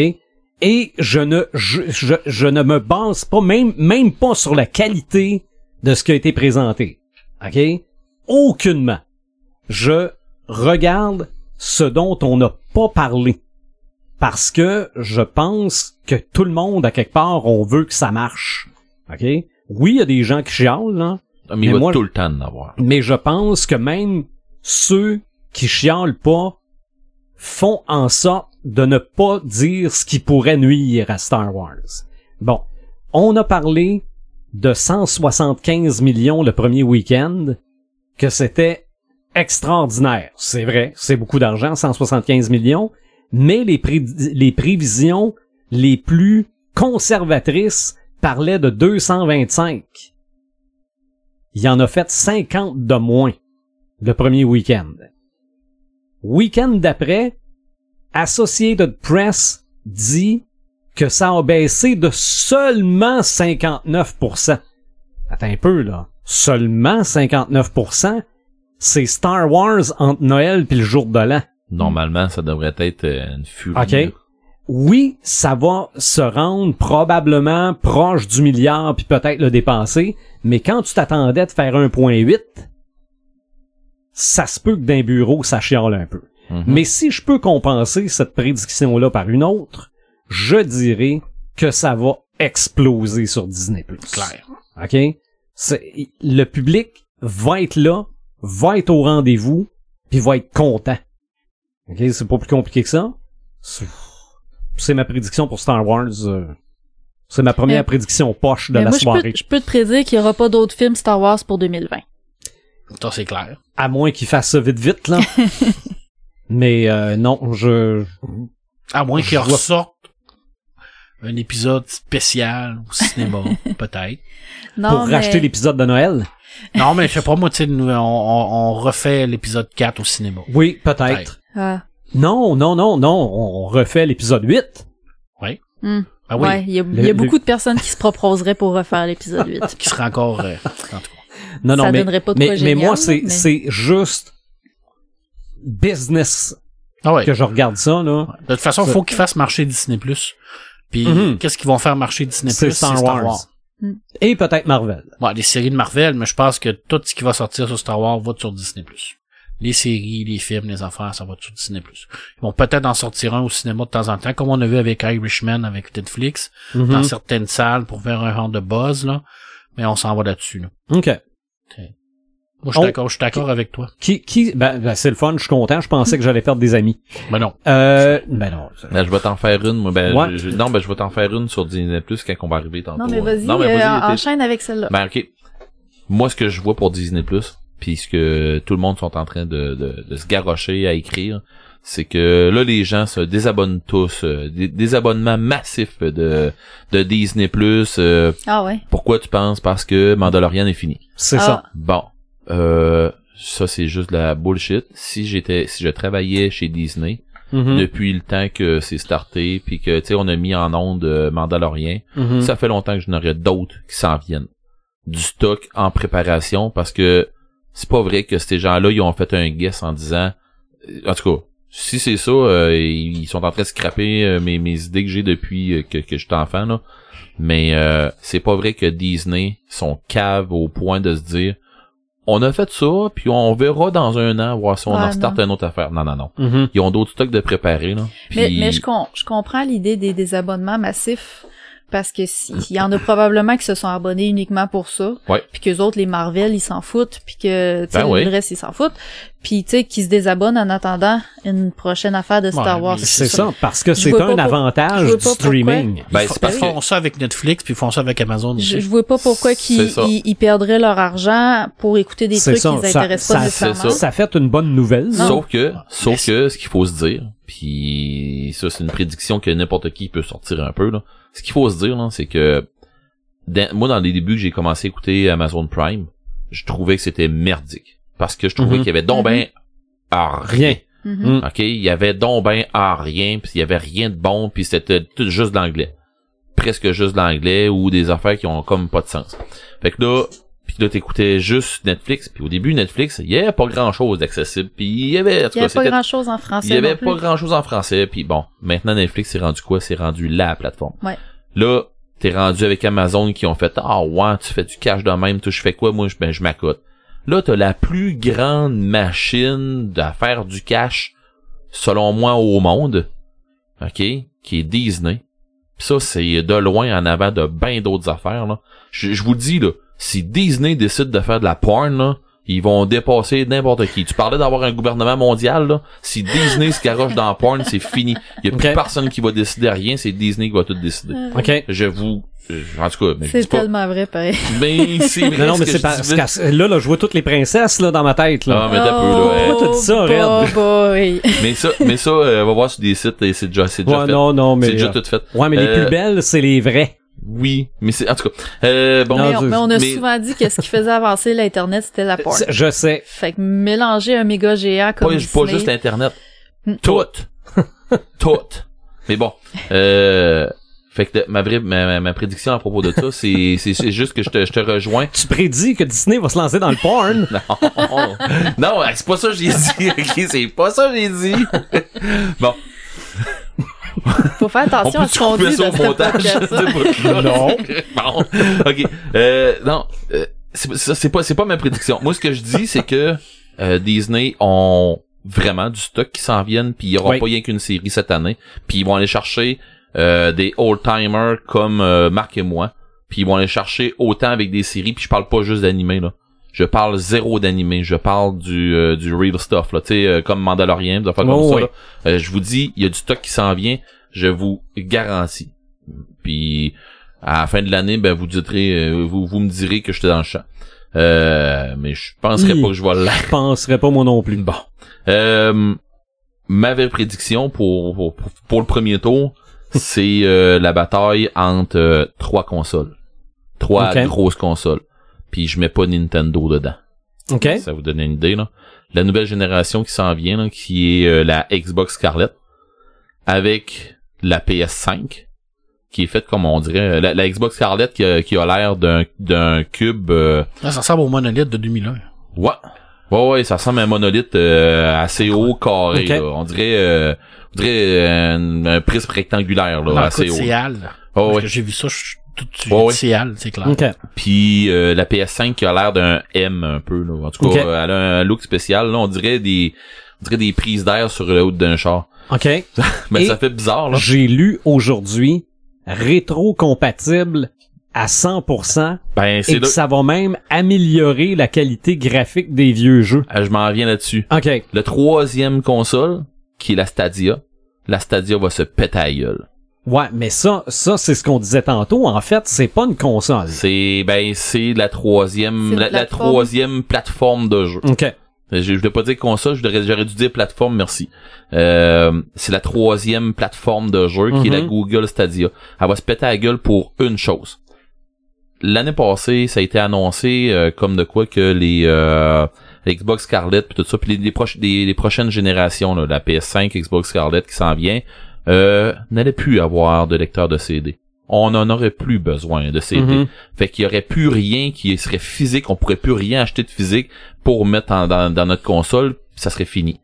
Et je ne, je, je, je ne me base pas, même, même pas sur la qualité de ce qui a été présenté. OK? Aucunement. Je regarde ce dont on n'a pas parlé. Parce que je pense que tout le monde, à quelque part, on veut que ça marche. OK? Oui, il y a des gens qui chialent, là, Mais Mais il va moi- tout le temps mais je pense que même ceux qui chialent pas font en sorte de ne pas dire ce qui pourrait nuire à Star Wars. Bon, on a parlé de 175 millions le premier week-end, que c'était extraordinaire. C'est vrai, c'est beaucoup d'argent, 175 millions, mais les, pré- les prévisions les plus conservatrices parlaient de 225. Il en a fait 50 de moins le premier week-end. Week-end d'après, Associated Press dit que ça a baissé de seulement 59%. Attends un peu, là. Seulement 59%? C'est Star Wars entre Noël puis le jour de l'an. Normalement, ça devrait être euh, une furie. OK. Oui, ça va se rendre probablement proche du milliard puis peut-être le dépasser, mais quand tu t'attendais de faire 1.8, ça se peut que d'un bureau, ça chiale un peu. Mhm. Mais si je peux compenser cette prédiction-là par une autre, je dirais que ça va exploser sur Disney+. Clair. OK? Le public va être là, va être au rendez-vous, puis va être content. OK? C'est pas plus compliqué que ça. C'est ma prédiction pour Star Wars. euh, C'est ma première Mais- prédiction poche de Mais la moi, je soirée. peux, je peux te prédire qu'il y aura pas d'autres films Star Wars pour 2020. Ça, c'est clair. À moins qu'ils fassent ça vite vite, là. <laughs> Mais euh, non, je... À moins qu'ils ressortent un épisode spécial au cinéma, <laughs> peut-être. Non, pour mais... racheter l'épisode de Noël. Non, mais je sais pas, moi, tu sais, nous, on, on, on refait l'épisode 4 au cinéma. Oui, peut-être. Ah. Non, non, non, non, on refait l'épisode 8. Hmm. Ah oui, Ouais, il y a, Le- il y a le- beaucoup de personnes qui se proposeraient pour refaire l'épisode 8. <laughs> qui sera encore... euh, en tout cas. Non, non, Ça mais, donnerait pas de mais, quoi mais génial, moi, c'est, mais- c'est juste business Ah ouais. que je regarde ça, là. De toute façon, faut qu'ils fassent marcher Disney+. Puis, Mhm. qu'est-ce qu'ils vont faire marcher Disney+, C'est Star, Wars. Et peut-être Marvel. Bon, des séries de Marvel, mais je pense que tout ce qui va sortir sur Star Wars va sur Disney+. Les séries, les films, les affaires, ça va sur Disney+. Ils vont peut-être en sortir un au cinéma de temps en temps, comme on a vu avec Irishman, avec Netflix, Mhm. dans certaines salles pour faire un genre de buzz, là. Mais on s'en va là-dessus, là. OK. Moi, je suis d'accord, je suis d'accord avec toi. Qui, qui, ben, ben, c'est le fun, je suis content. Je pensais que j'allais perdre des amis. Ben non. Euh, ben non. Ben, je vais t'en faire une, moi. Ben, je- non, ben, je vais t'en faire une sur Disney Plus quand on va arriver tantôt. Non, mais vas-y, Non, mais euh, vas-y, enchaîne avec celle-là. Ben, ok. Moi, ce que je vois pour Disney Plus, puis ce que tout le monde sont en train de, de, de se garrocher à écrire, c'est que là, les gens se désabonnent tous. euh, des, des abonnements massifs de, de Disney Plus. euh, Ah ouais. pourquoi tu penses? Parce que Mandalorian est fini. C'est Ah. ça. Bon. Euh, ça, c'est juste de la bullshit. Si j'étais, si je travaillais chez Disney, Mhm. depuis le temps que c'est starté, puis que, tu sais, on a mis en onde euh, Mandalorien, Mhm. ça fait longtemps que je n'aurais d'autres qui s'en viennent. Du stock en préparation, parce que c'est pas vrai que ces gens-là, ils ont fait un guess en disant, en tout cas, si c'est ça, euh, ils sont en train de scraper euh, mes, mes idées que j'ai depuis euh, que, que j'étais enfant, là. Mais euh, c'est pas vrai que Disney sont caves au point de se dire on a fait ça, puis on verra dans un an voir si on Ouais, en starte non. une autre affaire. Non, non, non. Mhm. Ils ont d'autres stocks de préparer, là. Mais, mais je, com- je comprends l'idée des, des abonnements massifs parce que si- il y en a probablement qui se sont abonnés uniquement pour ça, Ouais. puis que autres les Marvel ils s'en foutent, puis que Ben oui. le reste ils s'en foutent, puis tu sais qui se désabonnent en attendant une prochaine affaire de Star Ouais, Wars. C'est ça, parce que c'est un avantage du streaming. Ben, ils c'est parce font ça avec Netflix, puis ils font ça avec Amazon Je, je vois pas pourquoi qu'ils ils, ils perdraient leur argent pour écouter des trucs ça, qui les intéressent ça- pas nécessairement. ça. Ça fait une bonne nouvelle. ça. Sauf que, sauf que, ce qu'il faut se dire, puis ça c'est une prédiction que n'importe qui peut sortir un peu là. Ce qu'il faut se dire là, c'est que dans- moi dans les débuts que j'ai commencé à écouter Amazon Prime, je trouvais que c'était merdique parce que je trouvais Mhm. qu'il y avait donc ben à rien. Mhm. OK, il y avait donc ben à rien, puis il y avait rien de bon, puis c'était tout juste de l'anglais. Presque juste de l'anglais ou des affaires qui ont comme pas de sens. Fait que là, puis là t'écoutais juste Netflix, puis au début Netflix, il y avait pas grand-chose d'accessible, puis il y avait en tout Il y cas, a pas c'était- grand chose en français. il y avait non plus. pas grand chose en français, puis bon, maintenant Netflix c'est rendu quoi? C'est rendu la plateforme. Ouais. Là, t'es rendu avec Amazon qui ont fait Ah ouais, tu fais du cash de même, toi je fais quoi? Moi je ben je m'accote. Là, t'as la plus grande machine à faire du cash, selon moi, au monde, OK, qui est Disney, Pis ça, c'est de loin en avant de bien d'autres affaires, là. Je, je vous dis, là, si Disney décide de faire de la porn, là, ils vont dépasser n'importe qui. Tu parlais d'avoir un gouvernement mondial, là. Si Disney se garoche dans la porn, c'est fini. Il y a plus personne qui va décider rien, c'est Disney qui va tout décider. OK. Je vous, en tout cas, C'est pas, tellement vrai, pareil. mais <laughs> c'est vrai Non, mais c'est parce que là, là, je vois toutes les princesses, là, dans ma tête, là. Ah, mais t'as peu, là. hein. Pourquoi t'as dit ça, Oh, Red? boy. <laughs> Mais ça, mais ça, euh, on va voir sur des sites et c'est déjà, c'est déjà Ouais, fait. non, non, mais. c'est déjà euh, tout fait. Ouais, mais les Euh, plus belles, c'est les vraies. Oui, mais c'est, en tout cas, euh, bon, mais, on, je- mais on a mais- souvent dit que ce qui faisait avancer l'Internet, c'était la <laughs> porn. C'est- Je sais. Fait que mélanger un méga géant comme pas, Disney, pas juste Internet. Hmm. Tout. Tout. Mais bon, euh, fait que ma, vraie, ma, ma- ma prédiction à propos de ça, <laughs> c'est, juste que je te, je te rejoins. Tu prédis que Disney va se lancer dans le porn. <laughs> Non, non, c'est pas ça que j'ai dit, <laughs> c'est pas ça que j'ai dit. Bon, Faut faire on attention peut à ce qu'on dit ça au montage? Non. bon, ok, euh, non, euh, c'est, ça, c'est pas, c'est pas ma prédiction. Moi, ce que je dis, c'est que euh, Disney ont vraiment du stock qui s'en viennent, puis il y aura Oui. pas rien qu'une série cette année, puis ils vont aller chercher euh, des old-timers comme euh, Marc et moi, puis ils vont aller chercher autant avec des séries, puis je parle pas juste d'animé, là. Je parle zéro d'animé, je parle du, euh, du real stuff, là, tu sais, euh, comme Mandalorian, des comme Oh, ça. Euh, je vous dis, il y a du stock qui s'en vient, je vous garantis. Puis à la fin de l'année, ben vous direz, vous, vous me direz que j'étais dans le champ. Euh, mais je penserais Oui. pas que je vais le Je penserais pas moi non plus. Bon. Euh, ma vraie prédiction pour, pour, pour le premier tour, c'est euh, la bataille entre euh, trois consoles. Trois grosses consoles. Puis je mets pas Nintendo dedans. OK? Ça vous donne une idée, là. La nouvelle génération qui s'en vient, là, qui est euh, la Xbox Scarlett, avec la PS5, qui est faite comme on dirait, euh, la, la Xbox Scarlett qui a, qui a l'air d'un, d'un cube, euh, Là, ça ressemble au monolithe de 2001. ouais. Ouais, ouais, ça ressemble à un monolithe euh, assez haut, carré, là. On dirait, euh, on dirait euh, un, un prisme rectangulaire, là, Non, assez haut. c'est Al. Oh, Parce ouais. que j'ai vu ça, je suis tout de suite. C'est Al, c'est clair. OK. Puis euh, la PS5 qui a l'air d'un M un peu là. En tout cas, euh, elle a un look spécial là, on dirait des on dirait des prises d'air sur le haut d'un char. <laughs> OK. Mais Et- ça fait bizarre là. J'ai lu aujourd'hui rétro-compatible à 100% Ben et que ça va même améliorer la qualité graphique des vieux jeux. Ah, je m'en viens là-dessus. OK. Le troisième console qui est la Stadia, la Stadia va se péter à la gueule. Ouais, mais ça, ça c'est ce qu'on disait tantôt. En fait, c'est pas une console. C'est ben c'est la troisième la, troisième plateforme de jeu. OK. Je, je voulais pas dire console, j'aurais dû dire plateforme, merci. Euh, c'est la troisième plateforme de jeu qui est la Mhm. Google Stadia. Elle va se péter à la gueule pour une chose. L'année passée, ça a été annoncé euh, comme de quoi que les euh, Xbox Scarlett puis tout ça, puis les, les, proches- les- les prochaines générations, là, la PS5, Xbox Scarlett qui s'en vient, euh, n'allait plus avoir de lecteur de CD. On en aurait plus besoin de CD. Mhm. Fait qu'il y aurait plus rien qui serait physique, on pourrait plus rien acheter de physique pour mettre en- dans, dans notre console, ça serait fini.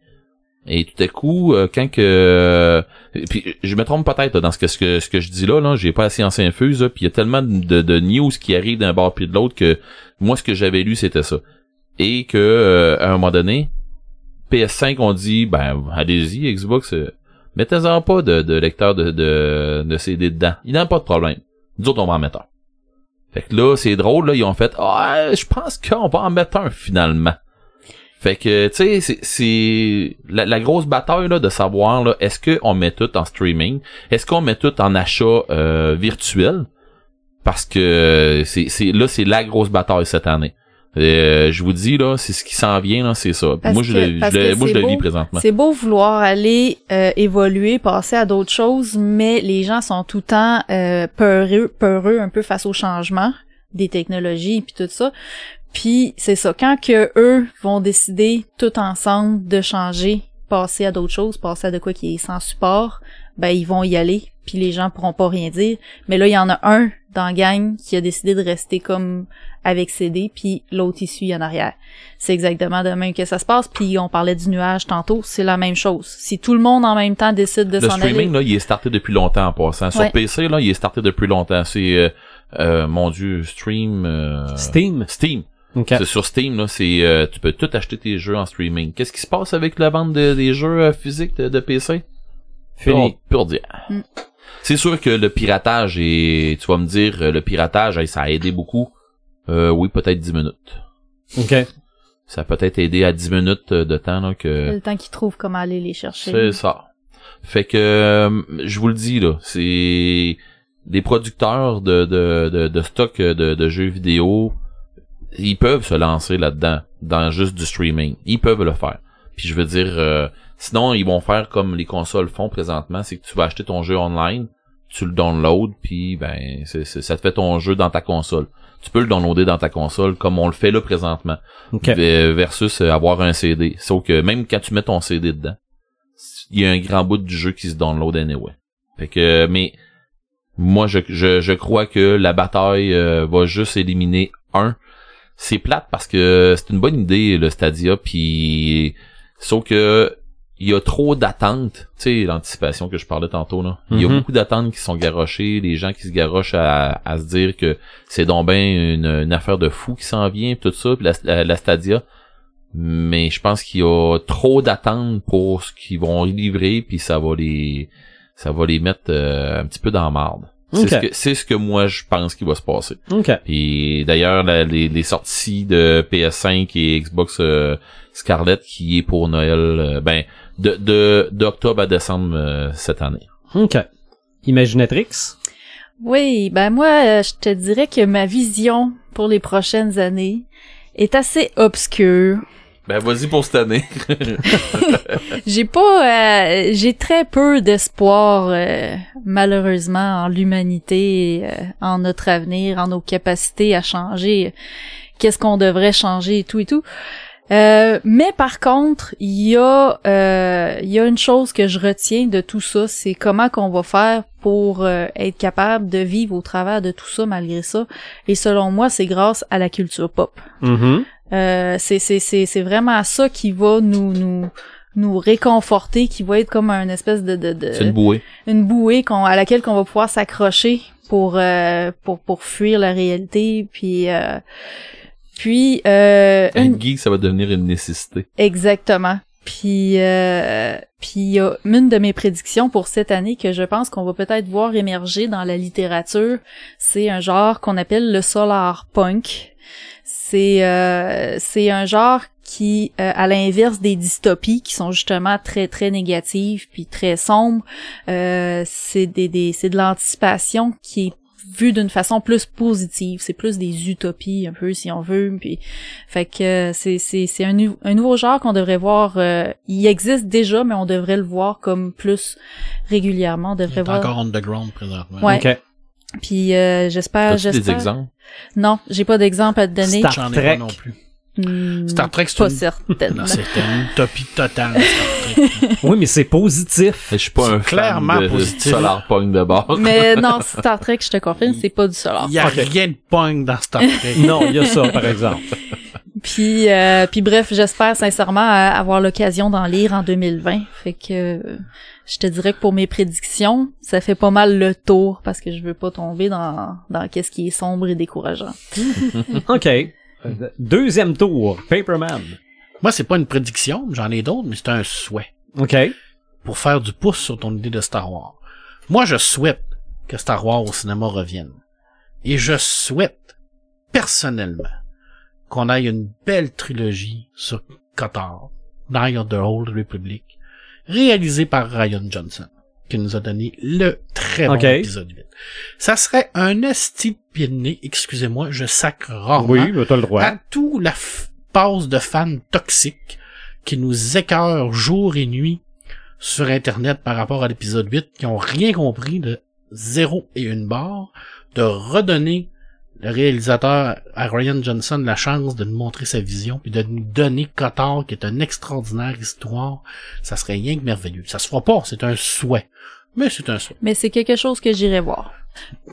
Et tout à coup, euh, quand que euh, puis je me trompe peut-être dans ce que ce que ce que je dis là, là, j'ai pas assez science infuse, puis il y a tellement de, de news qui arrivent d'un bord puis de l'autre que moi ce que j'avais lu c'était ça. Et que euh, à un moment donné, PS5 on dit ben allez-y Xbox, euh, mettez-en pas de, de lecteur de, de, de CD dedans. Il n'y a pas de problème. Nous autres on va en mettre un. Fait que là, c'est drôle, là, ils ont fait Ah, je pense qu'on va en mettre un finalement. Fait que, tu sais, c'est- la, la grosse bataille là, de savoir là, est-ce qu'on met tout en streaming? Est-ce qu'on met tout en achat euh, virtuel? Parce que c'est là, c'est la grosse bataille cette année. Euh, je vous dis là, c'est ce qui s'en vient là, c'est ça. Parce moi je que- le, parce je le- moi je le vis présentement. C'est beau vouloir aller euh, évoluer, passer à d'autres choses, mais les gens sont tout le temps euh, peureux, peureux un peu face au changement des technologies puis tout ça. Puis c'est ça, quand que eux vont décider tout ensemble de changer, passer à d'autres choses, passer à de quoi qui est sans support, ben ils vont y aller, puis les gens pourront pas rien dire. Mais là, il y en a un dans la gang qui a décidé de rester comme avec CD, puis l'autre il suit en arrière. C'est exactement de même que ça se passe. Puis on parlait du nuage tantôt, c'est la même chose. Si tout le monde en même temps décide de Le s'en aller, streaming, là, il est starté depuis longtemps en passant. Sur Ouais. PC, là, il est starté depuis longtemps. C'est, euh, euh, mon dieu, Stream... euh, Steam. Steam. OK. C'est sur Steam, là, c'est, euh, tu peux tout acheter tes jeux en streaming. Qu'est-ce qui se passe avec la vente de- des jeux euh, physiques de, de PC? Fini. Pur, dire. Mm. C'est sûr que le piratage et tu vas me dire euh, le piratage hey, ça a aidé beaucoup. Euh, oui, peut-être 10 minutes. OK. Ça a peut-être aidé à 10 minutes euh, de temps là que Le temps qu'ils trouvent comment aller les chercher. c'est ça. Fait que je vous le dis là, c'est des producteurs de de de, de stock de, de jeux vidéo, ils peuvent se lancer là-dedans dans juste du streaming. Ils peuvent le faire. Puis je veux dire euh, sinon ils vont faire comme les consoles font présentement, c'est que tu vas acheter ton jeu online, tu le downloads puis ben ça te fait ton jeu dans ta console. Tu peux le downloader dans ta console comme on le fait là présentement OK. v- versus euh, avoir un CD. Sauf que même quand tu mets ton CD dedans, il y a un grand bout du jeu qui se download anyway. Fait que, mais moi, je, je, je crois que la bataille euh, va juste éliminer un. C'est plate parce que c'est une bonne idée le Stadia, puis sauf que il y a trop d'attentes, tu sais, l'anticipation que je parlais tantôt là. Il y a Mhm. beaucoup d'attentes qui sont garochées, les gens qui se garochent à, à se dire que c'est donc ben une, une affaire de fou qui s'en vient, pis tout ça, pis la, la, la Stadia. Mais je pense qu'il y a trop d'attentes pour ce qu'ils vont livrer, puis ça va les ça va les mettre euh, un petit peu dans la marde. C'est ce que c'est ce que moi je pense qu'il va se passer. OK. Et d'ailleurs, la- les, les sorties de PS5 et Xbox euh, Scarlett qui est pour Noël, euh, ben de de d'octobre à décembre euh, cette année. OK. Imaginatrix? Oui, ben moi, euh, je te dirais que ma vision pour les prochaines années est assez obscure. Ben vas-y pour cette année. <laughs> J'ai pas, euh, j'ai très peu d'espoir, euh, malheureusement, en l'humanité, euh, en notre avenir, en nos capacités à changer. Qu'est-ce qu'on devrait changer et tout et tout. Euh, mais par contre, il y a, euh, il y a une chose que je retiens de tout ça, c'est comment qu'on va faire pour euh, être capable de vivre au travers de tout ça malgré ça. Et selon moi, c'est grâce à la culture pop. Mhm. Euh, c'est c'est c'est c'est vraiment ça qui va nous nous nous réconforter, qui va être comme un espèce de de, de une bouée. une bouée qu'on à laquelle qu'on va pouvoir s'accrocher pour euh, pour pour fuir la réalité puis euh, puis euh, une- Un geek, ça va devenir une nécessité. exactement puis euh, puis il y a une de mes prédictions pour cette année que je pense qu'on va peut-être voir émerger dans la littérature, c'est un genre qu'on appelle le solar punk. C'est euh, c'est un genre qui, euh, à l'inverse des dystopies qui sont justement très très négatives puis très sombres, euh, c'est des, des c'est de l'anticipation qui est vue d'une façon plus positive. C'est plus des utopies un peu si on veut. Puis fait que c'est c'est c'est un, un nouveau genre qu'on devrait voir. euh, il existe déjà, mais on devrait le voir comme plus régulièrement. On Il devrait est voir. encore underground présentement. Ouais. OK. Puis euh, j'espère, As-tu des j'espère. exemples? Non, j'ai pas d'exemple à te donner. Star Trek. pas non plus. Hmm, Star Trek, c'est pas une... certaine. Non, C'était une utopie totale, Star Trek. <laughs> Oui, mais c'est positif. Je suis pas C'est un clairement fan de, positif. Solarpunk de bord. Mais non, Star Trek, je te confirme, c'est pas du solar. Il y a rien de punk dans Star <laughs> Trek. Non, il y a ça, par exemple. Puis, euh, puis bref, j'espère sincèrement euh, avoir l'occasion d'en lire en 2020. Fait que euh, je te dirais que pour mes prédictions, ça fait pas mal le tour parce que je veux pas tomber dans dans qu'est-ce qui est sombre et décourageant. <laughs> OK. Euh, Deuxième tour, Paperman. Moi, c'est pas une prédiction, j'en ai d'autres, mais c'est un souhait. OK. Pour faire du pouce sur ton idée de Star Wars. Moi, je souhaite que Star Wars au cinéma revienne. Et je souhaite, personnellement, qu'on aille une belle trilogie sur Qatar, Night of the Old Republic, réalisée par Ryan Johnson, qui nous a donné le très bon Ok. épisode 8. Ça serait un esti de pied de nez, excusez-moi, je sacre rarement, Oui, t'as le droit. à tout la passe de fans toxiques qui nous écœurent jour et nuit sur Internet par rapport à l'épisode 8, qui ont rien compris de zéro et une barre, de redonner le réalisateur à Ryan Johnson la chance de nous montrer sa vision, puis de nous donner Cotard, qui est une extraordinaire histoire, ça serait rien que merveilleux. Ça se fera pas, c'est un souhait. Mais c'est un souhait. Mais c'est quelque chose que j'irai voir.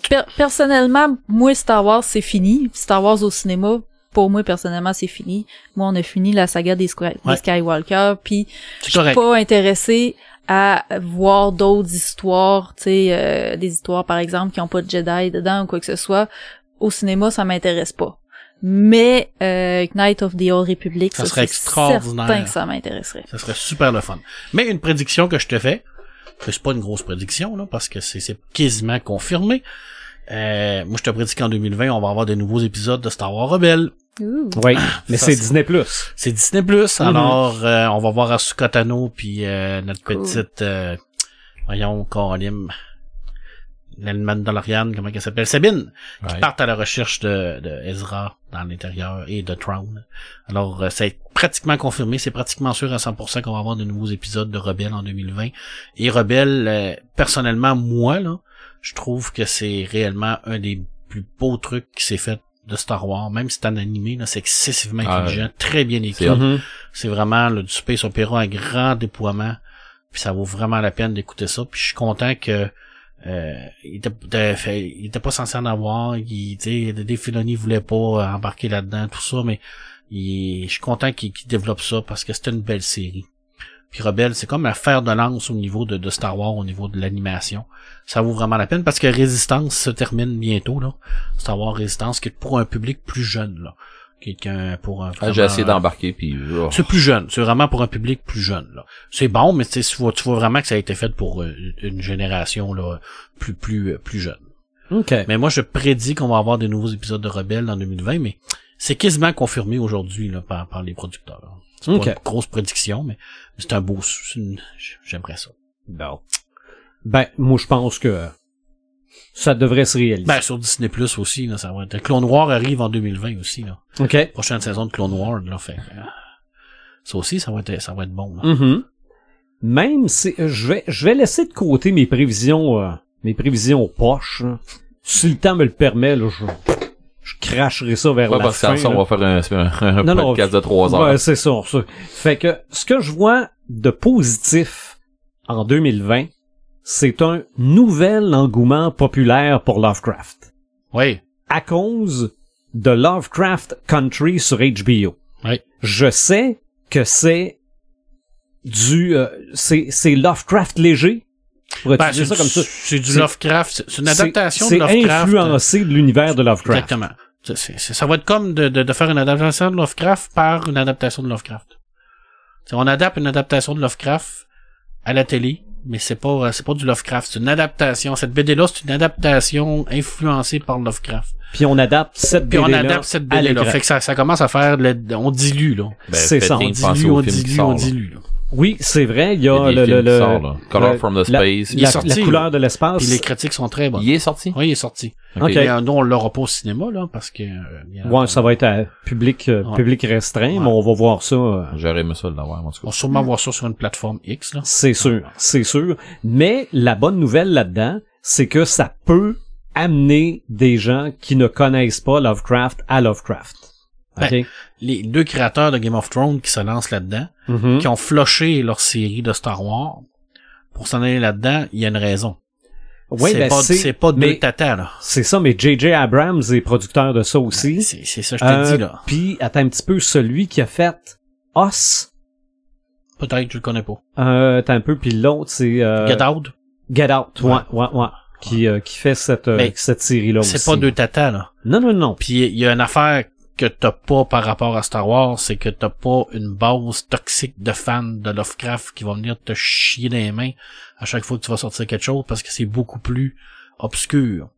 Per- personnellement, moi Star Wars c'est fini. Star Wars au cinéma, pour moi personnellement c'est fini. Moi on a fini la saga des, Sky- des Ouais. Skywalker, puis je suis pas intéressée à voir d'autres histoires, tu sais, euh, des histoires par exemple qui ont pas de Jedi dedans ou quoi que ce soit. Au cinéma, ça m'intéresse pas. Mais euh, Knight of the Old Republic, Ça ça, serait extraordinaire. certain que ça m'intéresserait. Ça serait super le fun. Mais une prédiction que je te fais, C'est pas une grosse prédiction, là, parce que c'est quasiment confirmé. Euh, moi, je te prédis qu'en 2020, on va avoir des nouveaux épisodes de Star Wars Rebelle. Oui, mais Ça, c'est Disney Plus. C'est Disney Plus, alors euh, on va voir Asuka Tano puis euh, notre Cool. petite euh, voyons la Mandalorian, comment elle s'appelle Sabine, qui partent à la recherche de, de Ezra dans l'intérieur et de Throne. Alors euh, c'est pratiquement confirmé, c'est pratiquement sûr à 100% qu'on va avoir de nouveaux épisodes de Rebelle en 2020. Et Rebelle, euh, personnellement moi là, je trouve que c'est réellement un des plus beaux trucs qui s'est fait de Star Wars, même si c'est en animé, là, c'est excessivement Ah, intelligent, très bien écrit. C'est. Mhm. Vraiment là, du space opéra à grand déploiement. Puis ça vaut vraiment la peine d'écouter ça. Puis je suis content que euh, il, était, il était pas censé en avoir. Il, des Filoni voulait pas embarquer là-dedans, tout ça, mais je suis content qu'il développe ça parce que c'est une belle série. Puis Rebelle, c'est comme un fer de lance au niveau de, de Star Wars, au niveau de l'animation. Ça vaut vraiment la peine parce que Résistance se termine bientôt, là. Star Wars Résistance, qui est pour un public plus jeune, là. Quelqu'un pour un... Ah, J'ai essayé d'embarquer puis oh. c'est plus jeune. C'est vraiment pour un public plus jeune. Là. C'est bon, mais tu sais, tu vois, tu vois vraiment que ça a été fait pour euh, une génération là plus plus euh, plus jeune. OK. Mais moi, je prédis qu'on va avoir des nouveaux épisodes de Rebelle en 2020, mais c'est quasiment confirmé aujourd'hui là, par, par les producteurs. C'est Ok. pas une grosse prédiction, mais c'est un beau... une- J'aimerais ça. Bon. Ben, moi, je pense que ça devrait se réaliser. Ben, sur Disney Plus aussi, là, ça va être... Clone Noir arrive en 2020 aussi, là. OK. Prochaine saison de Clone Noir, là, fait... que, euh, Ça aussi, ça va être, ça va être bon. Là. Mhm. Même si euh, je vais je vais laisser de côté mes prévisions euh, mes prévisions poches. là. Si le temps me le permet, là, je, je cracherai ça vers Ouais, la parce fin. ça, on va faire un, un Non, non, podcast de trois heures. Ouais, c'est ça, ça. Fait que ce que je vois de positif en 2020, c'est un nouvel engouement populaire pour Lovecraft. Oui. À cause de Lovecraft Country sur HBO. Oui. Je sais que c'est du euh, c'est c'est Lovecraft léger. Ben, dire c'est ça comme ça? C'est du C'est- Lovecraft. C'est une C'est- adaptation de C'est Lovecraft. influencé de l'univers de Lovecraft. Exactement. Ça va être comme de, de, de faire une adaptation de Lovecraft par une adaptation de Lovecraft. T'sais, on adapte une adaptation de Lovecraft à la télé, mais c'est pas euh, c'est pas du Lovecraft, c'est une adaptation. Cette BD là, c'est une adaptation influencée par Lovecraft. Puis on adapte cette Puis on adapte cette BD là, fait que ça, ça commence à faire le- on dilue là. Ben, c'est ça, on de On dilue, on dilue, on là. dilue là. Oui, c'est vrai, il y Il y a le, le, le-. Color le- from the la- Space. Il est la, sorti, la couleur de l'espace. Puis les critiques sont très bonnes. Il est sorti? Oui, il est sorti. Ok. Et, euh, nous on l'aura pas au cinéma là parce que euh, Ouais, ça va être à public euh, Ouais. public restreint, Ouais. mais on va voir ça. euh, J'aurais aimé ça de l'avoir, en tout On va sûrement voir ça sur une plateforme X là. C'est sûr, c'est sûr. Mais la bonne nouvelle là-dedans, c'est que ça peut amener des gens qui ne connaissent pas Lovecraft à Lovecraft. Ben, Les deux créateurs de Game of Thrones qui se lancent là-dedans, Mhm. qui ont flushé leur série de Star Wars pour s'en aller là-dedans, il y a une raison. Ouais, c'est ben, pas, c'est pas deux tatas, là. C'est ça, mais J.J. Abrams est producteur de ça aussi. C'est, c'est ça, je te Euh, dis, là. Puis, attends un petit peu, celui qui a fait Us, Peut-être que je le connais pas. euh, attends un peu, puis l'autre, c'est... Euh, Get Out, Get Out, ouais, Ouais. ouais, ouais. Qui, euh, qui fait euh, cette série-là aussi. c'est pas deux tatas, là. Non, non, non. Puis il y a une affaire que t'as pas par rapport à Star Wars, c'est que t'as pas une base toxique de fans de Lovecraft qui vont venir te chier dans les mains à chaque fois que tu vas sortir quelque chose parce que c'est beaucoup plus obscur.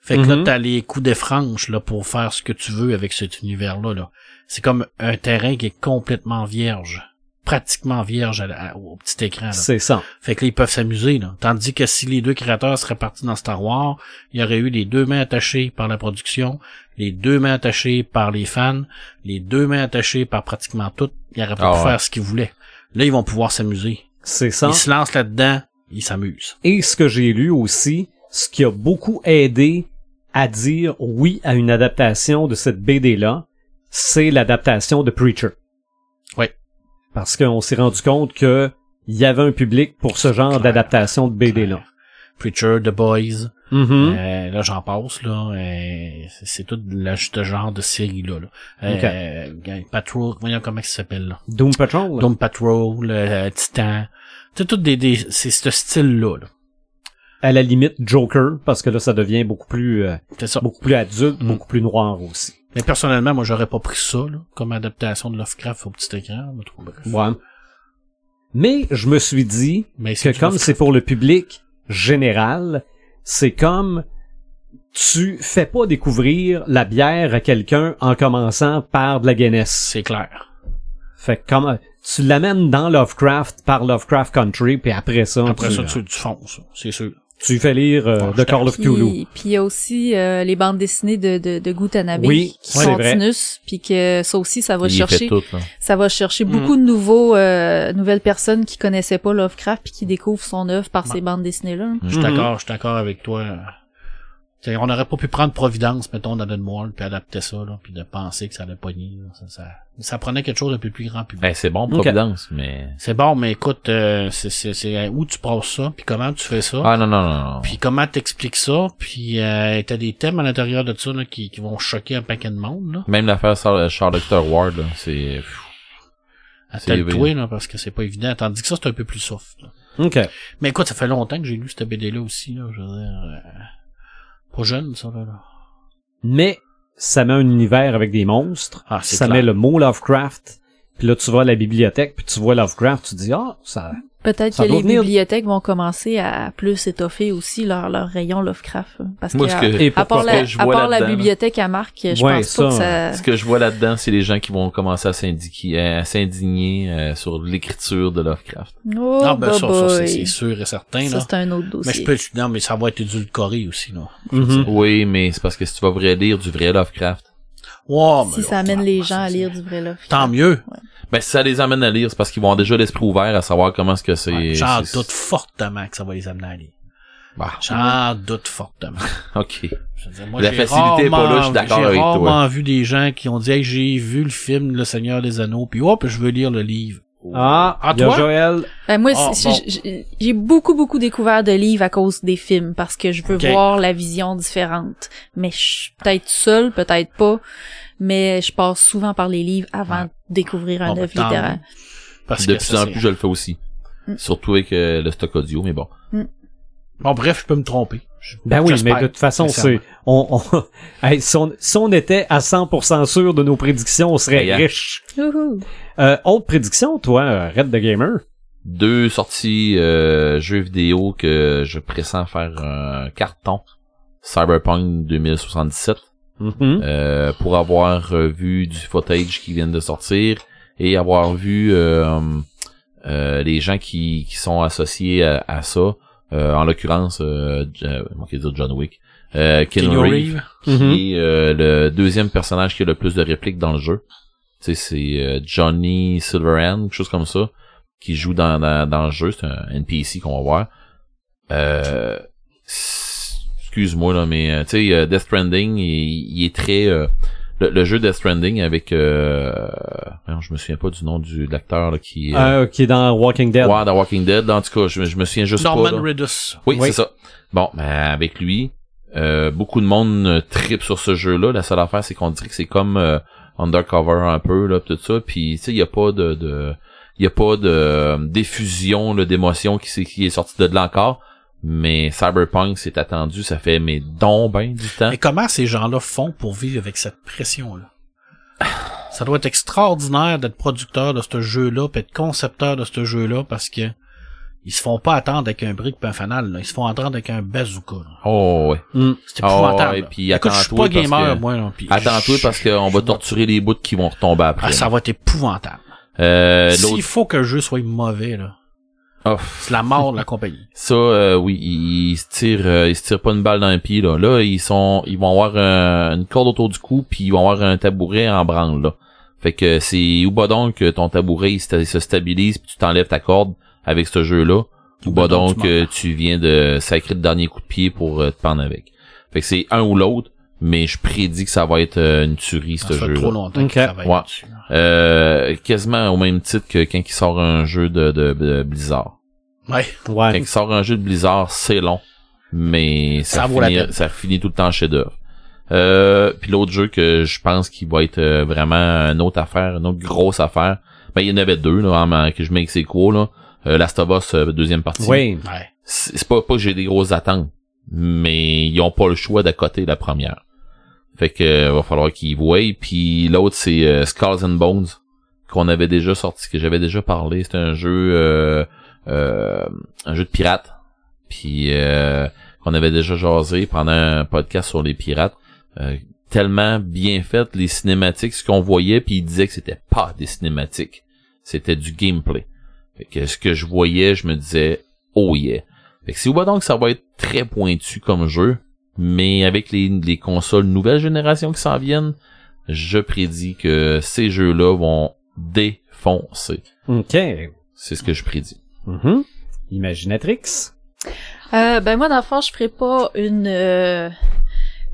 Fait que Mhm. là, t'as les coups des franges là, pour faire ce que tu veux avec cet univers-là. Là. C'est comme un terrain qui est complètement vierge. Pratiquement vierge à la- au petit écran. Là. C'est ça. Fait que là, ils peuvent s'amuser, là. Tandis que si les deux créateurs seraient partis dans Star Wars, il y aurait eu les deux mains attachées par la production, les deux mains attachées par les fans, les deux mains attachées par pratiquement tout. Ils auraient pas Ah pu ouais. faire ce qu'ils voulaient. Là, ils vont pouvoir s'amuser. C'est ça. Ils se lancent là-dedans, ils s'amusent. Et ce que j'ai lu aussi, ce qui a beaucoup aidé à dire oui à une adaptation de cette BD-là, c'est l'adaptation de Preacher. Oui. Parce qu'on s'est rendu compte que il y avait un public pour ce genre d'adaptation de BD-là. Preacher, The Boys, Mhm. euh, là j'en passe, là. euh, c'est- tout le, ce genre de série-là. Là. Euh, Patrol, voyons comment ça s'appelle là. Doom Patrol? Doom Patrol, euh, Titan. C'est tout des, des c'est ce style-là. Là. À la limite, Joker, parce que là, ça devient beaucoup plus, euh, ça. beaucoup plus adulte, Mm. beaucoup plus noir aussi. Mais personnellement, moi, j'aurais pas pris ça, là, comme adaptation de Lovecraft au petit écran. mais tout, bref. Ouais. Mais je me suis dit Mais que comme c'est pour le public général, c'est comme tu fais pas découvrir la bière à quelqu'un en commençant par de la Guinness. C'est clair. Fait que comme tu l'amènes dans Lovecraft par Lovecraft Country puis après ça, Après tu, ça, tu, tu fonces, c'est sûr. Tu fais lire euh, Call of Cthulhu. Puis il y a aussi euh, les bandes dessinées de, de, de Gutanabe Oui, qui ouais, sont. Tinus, puis que ça aussi, ça va Il chercher tout, ça va chercher Mm. beaucoup de nouveaux euh, nouvelles personnes qui connaissaient pas Lovecraft puis qui découvrent son œuvre par ces bandes dessinées là. Je suis Mhm. d'accord, je suis d'accord avec toi. T'sais, on n'aurait pas pu prendre Providence, mettons, dans moelle, puis adapter ça, là, puis de penser que ça allait pogner. là. Ça, ça, ça prenait quelque chose d'un peu plus grand public. Ben, c'est bon. Providence, mais... C'est bon, mais écoute, euh, c'est, c'est, c'est où tu passes ça, puis comment tu fais ça, Ah, non, non, non, non. puis comment t'expliques ça, puis euh, t'as des thèmes à l'intérieur de ça là, qui, qui vont choquer un paquet de monde. Là. Même l'affaire Charles Charles Dr. Ward, là, c'est... C'est Attelle-toi, là, parce que c'est pas évident. Tandis que ça, c'est un peu plus soft. là. OK. Mais écoute, ça fait longtemps que j'ai lu cette BD-là aussi, là, je veux dire... euh, pas jeune, ça, là. Mais ça met un univers avec des monstres. Ah, ça clair. met le mot Lovecraft. Puis là, tu vas à la bibliothèque, puis tu vois Lovecraft, tu dis, ah, ça... Peut-être que les venir- bibliothèques vont commencer à plus étoffer aussi leur, leur rayon Lovecraft. hein. Parce Moi, que, à- part, la, que je à part la bibliothèque à Marc, je Ouais, pense pas que ça, ce que je vois là-dedans, c'est les gens qui vont commencer à s'indiquer, à s'indigner euh, sur l'écriture de Lovecraft. Oh, non, ben, ça, ça, boy. c'est, sûr et certain, Ça, là. c'est un autre Mais je dossier. peux, non, mais ça va être édulcoré aussi, là. Mhm. Oui, mais c'est parce que si tu vas vrai lire du vrai Lovecraft, Mais Si là, ça amène les gens à lire du vrai Lovecraft. Tant mieux. ben si ça les amène à lire, c'est parce qu'ils vont avoir déjà l'esprit ouvert à savoir comment est-ce que c'est. Ouais, J'en doute fortement que ça va les amener à lire. Bah, J'en doute fortement. <laughs> ok. Je veux dire, moi, La j'ai facilité est pas là, je suis d'accord j'ai avec toi. rarement vu des gens qui ont dit, hey, j'ai vu le film Le Seigneur des Anneaux, puis hop, je veux lire le livre. Ah, À toi? Joël. Ben, moi, Ah, bon. j'ai- beaucoup, beaucoup découvert de livres à cause des films, parce que je veux voir la vision différente. Mais je suis peut-être seule, peut-être pas, mais je passe souvent par les livres avant Ouais. de découvrir un Bon, ben, œuvre littéraire. Parce De que plus ça, en plus, je le fais aussi. Mm. Surtout avec euh, le stock audio, mais bon. Bon, bref, je peux me tromper. Ben oui, mais de toute façon, c'est, on, on, <laughs> Hey, si, on, si on était à 100% sûr de nos prédictions, on serait riche. Euh, autre prédiction, toi, Red the Gamer? Deux sorties euh, jeux vidéo que je pressens faire un carton. Cyberpunk 2077. Mhm. euh, pour avoir euh, vu du footage qui viennent de sortir et avoir vu euh, euh, les gens qui, qui sont associés à, à ça, euh, en l'occurrence, euh, euh, dire John Wick, euh, Reeves, Reeves. Mhm. qui est euh, le deuxième personnage qui a le plus de répliques dans le jeu. Tu sais, c'est euh, Johnny Silverhand, quelque chose comme ça, qui joue dans, dans, dans le jeu. C'est un NPC qu'on va voir. Euh, excuse-moi là, mais euh, tu sais, euh, Death Stranding, il, il est très euh, le, le jeu Death Stranding avec euh, non, je me souviens pas du nom du de l'acteur là, qui est euh, Euh, qui est dans Walking Dead. ouais, dans Walking Dead. En tout cas, je, je me souviens juste pas. Norman. Reedus. Oui, Oui. c'est ça. Bon, ben, avec lui, euh, beaucoup de monde euh, tripe sur ce jeu-là. La seule affaire, c'est qu'on dirait que c'est comme euh, Undercover un peu, là, tout ça. Puis, tu sais, il y a pas de... de il y a pas de euh, diffusion là, d'émotion qui, s'est- qui est sortie de là encore. Mais Cyberpunk, c'est attendu. Ça fait, mais donc ben du temps. Mais comment ces gens-là font pour vivre avec cette pression-là? Ça doit être extraordinaire d'être producteur de ce jeu-là, puis être concepteur de ce jeu-là, parce que ils se font pas attendre avec un brick pis un fanal, là. Ils se font attendre avec un bazooka, là. Oh, ouais. Mm. C'est Ah, épouvantable. puis Écoute, je suis pas gamer, que- moi, puis Attends-toi parce qu'on va torturer les bouts qui vont retomber après. Ah, ça là. va être épouvantable. Euh, S'il faut que le jeu soit mauvais, là, Oh, c'est la mort de la compagnie. <laughs> Ça, euh, oui, ils, ils se tirent, euh, ils se tirent pas une balle dans le pied là. Là, ils sont, ils vont avoir une corde autour du cou, puis ils vont avoir un tabouret en branle là. Fait que c'est ou pas donc que ton tabouret il se se stabilise, puis tu t'enlèves ta corde avec ce jeu-là, ou ben pas donc, tu viens de sacrer le dernier coup de pied pour euh, te prendre avec. Fait que c'est un ou l'autre, mais je prédis que ça va être euh, une tuerie Ça ce fait jeu-là. trop longtemps Ok. qu'ils travaillent Ouais. Euh, quasiment au même titre que quand il sort un jeu de, de, de Blizzard. Ouais. Quand Ouais. il sort un jeu de Blizzard, c'est long, mais ça, Ça vaut la finit, peine. ça finit tout le temps chef d'œuvre. Euh, puis l'autre jeu que je pense qu'il va être euh, vraiment une autre affaire, une autre grosse affaire. Ben il y en avait deux là, en- que je mets avec ses quoi là. Euh, Last of Us euh, deuxième partie. Oui. Ouais. C'est c'est pas pas que j'ai des grosses attentes, mais ils ont pas le choix d'accoter la première. Fait que euh, va falloir qu'ils voient. Puis l'autre c'est euh, Skulls and Bones qu'on avait déjà sorti, que j'avais déjà parlé. C'était un jeu, euh, euh, un jeu de pirates. Puis qu'on avait déjà jasé pendant un podcast sur les pirates. Tellement bien fait les cinématiques, ce qu'on voyait, puis il disait que c'était pas des cinématiques, c'était du gameplay. Fait que ce que je voyais, je me disais, oh yeah. Fait que c'est vois donc ça va être très pointu comme jeu, mais avec les, les consoles nouvelle génération qui s'en viennent, je prédis que ces jeux-là vont défoncer. OK. C'est ce que je prédis. Mhm. Imaginatrix. Euh, ben moi, dans le fond, je ferai pas une euh,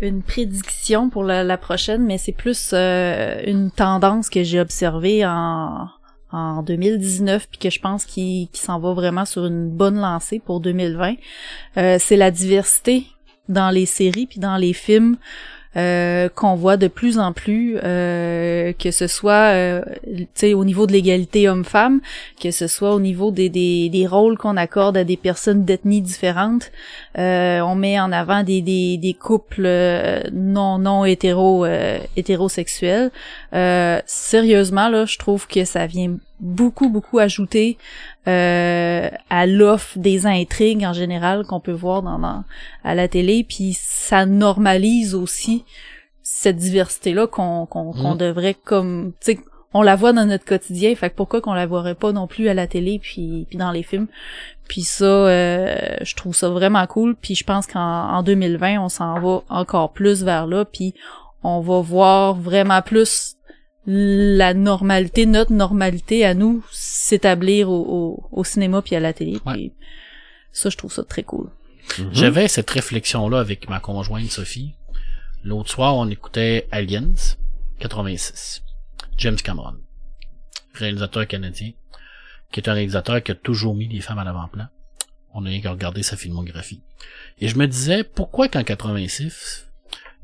une prédiction pour la, la prochaine, mais c'est plus euh, une tendance que j'ai observée en en 2019 puis que je pense qu'il s'en va vraiment sur une bonne lancée pour 2020. Euh, c'est la diversité dans les séries puis dans les films. euh, qu'on voit de plus en plus, euh, que ce soit euh, au niveau de l'égalité homme-femme, que ce soit au niveau des, des, des rôles qu'on accorde à des personnes d'ethnies différentes. Euh, on met en avant des, des, des couples euh, non non hétéro euh, hétérosexuels. Sérieusement là, je trouve que ça vient beaucoup beaucoup ajouter euh, à l'offre des intrigues en général qu'on peut voir dans, dans- à la télé, puis ça normalise aussi cette diversité là qu'on Mhm. devrait comme tu sais on la voit dans notre quotidien, fait que pourquoi qu'on la voirait pas non plus à la télé puis puis dans les films? Puis ça euh, je trouve ça vraiment cool, puis je pense qu'en en 2020, on s'en va encore plus vers là puis on va voir vraiment plus la normalité, notre normalité à nous s'établir au, au, au cinéma puis à la télé. Ouais. Puis ça, je trouve ça très cool. Mhm. J'avais cette réflexion-là avec ma conjointe Sophie. L'autre soir, on écoutait Aliens 86. James Cameron, réalisateur canadien, qui est un réalisateur qui a toujours mis les femmes à l'avant-plan. On a rien qu'à regarder sa filmographie. Et je me disais, pourquoi qu'en 86,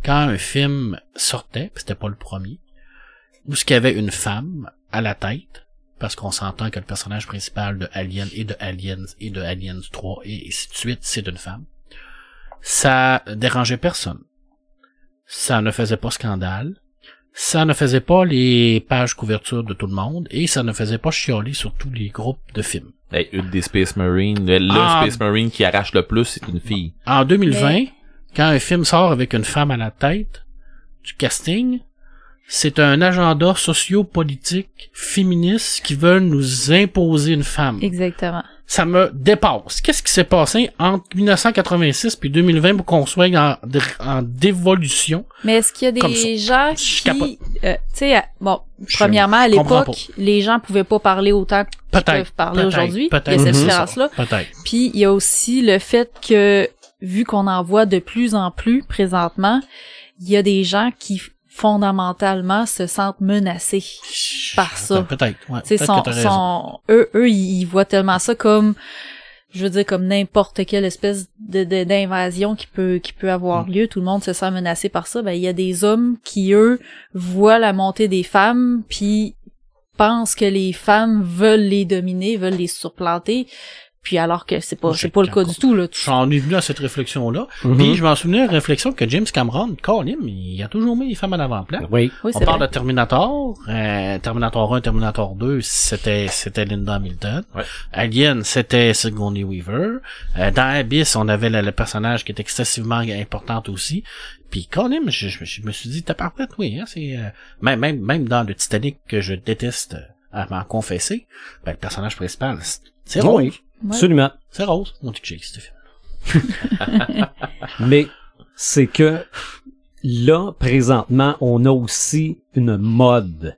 quand un film sortait, c'était pas le premier, où ce qu'il y avait une femme à la tête, parce qu'on s'entend que le personnage principal de Alien et de Aliens et de Aliens 3 et ainsi de suite, c'est une femme. Ça dérangeait personne. Ça ne faisait pas scandale. Ça ne faisait pas les pages couverture de tout le monde et ça ne faisait pas chialer sur tous les groupes de films. Hey, une des Space Marines, le, Ah. Space Marine qui arrache le plus, c'est une fille. En 2020, Mais- quand un film sort avec une femme à la tête du casting, c'est un agenda socio-politique féministe qui veulent nous imposer une femme. Exactement. ça me dépasse. Qu'est-ce qui s'est passé entre 1986 puis 2020 pour qu'on soit en, en dévolution? Mais est-ce qu'il y a des gens qui, euh, tu sais, à- bon, premièrement à l'époque, les gens pouvaient pas parler autant qu'ils peuvent parler aujourd'hui. Il y a cette Mhm. différence-là. Peut-être. Puis il y a aussi le fait que vu qu'on en voit de plus en plus présentement, il y a des gens qui fondamentalement se sentent menacés. Par ça. Peut-être, ouais. Que eux, eux, ils voient tellement ça comme, je veux dire, comme n'importe quelle espèce de, de- d'invasion qui peut, qui peut avoir Mm. lieu. Tout le monde se sent menacé par ça. Ben, il y a des hommes qui, eux, voient la montée des femmes, puis pensent que les femmes veulent les dominer, veulent les surplanter. Puis alors que c'est pas, c'est pas le cas du tout, là. J'en ai venu à cette réflexion-là. Mhm. Puis je m'en souvenais à la réflexion que James Cameron, Colin, il a toujours mis les femmes à l'avant-plan. Oui. Oui, On parle vrai. de Terminator, euh, Terminator 1, Terminator 2, c'était c'était Linda Hamilton. Ouais. Alien, c'était Sigourney Weaver. Euh, dans Abyss, on avait le, le personnage qui est excessivement importante aussi. Puis quand même, je, je- je me suis dit, t'as parfait, oui, hein, c'est euh, même même même dans le Titanic que je déteste euh, à m'en confesser, ben, le personnage principal, c'est- c'est rose. Oui. Absolument. C'est rose, mon petit Jake, ce film. Mais c'est que là, présentement, on a aussi une mode.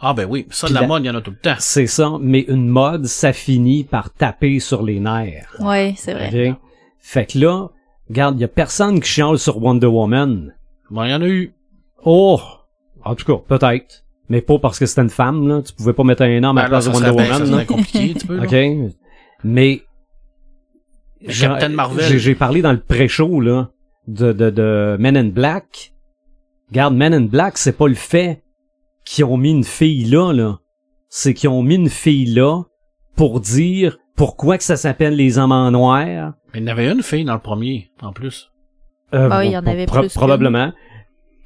Ah ben oui, ça de la la- mode, il y en a tout le temps. C'est ça, mais une mode, ça finit par taper sur les nerfs. Ouais, c'est vrai. OK? Fait que là, regarde, y a personne qui chiale sur Wonder Woman. Bon, il y en a eu. Oh! En tout cas, peut-être. Mais pas parce que c'était une femme, là. Tu pouvais pas mettre un homme à Ben la là, place ça de Wonder bien- ça Woman, serait là. compliqué, un petit peu. là. OK? Mais... Captain Marvel. J'ai, j'ai parlé dans le pré-show, là, de, de, de Men in Black. Regarde, Men in Black, c'est pas le fait qu'ils ont mis une fille là, là. C'est qu'ils ont mis une fille là pour dire pourquoi que ça s'appelle les hommes en noir. Mais il y en avait une fille dans le premier, en plus. Euh, Ah oui, il y en avait pro- plus. Probablement.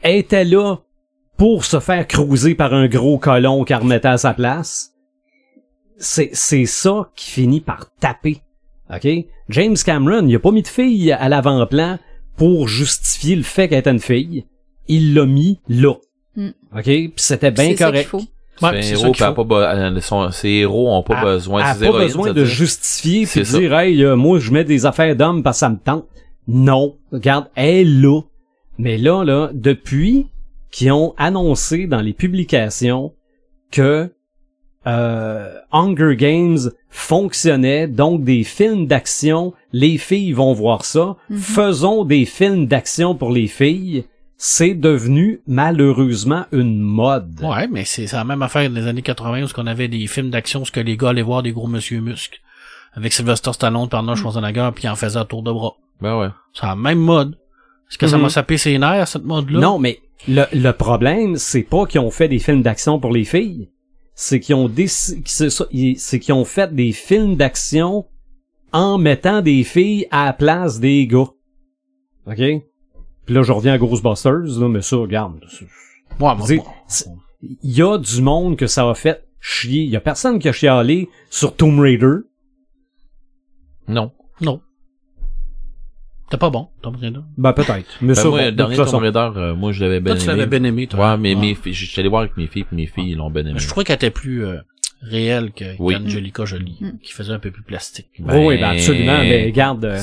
Elle était là pour se faire cruiser par un gros colon qui remettait à sa place. C'est, c'est ça qui finit par taper. OK? James Cameron, il a pas mis de fille à l'avant-plan pour justifier le fait qu'elle était une fille. Il l'a mis là. Mm. OK? Puis c'était bien correct. faut. Ouais, Ses c'est ça héros, faut. pas be- euh, son- ses héros ont pas Elle- besoin. elle a ses pas héroïnes, besoin ça de dire. justifier puis ça. dire hey euh, moi je mets des affaires d'hommes parce que ça me tente. Non, regarde, elle est là. Mais là là, depuis qu'ils ont annoncé dans les publications que euh, Hunger Games fonctionnait, donc des films d'action, les filles vont voir ça. Mhm. Faisons des films d'action pour les filles. C'est devenu malheureusement une mode. Ouais, mais c'est la même affaire des années 80 où on avait des films d'action où ce que les gars allaient voir des gros monsieur muscles. Avec Sylvester Stallone, Arnold Schwarzenegger, puis ils en faisaient à tour de bras. Ben ouais. C'est la même mode. Est-ce que ça Mhm. m'a sapé ses nerfs, cette mode-là? Non, mais le, le problème, c'est pas qu'ils ont fait des films d'action pour les filles. C'est qu'ils ont c'est qu'ils ont fait des films d'action en mettant des filles à la place des gars. OK? Puis là, je reviens à Ghostbusters, là, mais ça, regarde. Ouais, Il y a du monde que ça a fait chier. Il y a personne qui a chialé sur Tomb Raider. Non. Non. C'était pas bon, Tom Raider. Ben, peut-être. Mais Ben ça, moi, bon, le de dernier toute façon. Tomb Raider, euh, moi, je l'avais bien Toi, tu aimé. l'avais bien aimé, toi. Ouais, mais Ouais. mes filles, j'étais allé voir avec mes filles, puis mes filles, ils l'ont bien aimé. Je trouvais qu'elle était plus euh, réelle que Oui. qu'Angelica Jolie, Mm. qui faisait un peu plus plastique. Oui, oui, ben, absolument. Mais regarde, euh,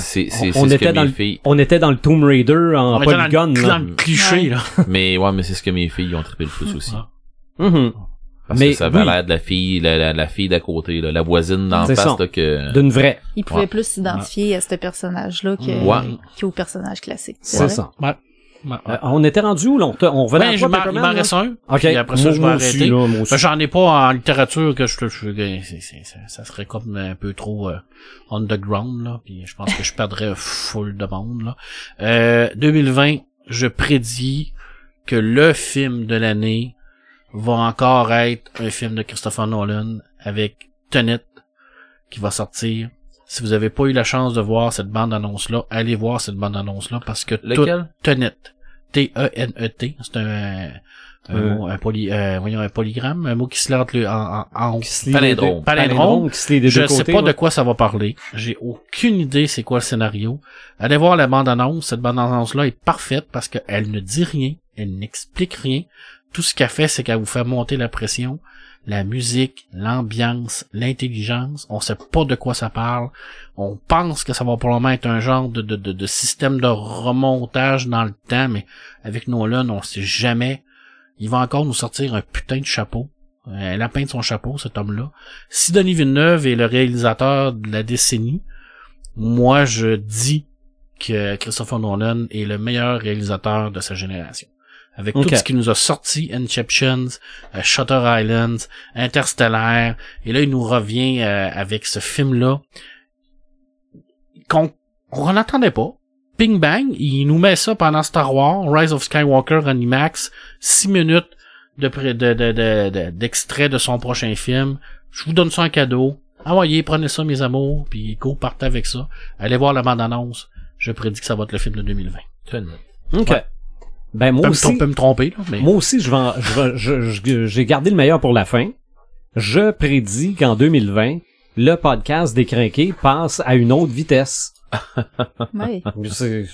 on était dans le- filles, on était dans le Tomb Raider en On était dans le- polygone, là. dans le cliché, Ouais. là. mais ouais, mais c'est ce que mes filles ont trippé le plus aussi. Ah. Mhm. Parce Mais que ça avait oui. l'air de la fille, la, la, la fille d'à côté, là, la voisine d'en face, là, que... D'une vraie. Il pouvait Ouais. plus s'identifier à ce personnage-là que, Ouais. qu'au personnage classique. C'est ça. Ouais. Euh, on était rendu où, là? On, revenait Ben, à il m'en reste un. OK. Puis après ça, Moi- je vais arrêter. aussi, là, moi aussi. Ben, j'en ai pas en littérature que je, je, je- ça, ça serait comme un peu trop euh, underground là, puis je pense que je perdrais full de monde là. Euh, 2020, je prédis que le film de l'année va encore être un film de Christopher Nolan avec Tenet qui va sortir. Si vous avez pas eu la chance de voir cette bande annonce là, allez voir cette bande annonce là parce que tout, Lequel? Tenet, T-E-N-E-T, c'est un, un, Euh. mot, un, poly, euh, voyons, un polygramme, un mot qui se lente le- en, en, en. Qui Palindrome. Palindrome. qui se lit des Je deux sais côtés, pas ouais. de quoi ça va parler. J'ai aucune idée c'est quoi le scénario. Allez voir la bande-annonce. Cette bande-annonce-là est parfaite parce qu'elle ne dit rien. Elle n'explique rien. Tout ce qu'elle fait, c'est qu'elle vous fait monter la pression. La musique, l'ambiance, l'intelligence. On sait pas de quoi ça parle. On pense que ça va probablement être un genre de, de, de, système de remontage dans le temps, mais avec Nolan, on sait jamais. Il va encore nous sortir un putain de chapeau. Un lapin de son chapeau, cet homme-là. Si Denis Villeneuve est le réalisateur de la décennie, moi je dis que Christopher Nolan est le meilleur réalisateur de sa génération. Avec tout ce qu'il nous a sorti, Inceptions, euh, Shutter Islands, Interstellar, et là il nous revient euh, avec ce film-là qu'on on n'entendait pas. Ping Bang, il nous met ça pendant Star Wars, Rise of Skywalker, Animax, six minutes de pré- de, de, de, de- d'extrait de son prochain film. Je vous donne ça en cadeau. Envoyez, prenez ça, mes amours, puis go, partez avec ça. Allez voir la bande-annonce. Je prédis que ça va être le film de 2020. OK. Ouais. Ben, moi Peut me, aussi, trom- peut me tromper, là, mais... moi aussi, je vais, je vais- je- je- j'ai gardé le meilleur pour la fin. Je prédis qu'en 2020, le podcast décrinqué passe à une autre vitesse. <laughs> Ouais. C'est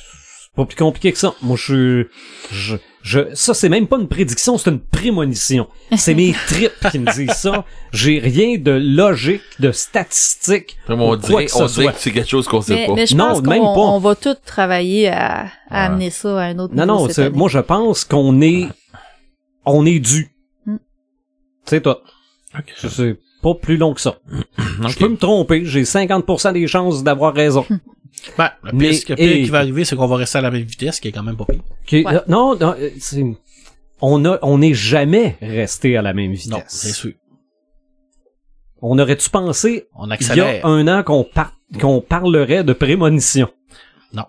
pas plus compliqué que ça. Moi, je, je, je, ça, c'est même pas une prédiction, c'est une prémonition. C'est mes <laughs> tripes qui me disent ça. J'ai rien de logique, de statistique. Après, on dirait, que on dirait que c'est quelque chose qu'on sait Mais, pas. mais je Non, pense même qu'on pas. on va tous travailler à, à Ouais. amener ça à un autre Non, niveau non, c'est- année. moi, je pense qu'on est, on est dû. Hmm. C'est toi. Je sais pas plus long que ça. <clears throat> Je Ok. peux me tromper, j'ai 50% des chances d'avoir raison. <laughs> Ben, le pire, Mais- ce que- pire et- qui va arriver, c'est qu'on va rester à la même vitesse, qui est quand même pas pire. Qui- Ouais. Non, non, euh, c'est- on a, on n'est jamais resté à la même Non, vitesse. c'est sûr. On aurait-tu pensé On il y accélère. a un an qu'on par- qu'on parlerait de prémonition? Non,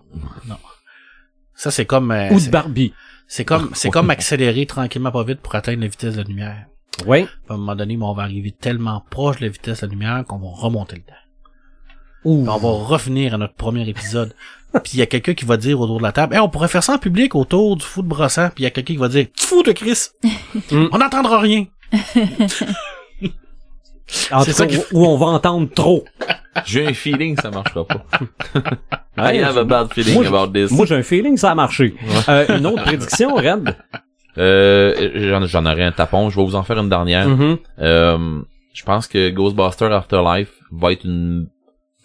non. Ça, c'est comme... euh, ou de c'est- Barbie. c'est comme, <laughs> c'est comme accélérer tranquillement pas vite pour atteindre la vitesse de la lumière. Oui. À un moment donné, mais on va arriver tellement proche de la vitesse de la lumière qu'on va remonter le temps. Ou Puis on va revenir à notre premier épisode. <laughs> puis il y a quelqu'un qui va dire autour de la table, hey, on pourrait faire ça en public autour du fou de brossant, puis il y a quelqu'un qui va dire, tu fous de Chris, <laughs> Mm. on n'entendra rien. <laughs> En tout ça cas, qui- où on va entendre trop. J'ai un feeling que ça marchera pas. I have a bad feeling moi, about this. Moi, j'ai un feeling que ça a marché. Euh, une autre prédiction, Red? Euh, j'en, j'en aurai un tapon. Je vais vous en faire une dernière. Mhm. Euh, je pense que Ghostbuster Afterlife va être une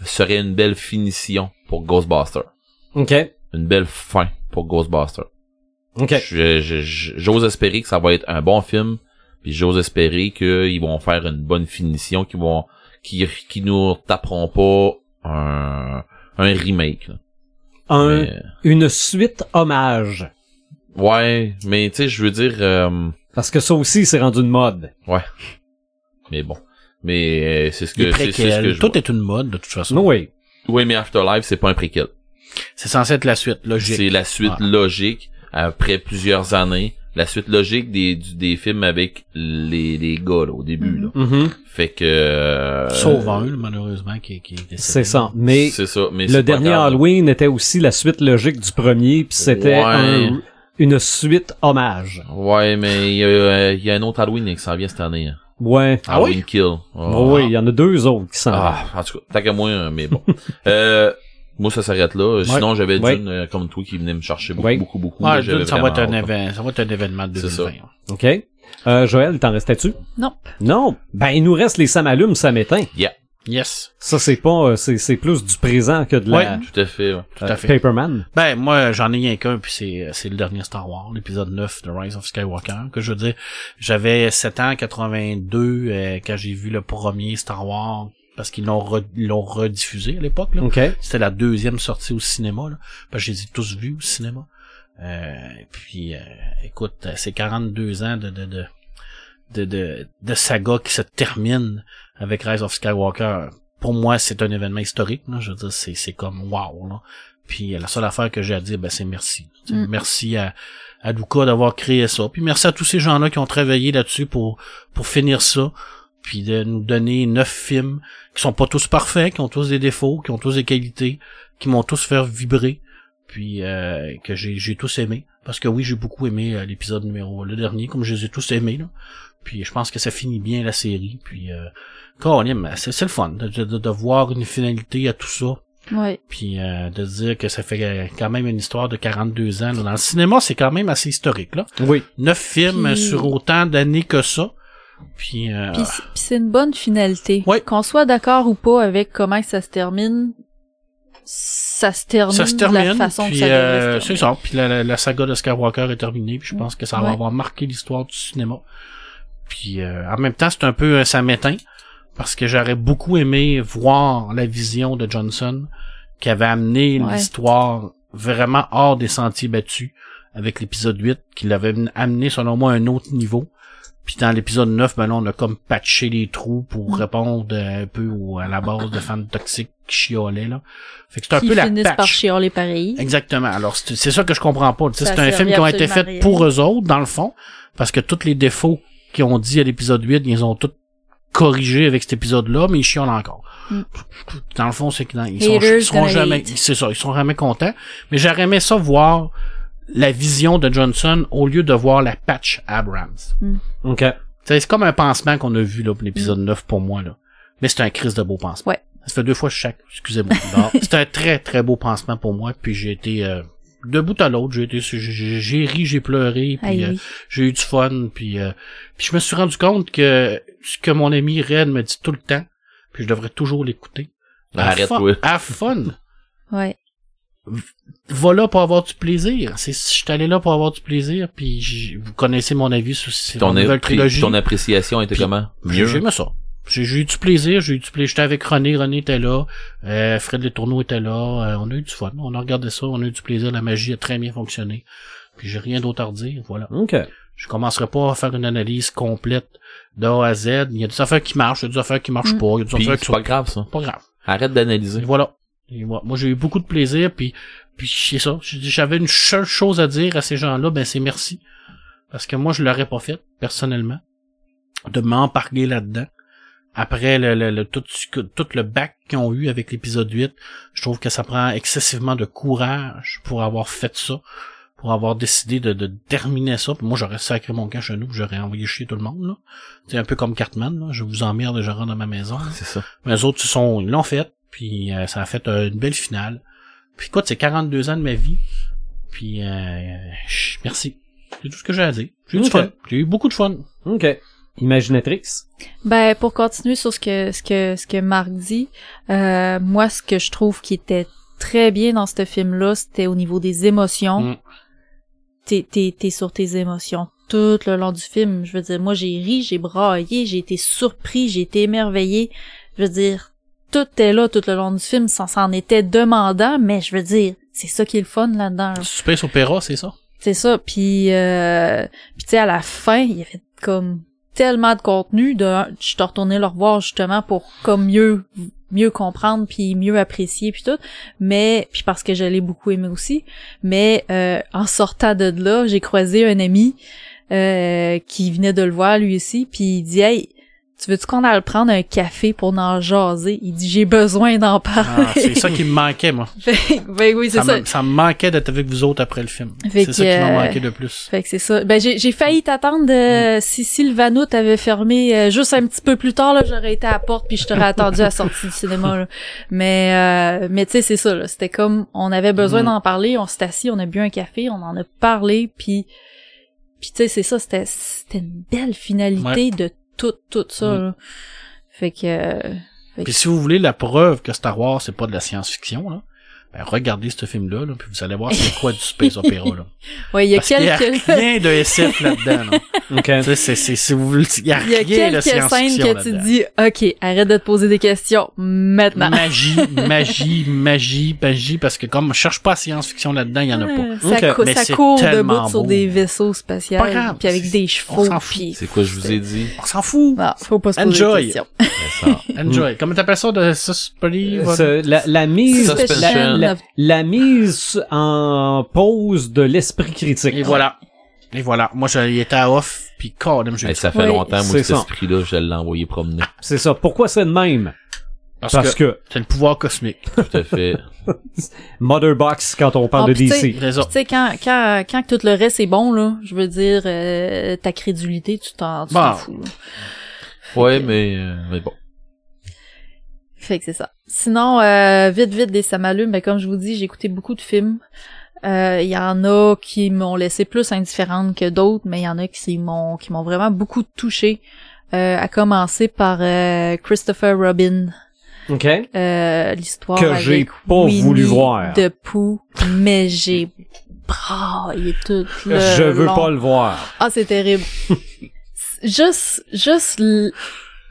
serait une belle finition pour Ghostbuster. OK. Une belle fin pour Ghostbuster. OK. J'ose espérer que ça va être un bon film, puis j'ose espérer qu'ils vont faire une bonne finition, qu'ils vont, qui, qui nous taperont pas un, un remake. là. Un, Mais- une suite hommage. ouais, mais tu sais, je veux dire, euh, Parce que ça aussi, c'est rendu une mode. ouais. Mais bon, mais euh, c'est ce que c'est ce que préquels, je tout est une mode, de toute façon. Oui. Oui, mais Afterlife, c'est pas un préquel. C'est censé être la suite, logique. C'est la suite Ouais. logique après plusieurs années. La suite logique des, du- des films avec les, les gars là, au début. Là. Mhm. Fait que... euh, Sauf un, malheureusement, qui, qui est. C'est ça. Mais C'est ça. Mais c'est le dernier grave. Halloween était aussi la suite logique du premier, puis c'était Ouais. un- une suite hommage. Ouais, mais il y, a, euh, il y a un autre Halloween qui s'en vient cette année. hein. Ouais. Ah oui? Kill. Oh, oui, il y en a deux autres qui s'en Ah, en tout cas, tant qu'à moi, mais bon. <laughs> euh, moi, ça s'arrête là. Sinon, j'avais Ouais. Dune euh, comme toi qui venait me chercher beaucoup, Ouais. beaucoup, beaucoup. Dune, ça va être un événement, ça va être un événement de C'est ça. 2020. OK. Euh, Joël, t'en restais-tu? Non. Non. Ben, il nous reste les ça m'allume, ça m'éteint. Yeah, Yes. Ça, c'est pas, euh, c'est, c'est plus du présent que de la, Ouais, tout à fait. ouais. Tout euh, à fait. Paperman. Ben, moi, j'en ai rien qu'un, puis c'est, c'est le dernier Star Wars, l'épisode 9 de Rise of Skywalker, que je veux dire, j'avais 7 ans, 82, euh, quand j'ai vu le premier Star Wars, parce qu'ils l'ont, re- ils l'ont rediffusé à l'époque, là. OK. C'était la deuxième sortie au cinéma, là. Parce que je les ai tous vus au cinéma. Euh, puis, euh, écoute, euh, c'est 42 ans de, de, de, de, de, de saga qui se termine avec Rise of Skywalker. Pour moi, c'est un événement historique, là. Je veux dire, c'est, comme wow, là. Puis, euh, la seule affaire que j'ai à dire, ben, c'est merci. Mm. Merci à, à Luca d'avoir créé ça. Puis merci à tous ces gens-là qui ont travaillé là-dessus pour, pour finir ça. Puis de nous donner neuf films qui sont pas tous parfaits, qui ont tous des défauts, qui ont tous des qualités, qui m'ont tous fait vibrer, puis euh, que j'ai j'ai tous aimé. Parce que oui, j'ai beaucoup aimé euh, l'épisode numéro le dernier, comme je les ai tous aimés. Là. Puis je pense que ça finit bien la série. Puis euh, Colin, c'est c'est le fun de, de, de voir une finalité à tout ça. Ouais. Puis euh, de dire que ça fait euh, quand même une histoire de 42 ans. là. Dans le cinéma, c'est quand même assez historique. là. Oui. Neuf films Puis- sur autant d'années que ça. Puis, euh, Puis c'est- une bonne finalité. Ouais. Qu'on soit d'accord ou pas avec comment ça se termine, ça se termine, ça se de la façon puis, que ça euh, c'est ça. Puis la, la, la saga de Skywalker est terminée. Puis je pense que ça va Ouais. avoir marqué l'histoire du cinéma. Puis euh, en même temps, c'est un peu euh, ça m'éteint parce que j'aurais beaucoup aimé voir la vision de Johnson qui avait amené Ouais. l'histoire vraiment hors des sentiers battus avec l'épisode 8 qui l'avait amené selon moi à un autre niveau. Puis dans l'épisode 9, ben là, on a comme patché les trous pour Mm. répondre un peu au- à la base de fans toxiques qui chiolaient, là. Fait que c'est un Qui peu la patch. par chialer pareil. Exactement. Alors, c'est ça que je comprends pas. C'est un film qui a été fait pour eux autres, dans le fond, parce que tous les défauts qu'ils ont dit à l'épisode 8, ils ont tous corrigés avec cet épisode-là, mais ils chiolent encore. Mm. Dans le fond, c'est qu'ils ils sont, Haters ils seront jamais, c'est ça, ils sont jamais contents. Mais j'aurais aimé ça voir la vision de Johnson au lieu de voir la patch Abrams. OK. Tu sais, C'est comme un pansement qu'on a vu là pour l'épisode 9 pour moi là. Mais c'est un crise de beau pansement. Ouais. Ça fait deux fois chaque, excusez-moi. <laughs> C'est un très très beau pansement pour moi puis j'ai été euh, de bout à l'autre, j'ai été j'ai j'ai ri, j'ai pleuré puis euh, oui. j'ai eu du fun puis euh, puis je me suis rendu compte que ce que mon ami Red me dit tout le temps, puis je devrais toujours l'écouter. Have fun- Arrête-toi. Have fun. Ouais. Va là pour avoir du plaisir. C'est, je suis allé là pour avoir du plaisir, puis vous connaissez mon avis sur sur Ton, la nouvelle trilogie. ton appréciation était Puis, comment? J'ai Mieux? ça. J'ai eu du plaisir, j'ai eu du plaisir. J'étais avec René, René était là, euh, Fred Letourneau était là, euh, on a eu du fun, on a regardé ça, on a eu du plaisir, la magie a très bien fonctionné. Puis j'ai rien d'autre à redire, voilà. OK. Je commencerai pas à faire une analyse complète de A à Z. Il y a des affaires qui marchent, il y a des affaires qui marchent Mm. pas, il y a des Puis affaires qui c'est sont pas grave, ça. pas graves. Arrête d'analyser. voilà. Et voilà. Moi, j'ai eu beaucoup de plaisir, puis, puis c'est ça. J'avais une seule chose à dire à ces gens-là, ben c'est merci. Parce que moi, je l'aurais pas fait, personnellement, de m'emparguer là-dedans. Après le, le, le- tout, tout le bac qu'ils ont eu avec l'épisode 8, je trouve que ça prend excessivement de courage pour avoir fait ça, pour avoir décidé de, de terminer ça. Puis moi, j'aurais sacré mon camp chez nous, j'aurais envoyé chier tout le monde. C'est un peu comme Cartman, là. je vous emmerde et je rentre dans ma maison. C'est ça. Mais les autres, ils sont, ils l'ont fait, puis euh, ça a fait euh, une belle finale. Puis écoute, c'est 42 ans de ma vie. Puis euh, merci. C'est tout ce que j'ai à dire. J'ai eu du Ok. fun. J'ai eu beaucoup de fun. OK. Imaginatrix? Ben pour continuer sur ce que ce que ce que Marc dit, euh, moi ce que je trouve qui était très bien dans ce film là, c'était au niveau des émotions. Mm. T'es t'es t'es sur tes émotions tout le long du film. Je veux dire, moi j'ai ri, j'ai braillé, j'ai été surpris, j'ai été émerveillé. Je veux dire, tout est là tout le long du film, ça s'en était demandant, mais je veux dire, c'est ça qui est le fun là-dedans. là. Space Opera, c'est ça? C'est ça. Puis, euh, puis tu sais, à la fin, il y avait comme tellement de contenu. De, je suis retournée le revoir justement pour comme mieux mieux comprendre puis mieux apprécier puis tout mais puis parce que je l'ai beaucoup aimé aussi mais euh, en sortant de là j'ai croisé un ami euh, qui venait de le voir lui aussi puis il dit hey tu veux-tu qu'on aille prendre un café pour en jaser? Il dit j'ai besoin d'en parler Ah, c'est ça qui me manquait, moi. <laughs> ben oui c'est Ça, ça, me, ça me manquait d'être avec vous autres après le film. C'est ça qui m'a euh, manqué de plus. Fait que c'est ça. Ben j'ai failli t'attendre de si Sylvano t'avait fermé euh, juste un petit peu plus tard là, j'aurais été à la porte puis je t'aurais attendu à la sortie du cinéma. là. Mais euh, mais tu sais c'est ça là, c'était comme on avait besoin Mhm. d'en parler, on s'est assis, on a bu un café, on en a parlé puis puis tu sais c'est ça, c'était c'était une belle finalité de tout tout ça. Là. Fait que euh, fait Puis si vous voulez la preuve que Star Wars, c'est pas de la science-fiction, là, ben regardez ce film-là, là, puis vous allez voir c'est quoi du space opéra, là. <laughs> ouais, il y a Parce qu'il y a quelques rien de SF là-dedans, là. <laughs> OK. Tu sais, c'est, c'est, si vous voulez, il y a il y a rien de quelques scènes que tu là-dedans. dis OK, arrête de te poser des questions maintenant. Magie, magie, magie, magie, parce que comme je cherche pas science-fiction là-dedans, il y en a pas. Ouais, Ça, Ok. cou- Mais ça court debout sur des vaisseaux spatiaux, puis avec des On chevaux, s'en fout. puis C'est quoi je vous ai dit? On s'en fout. non, faut pas se poser Enjoy. des questions. Ça. Enjoy. Comment t'appelles ça de suspense? Ce- la, la mise Suspension. La, mise en pause de l'esprit critique. Et voilà. Et voilà. Moi, j'étais était à off, puis quand j'ai Hey, ça fait Oui, longtemps, moi, cet esprit-là, je l'ai envoyé promener. C'est ça. Pourquoi c'est de même? Parce, Parce que, que c'est le pouvoir cosmique. Tout à fait. <laughs> Mother Box quand on parle Ah, de DC. Tu sais, quand, quand, quand tout le reste est bon, là, je veux dire, euh, ta crédulité, tu t'en tu t'en Bon. fous. là. Ouais, mais, euh, mais bon. Fait que c'est ça. Sinon, euh, vite, vite, des ça m'allume, ben, comme je vous dis, j'ai écouté beaucoup de films. Euh, Il y en a qui m'ont laissé plus indifférente que d'autres, mais il y en a qui m'ont qui m'ont vraiment beaucoup touché. Euh, à commencer par euh, Christopher Robin. OK? Euh, l'histoire Que j'ai pas Winnie voulu voir. de Pooh, mais j'ai braillé tout le Je veux long. pas le voir. Ah, c'est terrible. <laughs> juste, juste, l-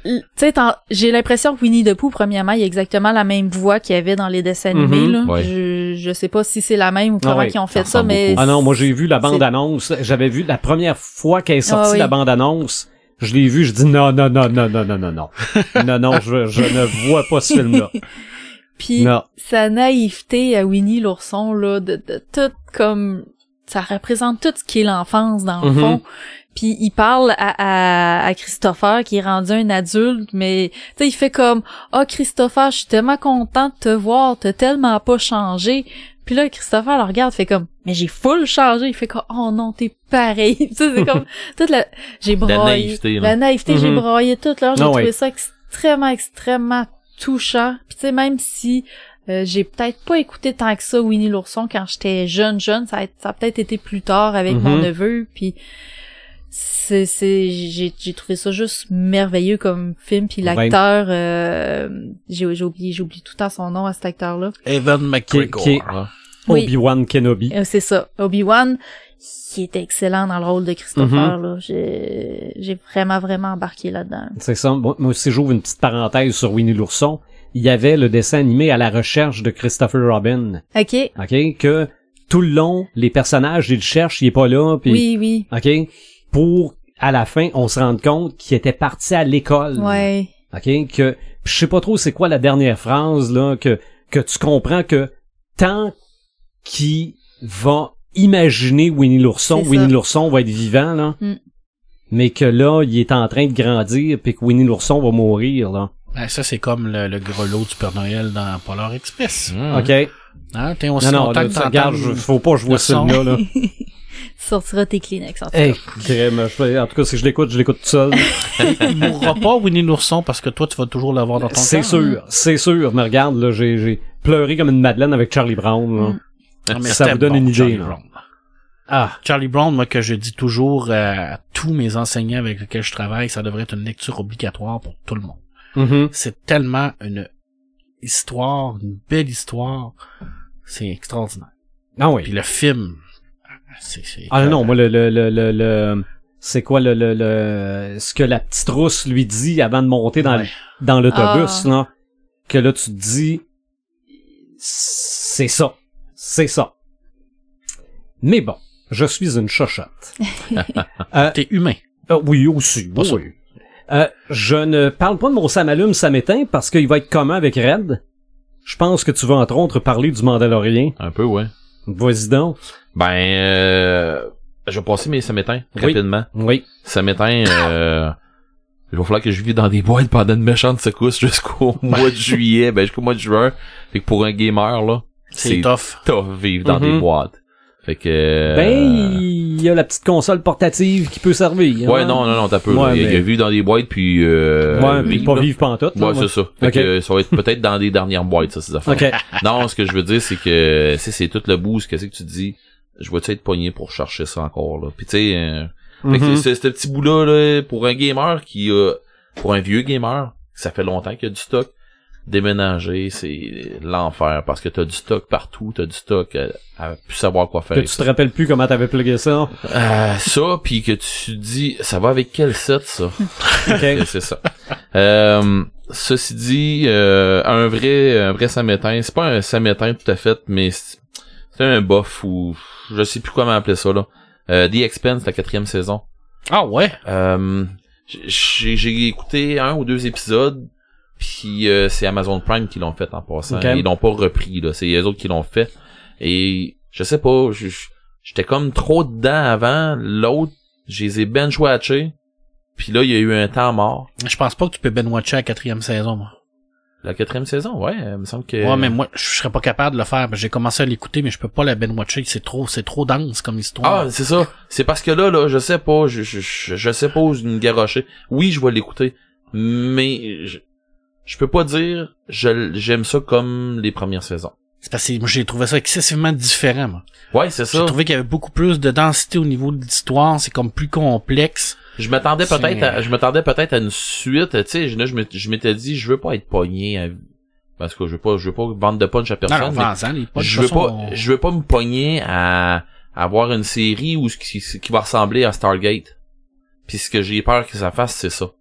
tu sais, j'ai l'impression que Winnie the Pooh, premièrement, il a exactement la même voix qu'il y avait dans les dessins animés, Mhm. là. Ouais. Je, je sais pas si c'est la même ou Ah comment ouais, ils ont fait ça mais... Ah non, moi j'ai vu la bande-annonce. J'avais vu la première fois qu'elle est sortie Ah oui. la bande-annonce. Je l'ai vu, je dis non, non, non, non, non, non, non, non. <laughs> non, non, je, je ne vois pas ce film-là. <laughs> Puis Non. sa naïveté à Winnie l'ourson, là, de, de tout comme... Ça représente tout ce qui est l'enfance, dans le Mhm. fond. Puis il parle à, à, à Christopher, qui est rendu un adulte, mais tu sais, il fait comme « Oh Christopher, je suis tellement content de te voir, t'as tellement pas changé. » Puis là, Christopher le regarde, fait comme « Mais j'ai full changé. » Il fait comme « Oh non, t'es pareil. <laughs> » Tu sais, c'est comme <laughs> toute la... J'ai La braillé. naïveté, là. La naïveté, j'ai Mhm. braillé toute l'heure. J'ai Ah trouvé ouais. ça extrêmement, extrêmement touchant. Puis tu sais, même si euh, j'ai peut-être pas écouté tant que ça Winnie l'ourson quand j'étais jeune, jeune, ça a, ça a peut-être été plus tard avec mon Mhm. neveu, puis c'est c'est j'ai j'ai trouvé ça juste merveilleux comme film puis l'acteur euh, j'ai j'ai oublié j'ai oublié tout le temps son nom à cet acteur là Evan McGregor. Qui- qui- Ouais. Oui. Obi-Wan Kenobi. Euh, c'est ça Obi-Wan qui était excellent dans le rôle de Christopher Mhm. là j'ai j'ai vraiment vraiment embarqué là-dedans C'est ça. Moi moi aussi, j'ouvre une petite parenthèse sur Winnie l'ourson. Il y avait le dessin animé à la recherche de Christopher Robin. ok OK? Que tout le long, les personnages, ils le cherchent, il est pas là, puis oui oui OK? Pour, à la fin, on se rende compte qu'il était parti à l'école. ouais OK? Que, je sais pas trop c'est quoi la dernière phrase, là, que, que tu comprends que tant qu'il va imaginer Winnie l'ourson, Winnie l'ourson va être vivant, là. Mm. mais que là, il est en train de grandir, puis que Winnie l'ourson va mourir, là. Ben, ça, c'est comme le, le grelot du Père Noël dans Polar Express. Hmm. OK. Hein, t'es aussi Non, non, longtemps là, que tu t'entends regardes, je- le- faut pas le son. celui-là, là. <laughs> Tu sortiras tes Kleenex en tout Hey, cas. crème, je en tout cas, si je l'écoute, je l'écoute tout seul. <laughs> Il mourra pas, Winnie l'ourson, parce que toi, tu vas toujours l'avoir dans ton C'est cœur. sûr, c'est sûr. Mais regarde, là, j'ai, j'ai pleuré comme une madeleine avec Charlie Brown, là. Mm. Ah, mais Ça vous donne bon, une idée, Charlie là. Brown. Ah, Charlie Brown, moi, que je dis toujours à tous mes enseignants avec lesquels je travaille, ça devrait être une lecture obligatoire pour tout le monde. mhm. C'est tellement une histoire, une belle histoire. C'est extraordinaire. Ah oui. Puis le film, c'est... c'est- Ah non, moi, le, le, le, le, le- c'est quoi le, le, le, ce que la petite rousse lui dit avant de monter dans, Ouais. dans l'autobus, Ah. là. Que là, tu te dis, c'est ça. C'est ça. Mais bon, je suis une chochotte. <laughs> euh, T'es humain. euh, oui, aussi. Pas oui. Euh, je ne parle pas de mon ça m'éteint parce qu'il va être commun avec Red? Je pense que tu vas entre autres parler du Mandalorien. Un peu, ouais. Vas-y donc. Ben, euh, je vais passer mes samétins rapidement. Oui. Samétain, euh, il va falloir que je vive dans des boîtes pendant une méchante secousse jusqu'au <laughs> mois de juillet, ben jusqu'au mois de juin. Fait que pour un gamer, là, C'est tough. tough vivre dans des boîtes. Fait que... euh, Ben, il y a la petite console portative qui peut servir. Ouais, hein. non, non, non, t'as peu. Ouais, il, mais- il a vu dans des boîtes, puis... Euh, ouais, puis pas vivre pantoute. là, Ouais, c'est ça. Fait que ça va être peut-être dans des dernières boîtes, ça, ces affaires. <laughs> Ok. Non, ce que je veux dire, c'est que c'est c'est tout le boost, qu'est-ce que tu dis? Je vais-tu être pogné pour chercher ça encore, là? Puis tu sais, euh, Mhm. c'est- ce petit bout-là, là, pour un gamer qui a, pour un vieux gamer, ça fait longtemps qu'il y a du stock, déménager, c'est l'enfer, parce que t'as du stock partout, t'as du stock à, à plus savoir quoi faire. Que tu te rappelles plus comment t'avais plugué ça. Euh, ça, puis que tu dis, ça va avec quel set, ça? <laughs> Ok. Et <laughs> c'est ça. Euh, ceci dit, euh, un vrai, un vrai samétain, c'est pas un samétain tout à fait, mais c'est un buff ou je sais plus comment appeler ça là. Euh, The Expense, la quatrième saison. Ah ouais? Euh, j'ai j'ai écouté un ou deux épisodes, puis euh, c'est Amazon Prime qui l'ont fait en passant. Ils l'ont pas repris là, c'est les autres qui l'ont fait. Et je sais pas, j'étais comme trop dedans avant. L'autre, je les ai bench watchés. Puis là, il y a eu un temps mort. Je pense pas que tu peux ben watcher la quatrième saison, moi. La quatrième saison, ouais, il me semble que. Ouais, mais moi, je serais pas capable de le faire. J'ai commencé à l'écouter, mais je peux pas la ben watcher. C'est trop, c'est trop dense comme histoire. Ah, c'est ça. C'est parce que là, là, je sais pas, je, je, je, je sais pas où me garrocher. Oui, je vais l'écouter, mais je, je peux pas dire je j'aime ça comme les premières saisons. C'est parce que moi, j'ai trouvé ça excessivement différent, moi. Ouais, c'est J'ai ça. trouvé qu'il y avait beaucoup plus de densité au niveau de l'histoire. C'est comme plus complexe. Je m'attendais peut-être à, je m'attendais peut-être à une suite, tu sais, je, m'étais- dit, je veux pas être pogné à, parce que je veux pas, je veux pas vendre de punch à personne. non, les je veux pas, on- je veux pas me pogner à, à avoir une série où ce qui, qui va ressembler à Stargate. Puis ce que j'ai peur que ça fasse, c'est ça.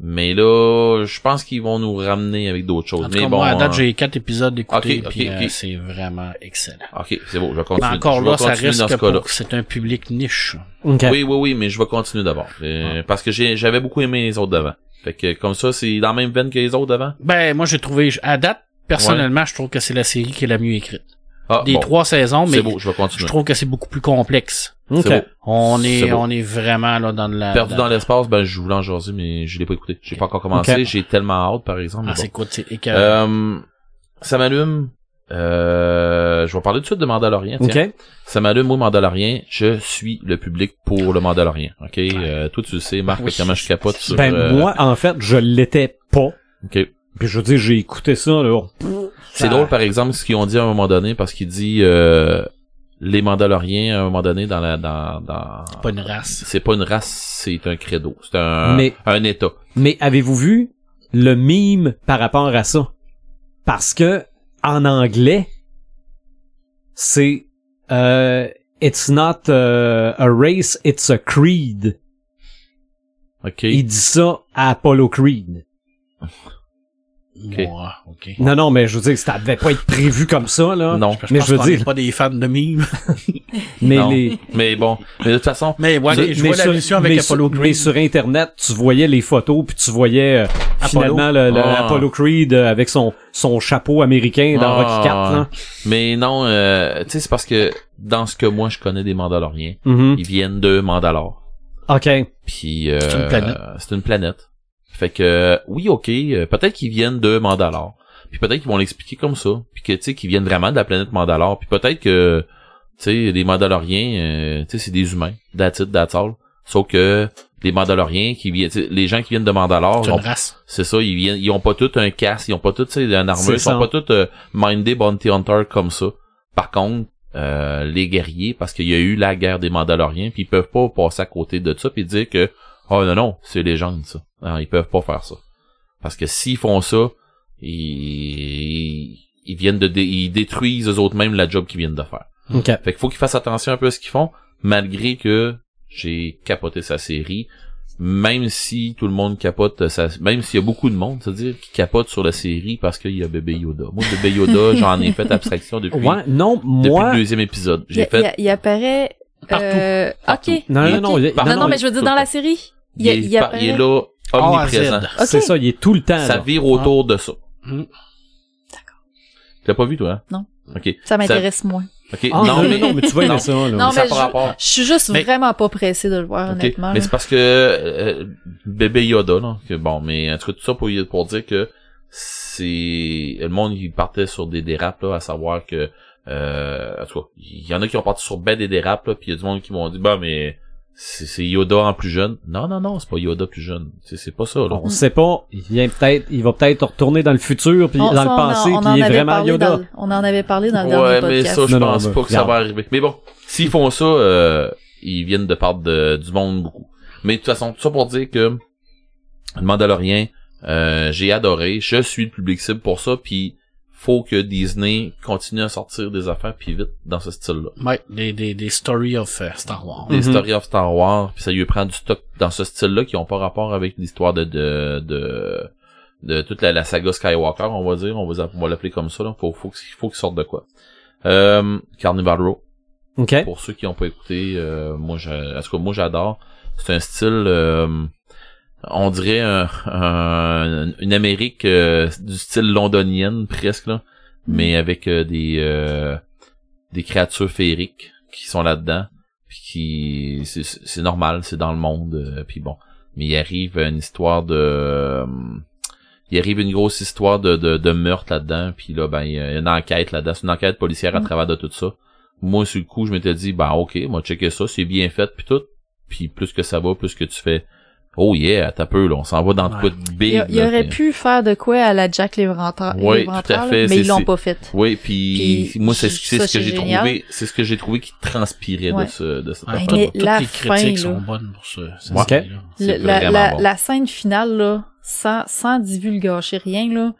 Mais là, je pense qu'ils vont nous ramener avec d'autres choses. En tout Mais bon, moi, à date, euh, j'ai quatre épisodes d'écouter, Ok, ok, puis euh, ok. c'est vraiment excellent. ok, c'est bon, je vais Mais continuer. encore je là, ça reste dans ce que cas-là. pour- c'est un public niche. Oui, oui, oui, mais je vais continuer d'abord. Euh, Parce que j'avais beaucoup aimé les autres d'avant. Fait que comme ça, c'est dans la même veine que les autres d'avant? Ben, moi, j'ai trouvé, à date, personnellement, je trouve que c'est la série qui est la mieux écrite. Ah, Des bon, trois saisons, mais c'est beau, je vais je trouve que c'est beaucoup plus complexe. Ok. C'est beau. On est, on est vraiment là dans de la. Perdu dans- dans l'espace, ben je voulais en jaser, mais je l'ai pas écouté. J'ai pas encore commencé. J'ai tellement hâte, par exemple. Ah, c'est quoi. Euh, ça m'allume. Euh, je vais parler tout de suite de Mandalorian. Tiens. Ça m'allume, moi, Mandalorian. Je suis le public pour le Mandalorian. OK? Euh, toi, tu le sais, Marc, Oui. comment je capote sur... Ben, euh, moi, en fait, je l'étais pas. OK. Puis je veux dire, j'ai écouté ça, là. C'est drôle, par exemple, ce qu'ils ont dit à un moment donné, parce qu'il dit... Euh, les Mandaloriens, à un moment donné, dans la... Dans, dans... C'est pas une race. C'est pas une race, c'est un credo. C'est un, Mais- un état. Mais avez-vous vu le mime par rapport à ça? Parce que, en anglais, c'est euh, It's not euh, a race, it's a creed. OK? Il dit ça à Apollo Creed. <laughs> Ok. Ouais, ok. Non, non, mais je veux dire, ça devait pas être prévu comme ça, là. Non. Je Mais pense je veux dire- pas des fans de mimes. <laughs> Mais non. les... Mais bon. Mais de toute façon... Mais ouais, Mais- je mais vois la mission avec mais Apollo sur, Creed. mais sur Internet, tu voyais les photos, puis tu voyais euh, finalement le, le- Ah. Apollo Creed euh, avec son, son chapeau américain dans Ah, Rocky 4. Là. Mais non, euh, tu sais, c'est parce que dans ce que moi je connais des Mandaloriens, Mhm. ils viennent de Mandalore. OK. Puis euh, C'est une planète. C'est une planète. Fait que oui, ok, euh, peut-être qu'ils viennent de Mandalore. Puis peut-être qu'ils vont l'expliquer comme ça. Puis que tu sais qu'ils viennent vraiment de la planète Mandalore. Puis peut-être que tu sais les Mandaloriens, euh, tu sais c'est des humains, that's it, that's all. Sauf que les Mandaloriens qui viennent, les gens qui viennent de Mandalore, C'est ça, ils viennent, ils ont pas tous un casque, ils ont pas tous un armure, ils sont pas tous euh, minded bounty hunter comme ça. Par contre, euh, les guerriers, parce qu'il y a eu la guerre des Mandaloriens, puis ils peuvent pas passer à côté de ça puis dire que oh non non, c'est légende ça. Non, ils peuvent pas faire ça. Parce que s'ils font ça, ils, ils viennent de dé- ils détruisent eux autres mêmes la job qu'ils viennent de faire. OK. Fait qu'il faut qu'ils fassent attention un peu à ce qu'ils font, malgré que j'ai capoté sa série. Même si tout le monde capote, sa... même s'il y a beaucoup de monde, c'est-à-dire qui capote sur la série parce qu'il y a bébé Yoda. Moi, bébé Yoda, <laughs> j'en ai fait abstraction depuis, Ouais, non, depuis moi... le deuxième épisode. Il, J'ai fait il apparaît. Partout. euh, Partout. Ok. Non, non, non, non, non, non, non, mais je veux dire dans la série. Il, Il, est, il par- apparaît. il est là, omniprésent. Ok. C'est ça, il est tout le temps. Ça là. vire autour de ça. Mm. Tu l'as pas vu, toi, hein? Non. Ok. Ça m'intéresse moins. Ok. Ah, non, mais, non, mais tu vas aimer non. ça, là. Non, ça mais par je- rapport. Je suis juste Mais- vraiment pas pressé de le voir, honnêtement. Mais c'est parce que euh, bébé Yoda là, que bon, mais en tout cas tout ça pour pour dire que c'est le monde il partait sur des dérapes là, à savoir que euh, en tout cas, il y en a qui ont parti sur ben des dérapes là, puis il y a du monde qui m'ont dit bah mais c'est c'est Yoda en plus jeune. Non non non, c'est pas Yoda plus jeune. C'est c'est pas ça là. On sait pas, il vient peut-être, il va peut-être retourner dans le futur puis On- dans ça, le passé on puis il est avait vraiment parlé Yoda. le- on en avait parlé dans le Ouais, dernier mais podcast. ça, je Non, non, pense pas que ça va arriver. Mais bon, s'ils font ça, euh, ils viennent de part de, du monde beaucoup. Mais de toute façon, tout ça pour dire que le Mandalorien, euh, j'ai adoré. Je suis le public cible pour ça. Puis faut que Disney continue à sortir des affaires puis vite dans ce style-là. Ouais, des, des, des stories of euh, Star Wars. Des Mhm. stories of Star Wars, puis ça lui prend du stock dans ce style-là qui ont pas rapport avec l'histoire de, de de de toute la, la saga Skywalker, on va dire, on va, on va l'appeler comme ça. Là. Faut faut qu'il faut qu'il sorte de quoi. Euh, Carnival Row. OK. Pour ceux qui n'ont pas écouté, euh, moi, j'ai- en tout cas, moi, j'adore. C'est un style, euh, on dirait un, un- une Amérique euh, du style londonienne presque là, mais avec euh, des euh, des créatures féeriques qui sont là-dedans, puis qui c'est normal, c'est dans le monde, puis bon. Mais il arrive une histoire de euh, il arrive une grosse histoire de, de, de meurtre là-dedans, puis là, ben, il y a une enquête là-dedans. C'est une enquête policière à Mm. travers de tout ça. Moi, sur le coup, je m'étais dit, ben, ok, moi, checker ça, c'est bien fait, puis tout. Puis plus que ça va, plus que tu fais, oh yeah, t'as peu, là, on s'en va dans Ouais. quoi de big. Il, il là, aurait puis- pu faire de quoi à la Jack l'Éventreur, Oui, tout à là, fait, mais ils l'ont pas fait. Oui, puis, Puis moi, c'est ce que j'ai trouvé, c'est ce que j'ai trouvé qui transpirait Ouais. de ce, de cette Ouais, affaire. mais toutes la les fin, critiques là. sont bonnes pour ce, série-là. C'est Le- la, la, bon. la scène finale, là, sans, sans divulgacher rien, là,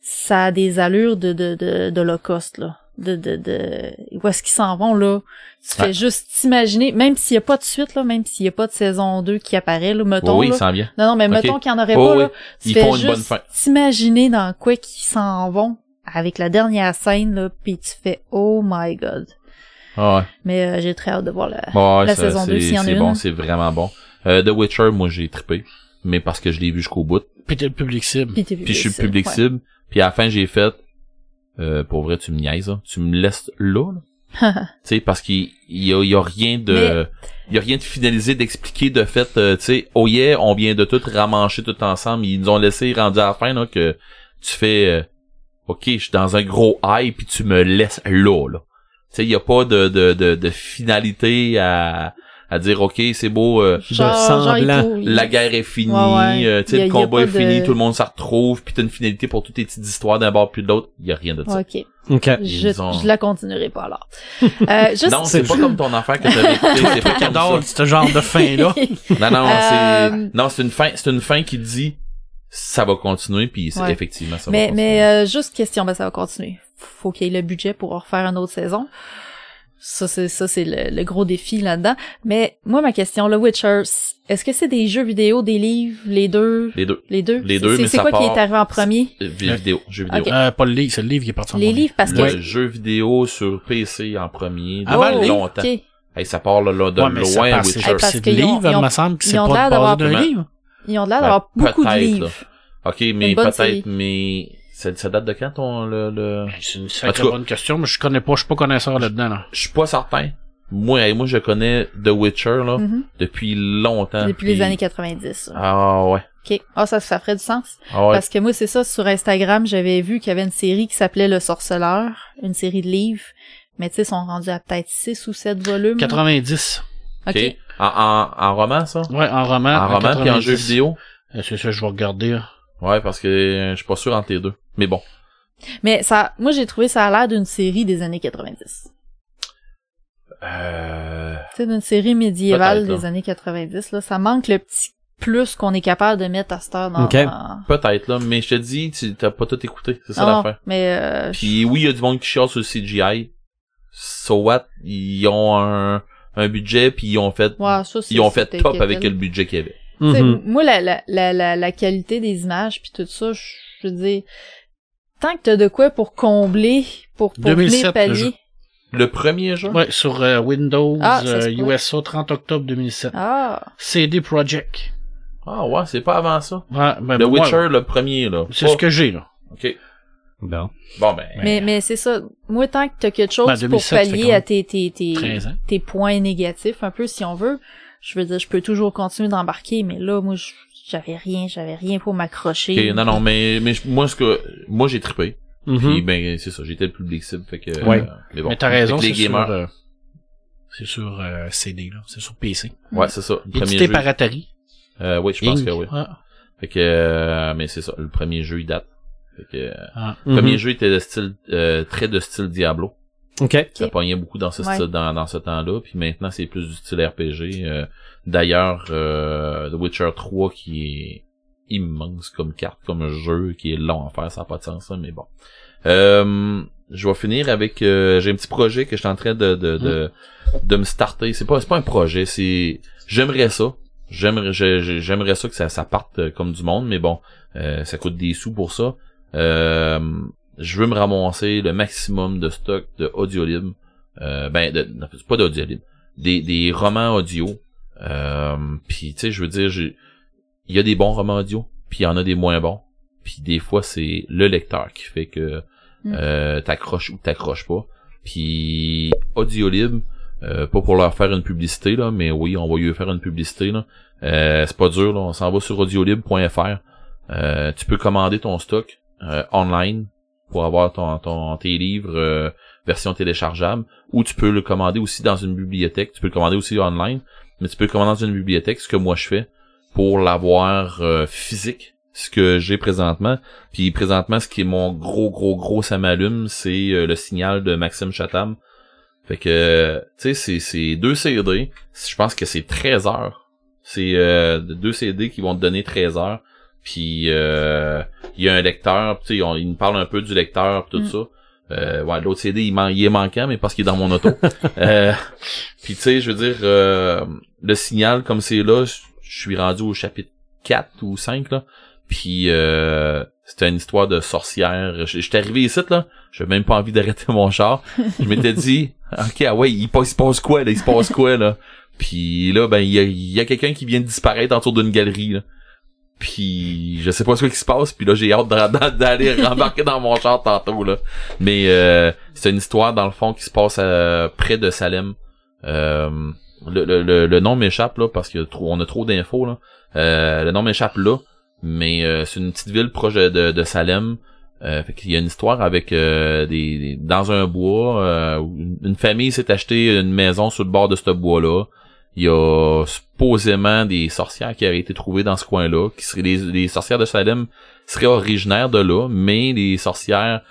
ça a des allures de, de, de, d'Holocauste, là. De, de, de, où est-ce qu'ils s'en vont, là? Tu fais juste t'imaginer, même s'il y a pas de suite, là, même s'il y a pas de saison 2 qui apparaît, là, Oui, mettons, oui, il là. s'en vient. Non, non, mais Ok. mettons qu'il y en aurait Oh, pas, oui. là. Tu Ils fais font une bonne juste fin. t'imaginer dans quoi qu'ils s'en vont avec la dernière scène, là, pis tu fais, oh my god. Ah ouais. Mais euh, j'ai très hâte de voir la, Ouais, la ça, saison c'est- 2 s'il y en a C'est bon, c'est vraiment bon. Euh, The Witcher, moi, j'ai trippé. Mais parce que je l'ai vu jusqu'au bout. Puis t'es le public cible. Puis, t'es Puis je suis le cible, public ouais. cible. Puis à la fin, j'ai fait, euh, pour vrai, tu me niaises, là. Tu me laisses là, là. <laughs> tu sais, parce qu'il il y a, y a rien de, il y a rien de finalisé, d'expliquer de fait, euh, tu sais, oh yeah, on vient de tout ramancher tout ensemble. Ils nous ont laissé rendu à la fin, là, que tu fais, euh, ok, je suis dans un gros high, puis tu me laisses là, là. Tu sais, il y a pas de, de, de, de finalité à, à dire, ok, c'est beau, euh, Genre, semblant. la guerre est finie, Ouais, ouais. euh, a- le combat est fini, tout le monde se retrouve, puis t'as une finalité pour toutes tes petites histoires d'un bord puis de l'autre. Il y a rien de ça. Ok. OK. Je, Ils ont- je la continuerai pas alors. Euh, <laughs> juste, Non, c'est pas comme ton affaire que t'avais écouté, c'est <laughs> pas comme ce genre de fin-là. <laughs> Non, non, Euh, c'est, non, c'est une fin, c'est une fin qui dit, ça va continuer, puis c'est- Ouais. effectivement, ça va mais, continuer. mais euh, juste question, ben ça va continuer. Faut qu'il y ait le budget pour en refaire une autre saison. Ça, c'est ça, c'est le, le gros défi là-dedans. Mais moi, ma question, le Witcher, est-ce que c'est des jeux vidéo, des livres, les deux, Les deux. les deux? Les C'est- deux, c'est- mais C'est ça quoi qui part- est arrivé en premier? Euh, vidéo, jeux vidéo. Ok. Euh, pas le livre, c'est le livre qui est parti en Les premier. livres, parce Le que jeu vidéo sur PC en premier, Avant le livre? longtemps. ok. Hey, ça part là, là, de Ouais, loin, passe- Witcher. C'est qu'ils le ont- livre, ils il ont- me semble que ils c'est ont pas d'avoir- d'un livre. Ils ont l'air Ben, d'avoir beaucoup de livres. là. Ok, mais peut-être, mais ça, ça date de quand ton le, le... C'est une sacrée bonne question, mais je connais pas, je suis pas connaisseur là-dedans, là. Je suis pas certain, moi, moi, je connais The Witcher, là, Mhm. depuis longtemps. Depuis puis- les années 90. Ah, ouais. OK. Ah, ça, ça ferait du sens. Ah, ouais. Parce que moi, c'est ça, sur Instagram, j'avais vu qu'il y avait une série qui s'appelait Le Sorceleur, une série de livres. Mais tu sais, ils sont rendus à peut-être 6 ou 7 volumes. 90. OK. OK. En, en, en roman, ça? Ouais, en roman. en roman, puis en 90. jeu vidéo? Euh, C'est ça, je vais regarder. là. Ouais, parce que je suis pas sûr entre les deux. Mais bon. Mais ça, moi, j'ai trouvé ça a l'air d'une série des années 90. Euh... Tu sais, d'une série médiévale des années 90, là. Ça manque le petit plus qu'on est capable de mettre à cette heure dans... OK. dans- Peut-être, là. Mais je te dis, tu t'as pas tout écouté. C'est ça Non, l'affaire. mais euh, Puis oui, il y a du monde qui chiale sur le CGI. So what? Ils ont un, un budget, puis ils ont fait... ouais, ça, c'est- ils ont fait top avec le budget qu'il y avait. Mhm. Moi, la, la, la, la, la qualité des images puis tout ça, je, je veux dire, tant que t'as de quoi pour combler, pour, pour 2007, venir le pallier. jeu. Le premier jeu? Ouais, sur euh, Windows, Ah, ça euh, se peut. USA, 30 octobre 2007. Ah, CD Projekt. Ah ouais, c'est pas avant ça. Ouais, ben, Le moi, Witcher, le premier, là. C'est Pas- ce que j'ai, là. OK. Bon. Bon, ben... mais, mais c'est ça. Moi, tant que t'as quelque chose Ben, pour 2007, ça fait pallier à tes, tes, tes, 13 ans. tes points négatifs, un peu, si on veut, je veux dire, je peux toujours continuer d'embarquer, mais là, moi, j'avais rien, j'avais rien pour m'accrocher. Non, non, mais, mais moi, ce que... Moi, j'ai trippé. Mhm. Puis, ben, c'est ça, j'étais le public cible, fait que... Ouais. euh, mais bon. Mais t'as raison, que c'est sur, gamers... euh, c'est sur euh, CD, là. C'est sur PC. Ouais, c'est ça. Le premier Édité jeu... par Atari. Euh, oui, je pense Inc. que oui. Ah. Fait que... euh, mais c'est ça, le premier jeu, il date. Fait que... euh, Ah. Le premier jeu était de style... euh, très de style Diablo. OK. Ça pognait beaucoup dans ce Ouais. style, dans, dans ce temps-là. Puis maintenant, c'est plus du style RPG. Euh, D'ailleurs, euh, The Witcher 3 qui est immense comme carte, comme jeu, qui est long à faire, ça n'a pas de sens, ça, mais bon. Euh, je vais finir avec... euh, J'ai un petit projet que je suis en train de, de, de, de me starter. C'est pas, c'est pas un projet, c'est... J'aimerais ça. J'aimerais ça que ça, ça parte euh, comme du monde, mais bon, euh, ça coûte des sous pour ça. Euh, je veux me ramasser le maximum de stock de audiolib. Euh, ben, de, non, pas d'audiolib. Des, des romans audio. Euh, puis, tu sais, je veux dire, il y a des bons romans audio, puis il y en a des moins bons. Puis des fois, c'est le lecteur qui fait que Mm. euh, t'accroches ou t'accroches pas. Puis Audiolib, euh, pas pour leur faire une publicité là, mais oui, on va lui faire une publicité là. Euh, c'est pas dur là, on s'en va sur audiolib.fr. Euh, tu peux commander ton stock euh, online pour avoir ton, ton tes livres euh, version téléchargeable, ou tu peux le commander aussi dans une bibliothèque. Tu peux le commander aussi online, mais tu peux le commander dans une bibliothèque, ce que moi je fais pour l'avoir euh, physique, ce que j'ai présentement. Puis présentement, ce qui est mon gros, gros, gros ça m'allume, c'est euh, le signal de Maxime Chatham. Fait que, tu sais, c'est, deux CD. Je pense que c'est 13 heures. C'est deux CD qui vont te donner 13 heures. Puis euh, il y a un lecteur, tu sais, on- il me parle un peu du lecteur pis tout Mm. ça. Euh, ouais, l'autre CD, il, man- il est manquant, mais parce qu'il est dans mon auto. <laughs> euh, puis tu sais, je veux dire, euh, le signal comme c'est là, je suis rendu au chapitre 4 ou 5 là. Puis euh, c'était une histoire de sorcière. J'étais arrivé ici là, j'avais même pas envie d'arrêter mon char. Je m'étais dit, <laughs> ok, ah ouais, il, passe- il se passe quoi là, il se passe quoi là? Puis là, ben il y a, il y a quelqu'un qui vient de disparaître autour d'une galerie là. Puis je sais pas ce qui se passe, puis là j'ai hâte d'a- d'a- d'aller <laughs> rembarquer dans mon char tantôt là. Mais euh, c'est une histoire dans le fond qui se passe euh, près de Salem. Euh, le, le, le, nom m'échappe là parce que trop, on a trop d'infos là. Euh, le nom m'échappe là, mais euh, c'est une petite ville proche de, de Salem. Euh, fait qu'il y a une histoire avec euh, des, des- dans un bois euh, où une, une famille s'est acheté une maison sur le bord de ce bois là. Il y a supposément des sorcières qui auraient été trouvées dans ce coin-là, qui seraient les sorcières de Salem seraient originaires de là, mais les sorcières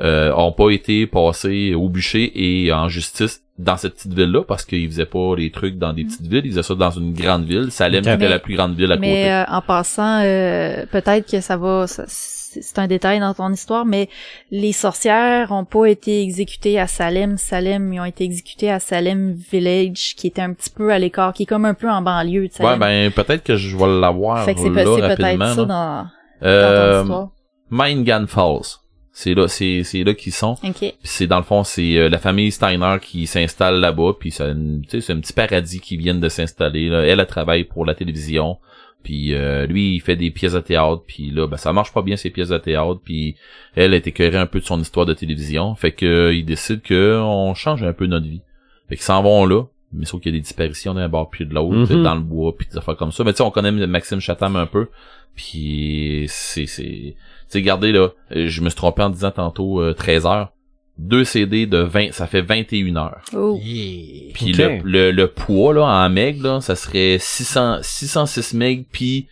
euh, ont pas été passées au bûcher et en justice dans cette petite ville-là parce qu'ils faisaient pas les trucs dans des petites villes, ils faisaient ça dans une grande ville. Salem Ok. qui était Mais- la plus grande ville à côté. Mais euh, en passant, euh, peut-être que ça va, ça- c'est un détail dans ton histoire, mais les sorcières ont pas été exécutées à Salem. Salem, ils ont été exécutées à Salem Village, qui était un petit peu à l'écart, qui est comme un peu en banlieue de Ouais, Salem. ben peut-être que je vais l'avoir fait que c'est peut-être rapidement. ça dans, dans ton Euh, histoire. Mingan Falls. C'est là, c'est c'est là qu'ils sont. C'est dans le fond, c'est euh, la famille Steiner qui s'installe là-bas, puis c'est une- tu sais, c'est un petit paradis qui viennent de s'installer. là. Elle, elle travaille pour la télévision, puis euh, lui, il fait des pièces de théâtre, puis là, ben ça marche pas bien ces pièces de théâtre, puis elle est écœurée un peu de son histoire de télévision, fait que euh, il décide que on change un peu notre vie. Fait qu'ils s'en vont là, mais sauf qu'il y a des disparitions d'un bord puis de l'autre, Mhm. sais, dans le bois, puis des affaires comme ça. Mais tu sais, on connaît Maxime Chatham un peu, puis c'est... c'est Tu sais, regardez là, euh, je me suis trompé en disant tantôt euh, 13 heures. Deux CD de 20, ça fait 21 heures. Oh. Yeah. Puis le, le, le poids là en meg là, ça serait 600 606 meg puis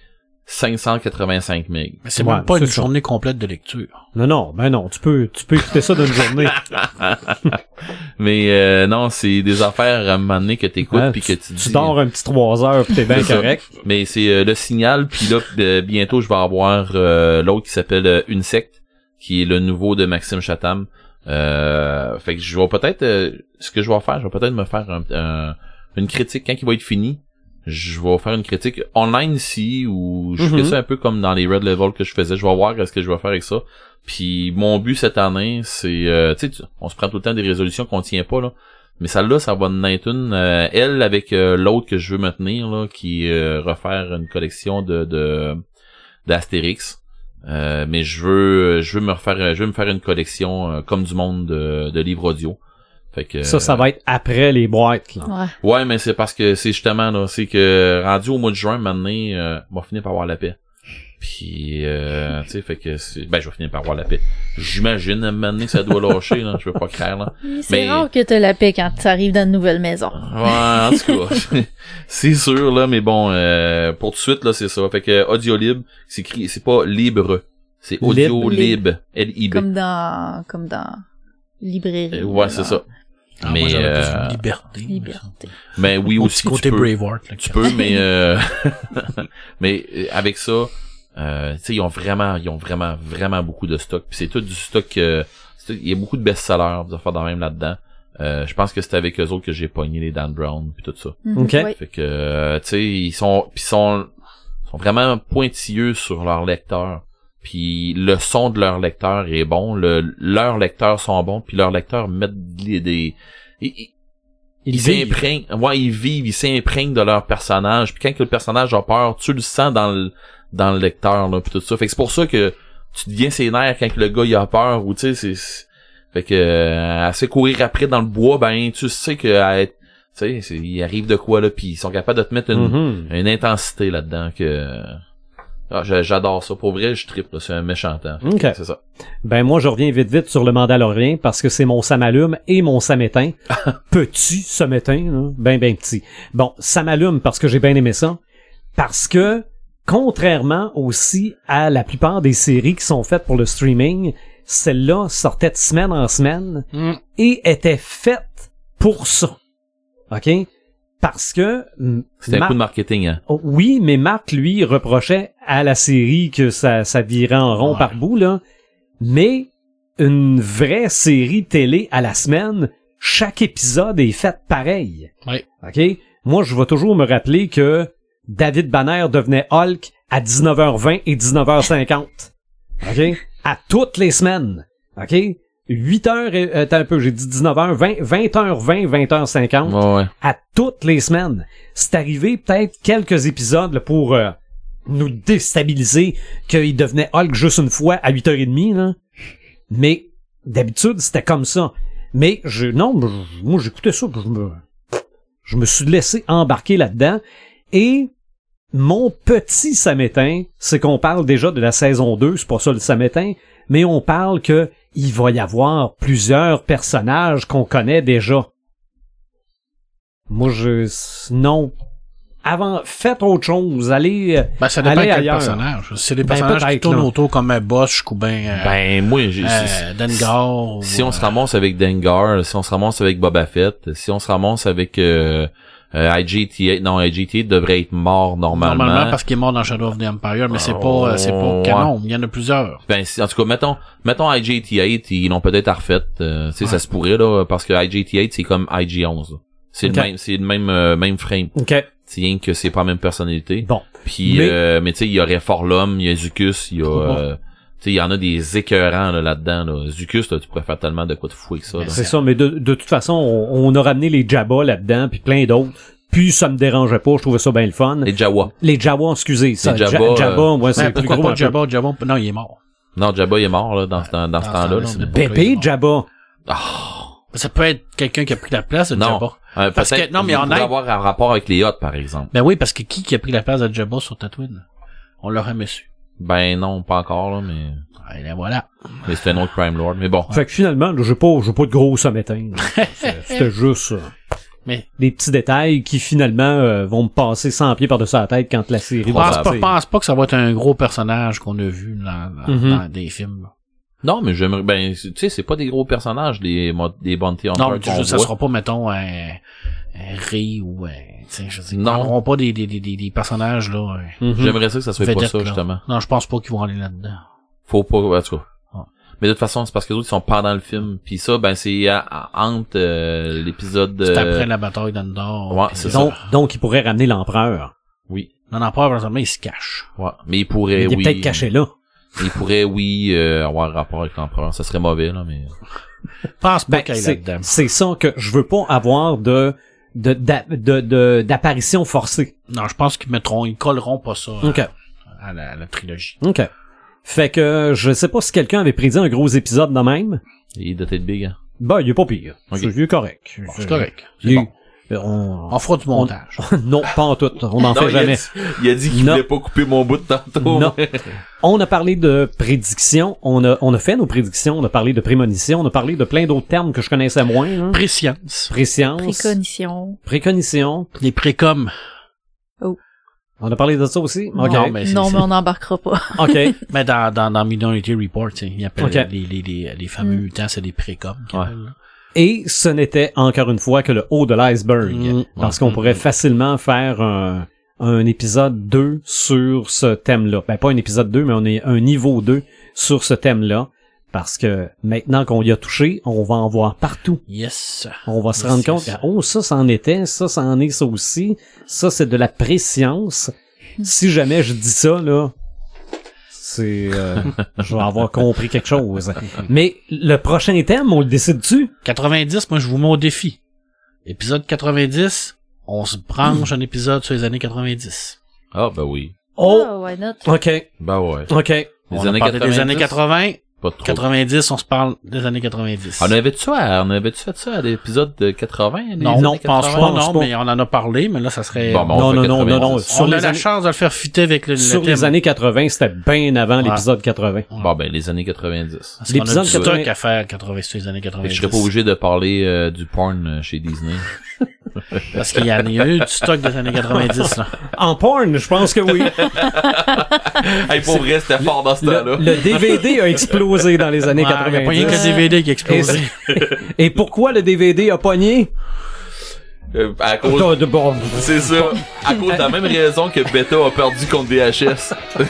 585 meg. Mais c'est Ouais, même pas une ça. journée complète de lecture. Non, non, ben non, tu peux, tu peux écouter ça d'une journée. <laughs> Mais euh, non, c'est des affaires à un moment donné que t'écoutes Ouais, puis que tu, tu dis. dors un petit trois heures pis t'es bien ça. correct. Mais c'est euh, le signal puis là euh, bientôt je vais avoir euh, l'autre qui s'appelle euh, Une secte qui est le nouveau de Maxime Chatham. Euh, fait que je vais peut-être euh, ce que je vais faire, je vais peut-être me faire un- un- une critique quand il va être fini. Je vais faire une critique online ici ou je fais Mhm. ça un peu comme dans les red level que je faisais. Je vais voir ce que je vais faire avec ça. Puis mon but cette année, c'est euh, tu sais, on se prend tout le temps des résolutions qu'on tient pas là. Mais celle-là, ça va être une. euh, elle avec euh, l'autre que je veux me tenir, là, qui euh, refaire une collection de de d'Astérix. Euh, mais je veux je veux me refaire je veux me faire une collection euh, comme du monde de, de livres audio. Fait que Ça, ça va être après les boîtes, là. Ouais. Ouais, mais c'est parce que c'est justement là, c'est que rendu au mois de juin maintenant, euh, on va finir par avoir la paix. Puis euh, tu sais, fait que c'est ben je vais finir par avoir la paix. J'imagine à un moment donné, ça doit lâcher là, je veux pas craindre là. C'est Mais- rare que t'as la paix quand tu arrives dans une nouvelle maison. Ouais, en tout cas, <laughs> c'est sûr là, mais bon, euh, pour tout de suite là, c'est ça. Fait que audio libre, c'est écrit, c'est pas libre, c'est audio Libre. libre, L I B. Comme dans, comme dans librairie. Euh, Ouais, c'est ça. Ah, mais moi, euh, une liberté. Liberté. mais oui Au aussi petit côté tu peux. Braveheart. Là, Tu peux, mais euh, <laughs> mais euh, avec ça, euh, tu sais, ils ont vraiment, ils ont vraiment, vraiment beaucoup de stock. Puis c'est tout du stock. euh, c'est il y a beaucoup de best-sellers, des affaires dans même là-dedans. Euh, je pense que c'était avec eux autres que j'ai pogné les Dan Brown puis tout ça. Mhm. Ok. Fait que, tu sais, ils sont, pis sont, sont vraiment pointilleux sur leur lecteur. Puis le son de leur lecteur est bon, le, leurs lecteurs sont bons, puis leurs lecteurs mettent des, des ils, ils- Ils ils vivent. s'imprègnent, ouais, ils vivent, ils s'imprègnent de leur personnage. Puis quand que le personnage a peur, tu le sens dans le dans le lecteur là, puis tout ça. Fait que c'est pour ça que tu deviens ses nerfs quand que le gars il a peur ou tu sais c'est fait que euh, sait courir après dans le bois, ben tu sais que elle- tu sais il arrive de quoi là, puis ils sont capables de te mettre une Mhm. une intensité là-dedans que ah, j'a- j'adore ça pour vrai, je triple, là, c'est un méchant temps. Fait que Ok. C'est ça. Ben moi je reviens vite vite sur le Mandalorien parce que c'est mon Samalume et mon Samétain. <laughs> petit Samétain, là, ben ben petit. Bon, Samalume parce que j'ai bien aimé ça. Parce que, contrairement aussi à la plupart des séries qui sont faites pour le streaming, celle-là sortait de semaine en semaine Mm. et était faite pour ça. OK? Parce que... C'était un coup de marketing hein. Oh, Oui, mais Marc, lui, reprochait à la série que ça, ça virait en rond Ouais. par bout, là. Mais une vraie série télé à la semaine, chaque épisode est fait pareil. Ouais. OK? Moi, je vais toujours me rappeler que David Banner devenait Hulk à 19h20 et 19h50. OK? À toutes les semaines. OK? 8 heures, et, euh, attends un peu, j'ai dit 19h, 20, 20h20, 20h50 Ouais, ouais. à toutes les semaines. C'est arrivé peut-être quelques épisodes là, pour euh, nous déstabiliser qu'il devenait Hulk juste une fois à 8h30, là. Mais d'habitude, c'était comme ça. Mais je non, je- moi j'écoutais ça, je me je me suis laissé embarquer là-dedans et mon petit samétain, c'est qu'on parle déjà de la saison 2, c'est pas ça le samétain, mais on parle que il va y avoir plusieurs personnages qu'on connaît déjà. Moi, je... Non. Avant, faites autre chose. Allez... euh, Ben, ça dépend Allez quel ailleurs. personnage. Si c'est des Ben, personnages qui tournent autour comme un Bosch ou ben, euh, Ben moi j'ai euh, Dengar. ou, Si on se ramasse avec Dengar, si on se ramasse avec Boba Fett, si on se ramasse avec euh, euh, IGT8, non IGT8 devrait être mort normalement. Normalement parce qu'il est mort dans Shadow of the Empire, mais c'est pas, euh, c'est pas canon. Il y en a plusieurs. Ben en tout cas mettons mettons IGT8 ils l'ont peut-être refait, euh, tu sais Ouais. ça se pourrait là parce que IGT8 c'est comme IG11. là. C'est le même c'est le même euh, même frame. OK. C'est rien que c'est pas la même personnalité. Bon. Puis Mais- euh, mais tu sais il y aurait Forlum, il y a Zucus, il y a euh, il y en a des écœurants là, là-dedans là. Zucus là, tu pourrais faire tellement de quoi de fou avec ça. là. C'est ça, mais de, de toute façon, on, on a ramené les Jabba là-dedans, puis plein d'autres. Puis ça me dérangeait pas, je trouvais ça bien le fun. Les Jawa. Les Jawa, excusez, ça. Les Ja- Jabba, Jabba, euh, ouais, c'est plus gros. pas un peu. Jabba? Jabba, non, il est mort. Non, Jabba il est mort là dans ce temps- dans ce Dans ce temps-là. Bébé Jabba. Ah, Ça peut être quelqu'un qui a pris la place de. Jabba. Euh, Parce peut-être que- non, mais pourrait aide- avoir un rapport avec les Hots, par exemple. Ben oui, parce que qui qui a pris la place de Jabba sur Tatooine? On l'aurait su. Ben non, pas encore, là, mais, Et là, voilà. mais c'est un autre Crime Lord. Mais bon. Fait que finalement, là, j'ai pas, j'ai pas de gros sommetin. <laughs> C'était juste euh, Mais des petits détails qui finalement euh, vont me passer 100 pieds par-dessus la tête quand la série va pense pas, pense pas que ça va être un gros personnage qu'on a vu dans, dans- Mhm. dans des films. Non, mais j'aimerais, ben, tu sais, c'est pas des gros personnages, des, des bounty hunters Non, mais je- ça voit. sera pas, mettons, un, un Ray ou un, sais, sais, ils Non. prendront pas des, des, des, des, personnages, là, un Mhm. J'aimerais ça que ça soit vedette, pas ça, là. justement. Non, je pense pas qu'ils vont aller là-dedans. Faut pas, en tout cas. Ah. Mais de toute façon, c'est parce que les autres, ils sont pendant le film. Puis ça, ben, c'est à- à- entre euh, l'épisode de... C'est après la bataille. Ouais, ça. Donc, donc, il pourrait ramener l'empereur. Oui. Non, l'empereur, présentement, il se cache. Ouais. Mais il pourrait, il est oui... peut-être caché là. Il pourrait, oui, euh, avoir rapport avec l'empereur. Ça serait mauvais, là, mais... Pense pas Ben, qu'il aille c'est, là-dedans. c'est ça que je veux pas avoir de de d'a- de de- d'apparition forcée. Non, je pense qu'ils mettront, ils colleront pas ça à, OK. à la, à la trilogie. OK. Fait que je sais pas si quelqu'un avait prédit un gros épisode de même. Il est doté de big, hein. Ben, il est pas pire. Ok. C'est il est correct. Bon, c'est correct. C'est bon. Euh, on- On fera du montage. non, pas en tout. On n'en fait il a jamais. Il a dit qu'il Non. voulait pas couper mon bout de tantôt. Non. On a parlé de prédictions, on a, on a fait nos prédictions, on a parlé de prémonition, on a parlé de plein d'autres termes que je connaissais moins. Hein. Préscience. Préscience, Préconition. préconition. Les précoms. On a parlé de ça aussi? Non, mais c'est- Non, mais on n'embarquera pas. <laughs> OK. Mais dans, dans, dans Minority Report, tu sais, ils appellent Ok. les, les, les, les fameux mutants, c'est des précoms. Ouais. Et ce n'était encore une fois que le haut de l'iceberg. Mm. parce qu'on pourrait facilement faire un, un épisode 2 sur ce thème-là. Ben, pas un épisode 2, mais on est un niveau 2 sur ce thème-là. Parce que maintenant qu'on y a touché, on va en voir partout. Yes. On va se Yes, rendre compte, yes. oh, ça, c'en était, ça, c'en est ça aussi. Ça, c'est de la préscience. Si jamais je dis ça, là, c'est... euh, <laughs> je vais avoir compris quelque chose. Mais le prochain thème, on le décide-tu? 90, moi, je vous mets au défi. Épisode 90, on se branche un épisode sur les années 90. Ah, ben oui. Oh! Ah, why not? OK, Ben ouais. OK. Les on années a parlé 90, des années 80, Pas trop. 90, on se parle des années 90. On avait-tu on avait-tu fait ça à l'épisode de 80? les non, non, pense 80? pas, pense non, pas. mais on en a parlé, mais là, ça serait... Bon, ben, Non, non, non, 90. non, non. on a les la années- chance de le faire fitter avec le, Sur les années 80, c'était bien avant l'épisode 80. Bon, ben, les années 90. Parce qu'on a l'épisode du stock 80. à faire 80 sur les années Fait 90. que je serais pas obligé de parler euh, du porn euh, chez Disney. <laughs> Parce qu'il y, en a- a eu du stock des années 90, là. En porn, je pense que oui. <laughs> hey, pour vrai, c'était fort dans ce le, temps-là. le DVD a explosé dans les années Ouais, Il y a pas rien 90. que DVD qui Et, explose. et pourquoi le DVD a pogné? Euh, à cause... De- bon, C'est ça. À cause de la même raison que Beta a perdu contre VHS. <laughs>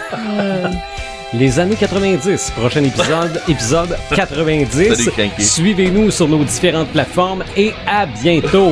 Les années 90, prochain épisode, épisode 90. Salut, Cranky. Suivez-nous sur nos différentes plateformes et à bientôt.